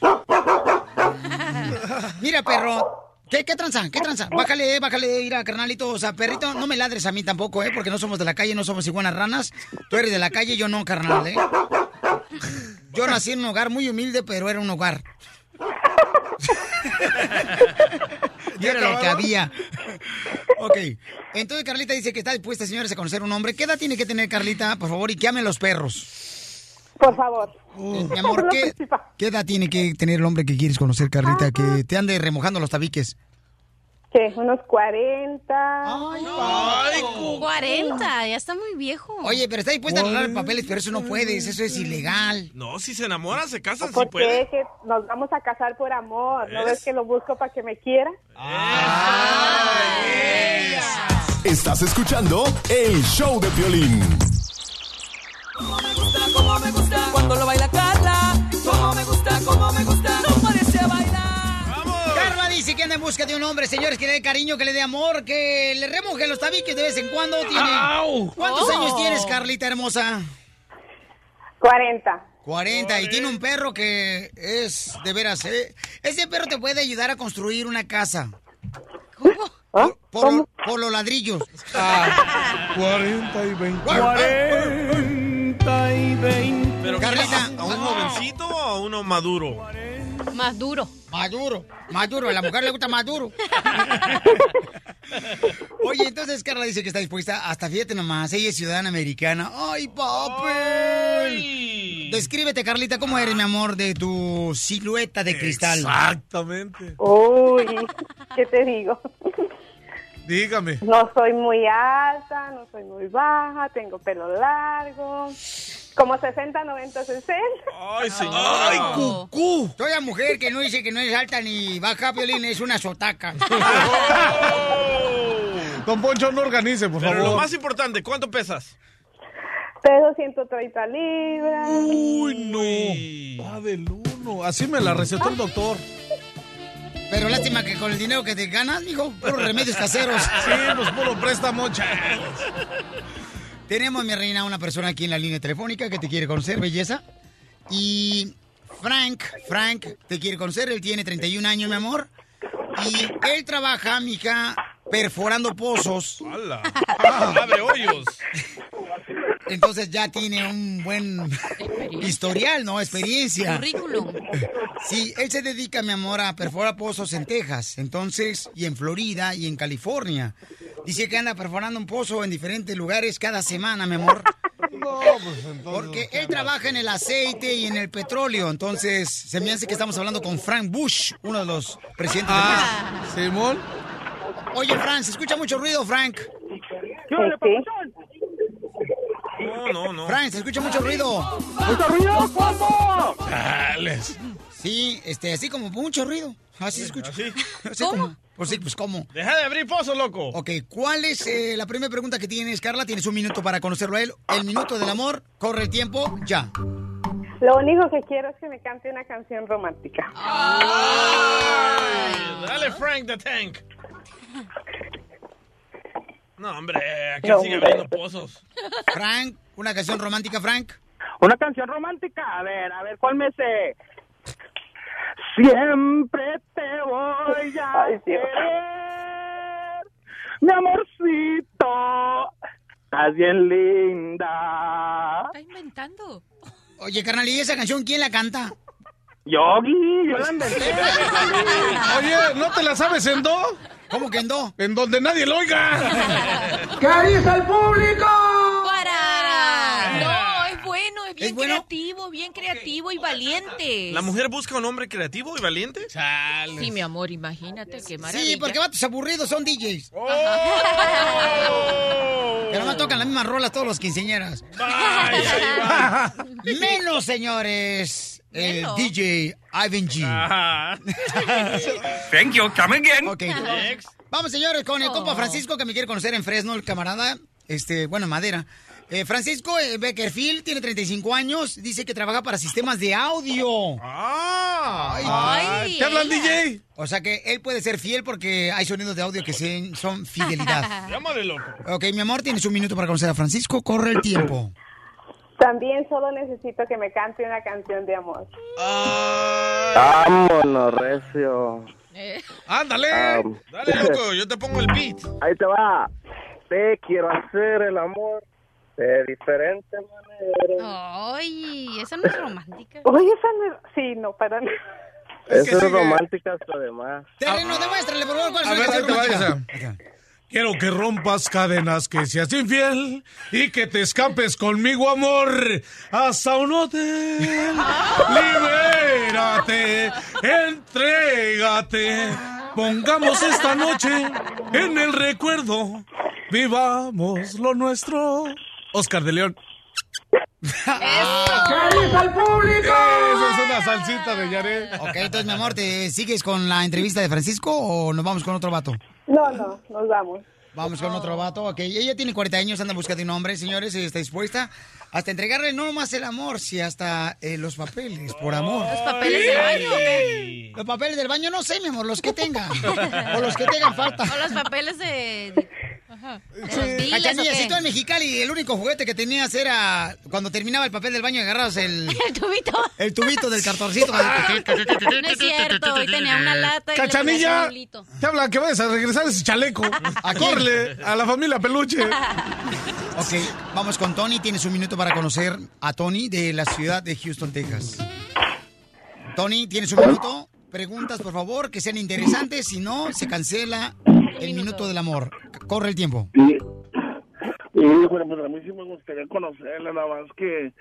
Mira, perro. ¿Qué, qué tranza? ¿Qué tranza? Bájale, bájale, ir a carnalito. O sea, perrito, no me ladres a mí tampoco, ¿eh? Porque no somos de la calle, no somos iguanas ranas. Tú eres de la calle, yo no, carnal, ¿eh? Yo nací en un hogar muy humilde, pero era un hogar. (laughs) Y era lo que había. (laughs) Ok. Entonces Carlita dice que está dispuesta, señores, a conocer un hombre. ¿Qué edad tiene que tener Carlita, por favor? Y que ame los perros. Por favor. Mi amor, ¿qué, qué edad tiene que tener el hombre que quieres conocer, Carlita? Que te ande remojando los tabiques. ¿Qué? Unos 40. Ay, 40, ya está muy viejo. Oye, pero está dispuesta a arreglar papeles, pero eso no puedes, eso es ilegal. No, si se enamoran, se casan, si ¿Por puede. Que nos vamos a casar por amor. ¿No ves que lo busco para que me quiera? Estás escuchando el show de violín. Como me gusta cuando lo baila Carla. Que anda en busca de un hombre, señores, que le dé cariño, que le dé amor, que le remoje los tabiques de vez en cuando. Tiene... Au. ¿Cuántos Oh. años tienes, Carlita hermosa? 40. 40 y tiene un perro que es de veras, ¿eh? Ese perro te puede ayudar a construir una casa. Por, por- por los ladrillos. 40 y 20. 40 y 20. Pero Carlita. ¿a un jovencito o a uno maduro? Más duro. Maduro, maduro, a la mujer le gusta maduro. (laughs) Oye, entonces Carla dice que está dispuesta, hasta fíjate nomás, ella es ciudadana americana. ¡Ay, papi! Descríbete, Carlita, ¿cómo eres, mi amor, de tu silueta de cristal? Exactamente. Uy, ¿qué te digo? Dígame. No soy muy alta, no soy muy baja, tengo pelo largo. Como 60, 90, 60. Ay, señora. ¡Ay, cucú! Toda mujer que no dice que no es alta ni baja, Violín, es una sotaca. (laughs) Don Poncho, no organice, por Pero favor. lo más importante, ¿cuánto pesas? Peso 130 libras. Uy, no. Va del uno. Así me la recetó el doctor. Pero lástima que con el dinero que te ganas, mijo, puros remedios caseros. Sí, pues puro préstamo, Tenemos, mi reina, una persona aquí en la línea telefónica que te quiere conocer, belleza. Y Frank, Frank, te quiere conocer. Él tiene 31 años, mi amor. Y él trabaja, mija, perforando pozos. ¡Hala! ¡Abre hoyos! Entonces ya tiene un buen historial, ¿no? Experiencia. Currículum. Sí, él se dedica, mi amor, a perforar pozos en Texas, entonces, y en Florida y en California. Dice que anda perforando un pozo en diferentes lugares cada semana, mi amor. Porque él trabaja en el aceite y en el petróleo, entonces se me hace que estamos hablando con Frank Bush, uno de los presidentes Ah, Simón. Oye, Frank, se escucha mucho ruido, Frank. No, no, no. Frank, se escucha mucho ruido. ¿Mucho ruido? ¿Cómo? Sí, este, así como mucho ruido. Así se escucha. Así como- pues sí, pues cómo. Deja de abrir pozos, loco. Ok, ¿cuál es eh, la primera pregunta que tienes, Carla? Tienes un minuto para conocerlo a él. El minuto del amor, corre el tiempo, ya. Lo único que quiero es que me cante una canción romántica. Dale, Frank the Tank. No, hombre, aquí No, sigue hombre. abriendo pozos. Frank, una canción romántica, Frank. Una canción romántica. A ver, a ver, ¿cuál me sé? Siempre te voy a Ay, querer, mi amorcito. Estás bien linda. Está inventando. Oye, carnal, ¿y esa canción quién la canta? Yogi, yo la inventé. (laughs) Oye, ¿no te la sabes en do? ¿Cómo que en do? En donde nadie lo oiga. (laughs) ¿Qué dice el público? ¡Para! No, es bueno, es bien ¿Es bueno? creativo, bien creativo y valiente. ¿La mujer busca un hombre creativo y valiente? Sí, mi amor, imagínate qué maravilla. Sí, porque vatos aburridos son DJs. Oh. (laughs) Que no me tocan las mismas rolas todos los quinceañeras. (laughs) Menos, señores. El Menos. DJ Ivan G. (laughs) Thank you, come again. Ok. Vamos, señores, con el compa Francisco que me quiere conocer en Fresno, el camarada. Este, bueno, en Madera. Eh, Francisco eh, Beckerfield tiene 35 años. Dice que trabaja para sistemas de audio. ¡Ah! ¿Te hablan, DJ? O sea que él puede ser fiel porque hay sonidos de audio que se- son fidelidad. (laughs) Llámale, loco. Ok, mi amor, tienes un minuto para conocer a Francisco. Corre el tiempo. También solo necesito que me cante una canción de amor. Vámonos, recio. Ándale. Ah, Dale, loco, yo te pongo el beat. Ahí te va. Te quiero hacer el amor de diferente manera. Ay, esa no es romántica. Oye, esa no... Sí, no, para nada. Eso es romántica hasta además. Terreno, demuéstrale, por favor, cuál es A la canción romántica. Quiero que rompas cadenas, que seas infiel y que te escapes conmigo, amor, hasta un hotel. Libérate, entrégate. Pongamos esta noche en el recuerdo. Vivamos lo nuestro. Oscar de León. ¡Feliz al público! Esa es una salsita de Yaret. Ok, entonces, mi amor, ¿te sigues con la entrevista de Francisco o nos vamos con otro vato? No, no, nos vamos. Vamos con otro vato, ok. Ella tiene 40 años, anda buscando un hombre, señores, y está dispuesta hasta entregarle no más el amor, si hasta eh, los papeles, por amor. ¿Los papeles del baño qué? Los papeles del baño, no sé, mi amor, los que tenga. (laughs) o los que tengan falta. O los papeles de... Ajá. De los biles, Cachanilla, ¿o qué? si tú en Mexicali el único juguete que tenías era cuando terminaba el papel del baño agarrabas el... (laughs) El tubito. El tubito del cartorcito. (laughs) No es cierto, y tenía una lata y le Cachanilla, un hilito. te habla que vayas a regresar ese chaleco. ¿A? Corre a la familia Peluche. Ok, vamos con Tony. Tienes un minuto para conocer a Tony de la ciudad de Houston, Texas. Tony, tienes un minuto. Preguntas, por favor, que sean interesantes. Si no, se cancela el minuto del amor. Corre el tiempo. Y bueno, pues a mí sí me gustaría conocerla, nada más que,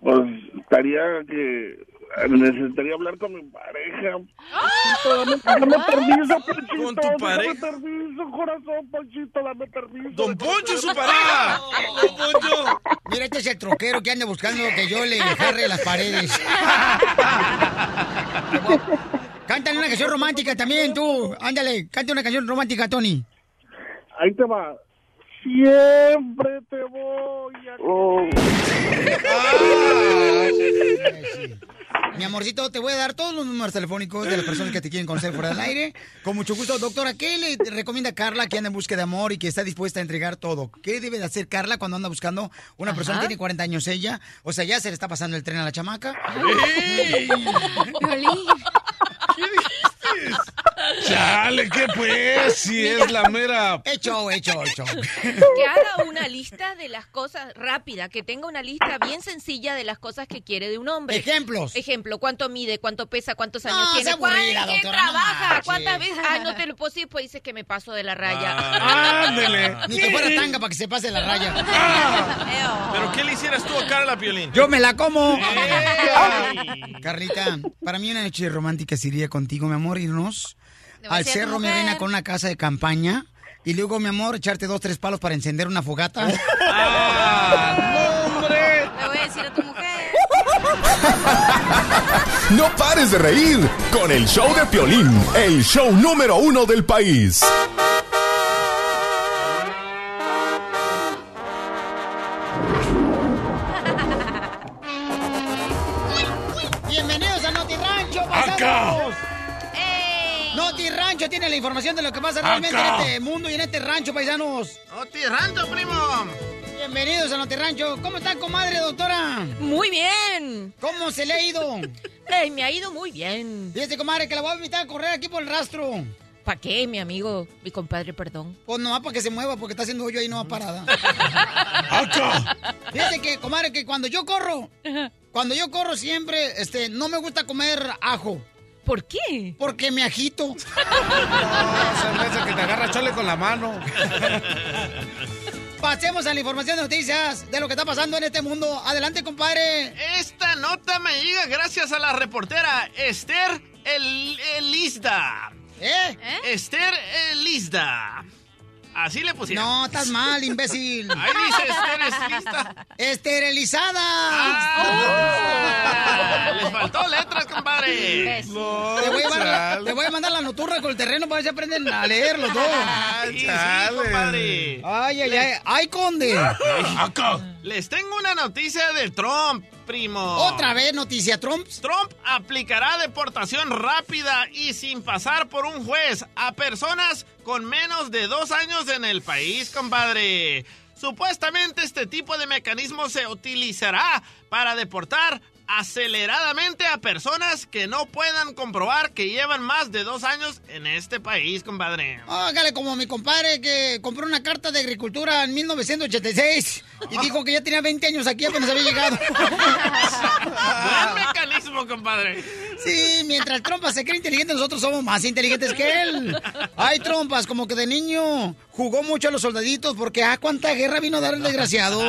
pues, estaría que necesitaría hablar con mi pareja. Ponchito, Dame, dame permiso, Ponchito. ¿Con tu Dame pareja? permiso, corazón, Ponchito, dame permiso. Don Poncho y su pareja. Don Poncho. Mira, este es el troquero que anda buscando que yo le (laughs) jarre las paredes. Cántale una canción romántica también, tú. Ándale, canta una canción romántica, Tony. Ahí te va. Siempre te voy a... Mi amorcito, te voy a dar todos los números telefónicos de las personas que te quieren conocer fuera del aire. Con mucho gusto. Doctora, ¿qué le recomienda a Carla que anda en busca de amor y que está dispuesta a entregar todo? ¿Qué debe de hacer Carla cuando anda buscando una persona? Ajá. Tiene 40 años ella. O sea, ya se le está pasando el tren a la chamaca. (laughs) Chale, ¿qué pues? Si es la mera... Hecho, hecho, hecho. Que haga una lista de las cosas rápida, que tenga una lista bien sencilla de las cosas que quiere de un hombre. Ejemplos. Ejemplo, cuánto mide, cuánto pesa, cuántos años No, tiene, aburrida, doctora, no trabaja, cuántas veces. Ah, no te lo puedo decir, pues dice que me paso de la raya. Ándele. Ni que fuera tanga para que se pase la raya. ¿Pero qué le hicieras tú a Carla Piolín? Yo me la como. Carlita, para mí una noche romántica sería contigo, mi amor, irnos al cerro, mi mujer. reina, con una casa de campaña. Y luego, mi amor, echarte dos, tres palos para encender una fogata. (laughs) ¡Hombre! Le voy a decir a tu mujer. (laughs) No pares de reír con el show de Piolín, el show número uno del país. Noti Rancho tiene la información de lo que pasa realmente Acá. en este mundo y en este rancho, paisanos. ¡Noti Rancho, primo! Bienvenidos a Noti Rancho. ¿Cómo está, comadre, doctora? Muy bien. ¿Cómo se le ha ido? (laughs) Ey, me ha ido muy bien. Fíjese, comadre, que la voy a invitar a correr aquí por el rastro. ¿Para qué, mi amigo? Mi compadre, perdón. Pues no, para que se mueva, porque está haciendo hoyo ahí no va parada. (laughs) ¡Acá! Fíjate que, comadre, que cuando yo corro, cuando yo corro siempre, este, no me gusta comer ajo. ¿Por qué? Porque me agito. (laughs) No, se que te agarra chole con la mano. (laughs) Pasemos a la información de noticias de lo que está pasando en este mundo. Adelante, compadre. Esta nota me llega gracias a la reportera Esther El Elizda. ¿Eh? Esther Elizda. Así le pusieron. No, estás mal, imbécil. (laughs) Ahí dice Esther Elizda. Esterilizada. Ah, les faltó letras, compadre. No, Te voy, a te voy mandar la noturra con el terreno para ver si aprenden a leer los dos. Sí, sí, compadre. Ay, ay, ay. ¡Ay, conde! Acá. Les tengo una noticia de Trump, primo. Otra vez, noticia Trump. Trump aplicará deportación rápida y sin pasar por un juez a personas con menos de dos años en el país, compadre. Supuestamente este tipo de mecanismo se utilizará para deportar aceleradamente a personas que no puedan comprobar que llevan más de dos años en este país, compadre. Hágale como mi compadre que compró una carta de agricultura en 1986 y dijo que ya tenía 20 años aquí apenas había llegado. (laughs) Buen mecanismo, compadre. Sí, mientras Trompas se cree inteligente, nosotros somos más inteligentes que él. Ay, Trompas, como que de niño jugó mucho a los soldaditos porque, ah, cuánta guerra vino a dar el desgraciado.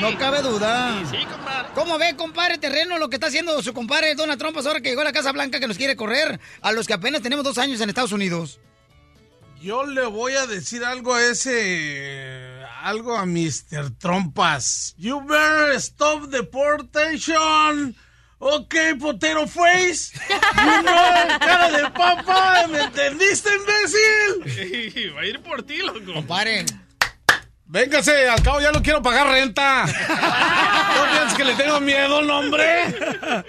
No cabe duda. Sí, compadre. ¿Cómo ve, compadre, terreno, lo que está haciendo su compadre Donald Trump ahora que llegó a la Casa Blanca que nos quiere correr a los que apenas tenemos dos años en Estados Unidos? Yo le voy a decir algo a ese. Algo a Mr. Trompas. You better stop deportation. Ok, potero face. You know, cara de papa. ¿Me entendiste, imbécil? Va a ir por ti, loco. Compadre. Véngase, al cabo ya no quiero pagar renta. (laughs) ¿No piensas que le tengo miedo, no, hombre?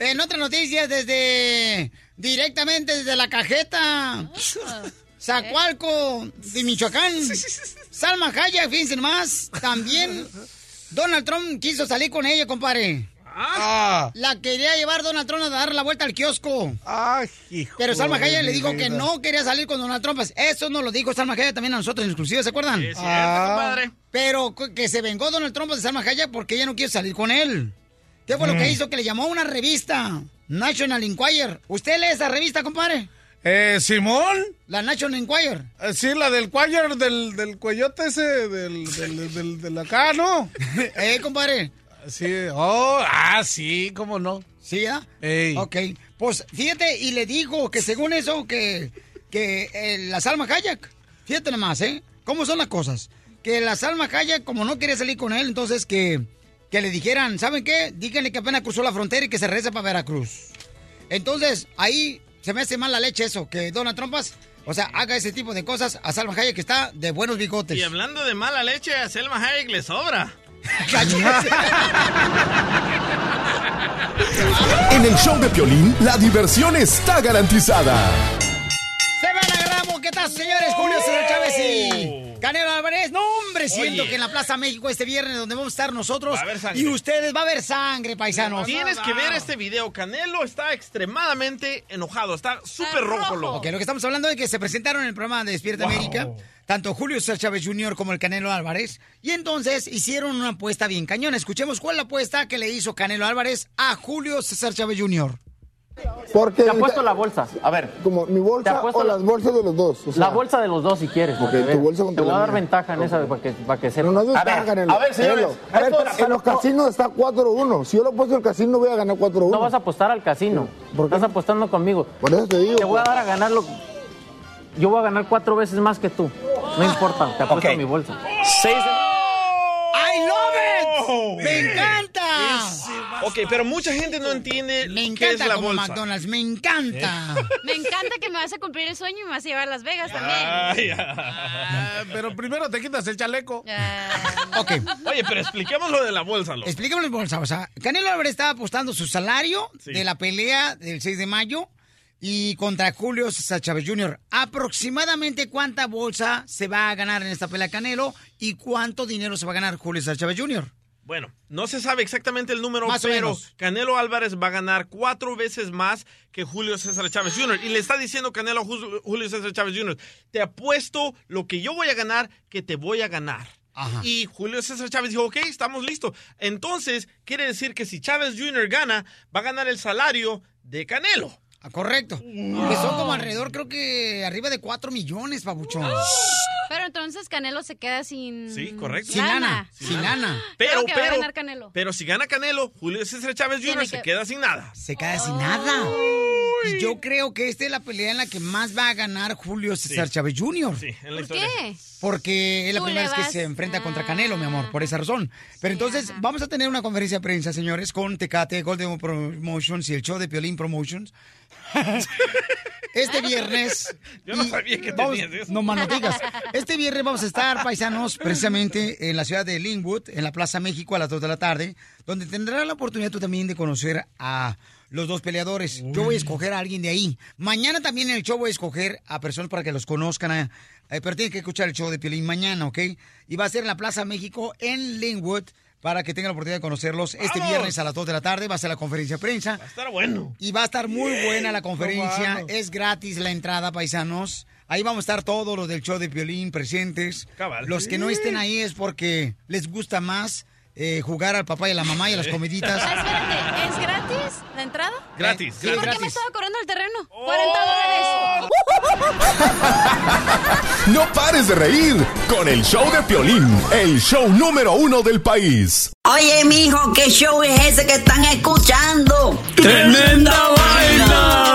En otras noticias, desde. directamente desde la cajeta. Zacualco, de Michoacán. Salma Hayek, fíjense más. También Donald Trump quiso salir con ella, compadre. Ah. La quería llevar Donald Trump a dar la vuelta al kiosco. Ay, hijo Pero Salma Hayek le dijo que no quería salir con Donald Trump. Eso nos lo dijo Salma Hayek también a nosotros en exclusiva, ¿se acuerdan? Sí, cierto, compadre. Pero que se vengó Donald Trump de Salma Hayek porque ella no quiso salir con él. ¿Qué fue lo Mm. que hizo? Que le llamó a una revista, National Enquirer. ¿Usted lee esa revista, compadre? Eh, Simón. La National Enquirer. Eh, sí, la del cuello, del, del cuellote ese, del, del, del, del acá, ¿no? (laughs) eh, compadre. Sí, oh, ah, sí, cómo no. ¿Sí, ya? Ey. Ok. Pues fíjate, y le dijo que según eso, que, que eh, la Salma Hayek, fíjate nomás, ¿eh? ¿Cómo son las cosas? Que la Salma Hayek, como no quería salir con él, entonces que, que le dijeran, ¿saben qué? Díganle que apenas cruzó la frontera y que se regrese para Veracruz. Entonces, ahí se me hace mal la leche eso, que Donald Trumpas, o sea, haga ese tipo de cosas a Salma Hayek que está de buenos bigotes. Y hablando de mala leche, a Selma Hayek le sobra. En el show de Piolín, la diversión está garantizada. Se van a agarramos, ¿qué tal, señores? Julio César Chávez y Canelo Álvarez. No, hombre, siento Oye. que en la Plaza México este viernes, donde vamos a estar nosotros a y ustedes, va a haber sangre, paisanos. Tienes que ver este video. Canelo está extremadamente enojado. Está súper rojo, loco. Ok, lo que estamos hablando es que se presentaron en el programa de Despierta América, tanto Julio César Chávez Jr. como el Canelo Álvarez, y entonces hicieron una apuesta bien cañona. Escuchemos cuál es la apuesta que le hizo Canelo Álvarez a Julio César Chávez Jr. Porque Te apuesto la bolsa. A ver. como mi bolsa o la- las bolsas de los dos. o sea, La bolsa de los dos si quieres. porque tu bolsa te voy a dar mía. ventaja en esa para que, para que. Pero no es A ver, a ver, señores. Canelo, a ver, esto- en los casinos está 4-1. Si yo lo he puesto en el casino, voy a ganar 4-1. No vas a apostar al casino. Estás apostando conmigo. Por eso te digo. Te voy a dar a ganar lo... Yo voy a ganar cuatro veces más que tú. No importa, te apuesto mi bolsa. Seis ¡I love it! ¡Me encanta! Ok, pero mucha gente no entiende Me qué encanta es la como bolsa. McDonald's, me encanta. Me encanta que me vas a cumplir el sueño y me vas a llevar a Las Vegas también. Ah, pero primero te quitas el chaleco. Ok. Oye, pero expliquemos lo de la bolsa, loco. Explícame el bolsa. O sea, Canelo Álvarez estaba apostando su salario Sí. de la pelea del 6 de mayo y contra Julio César Chávez Jr. Aproximadamente cuánta bolsa se va a ganar en esta pelea Canelo y cuánto dinero se va a ganar Julio César Chávez Jr. Bueno, no se sabe exactamente el número, Más pero. Canelo Álvarez va a ganar cuatro veces más que Julio César Chávez Jr. Y le está diciendo Canelo a Ju- Julio César Chávez Jr., te apuesto lo que yo voy a ganar, que te voy a ganar. Y Julio César Chávez dijo, ok, estamos listos. Entonces, quiere decir que si Chávez Jr. gana, va a ganar el salario de Canelo. Ah, correcto. Que son como alrededor, creo que arriba de 4 millones, papuchón. Pero entonces Canelo se queda sin. Sí, correcto. Sin lana, sin lana. Pero, va a pero, ganar Canelo. pero si gana Canelo, Julio César Chávez Jr. Se que- queda sin nada. Se queda sin nada. Y yo creo que esta es la pelea en la que más va a ganar Julio César Sí. Chávez Jr. Sí, en la ¿Por historia. qué? Porque es la primera vez que se enfrenta contra Canelo, mi amor, por esa razón. Pero entonces vamos a tener una conferencia de prensa, señores, con Tecate, Golden Promotions y el show de Piolín Promotions. (laughs) este viernes. Yo no sabía que vamos- tenías eso. No más no digas. (laughs) Este viernes vamos a estar, paisanos, precisamente en la ciudad de Linwood, en la Plaza México a las 2 de la tarde, donde tendrás la oportunidad tú también de conocer a los dos peleadores. Yo voy a escoger a alguien de ahí. Mañana también en el show voy a escoger a personas para que los conozcan. eh, eh, pero tienen que escuchar el show de Piolín mañana, ¿ok? Y va a ser en la Plaza México en Linwood para que tengan la oportunidad de conocerlos. Este viernes a las 2 de la tarde va a ser la conferencia de prensa. Va a estar bueno. Y va a estar muy buena la conferencia. Es gratis la entrada, paisanos. Ahí vamos a estar todos los del show de Piolín presentes. Cabal. Los que no estén ahí es porque les gusta más eh, jugar al papá y a la mamá y a las (laughs) comiditas. Ah, espérate, ¿es gratis? Dólares la entrada? Gratis, ¿Y por qué me gratis. estaba cobrando el terreno? 40 dólares. (laughs) No pares de reír con el show de Piolín, el show número uno del país. Oye, mijo, ¿qué show es ese que están escuchando? ¡Tremenda vaina!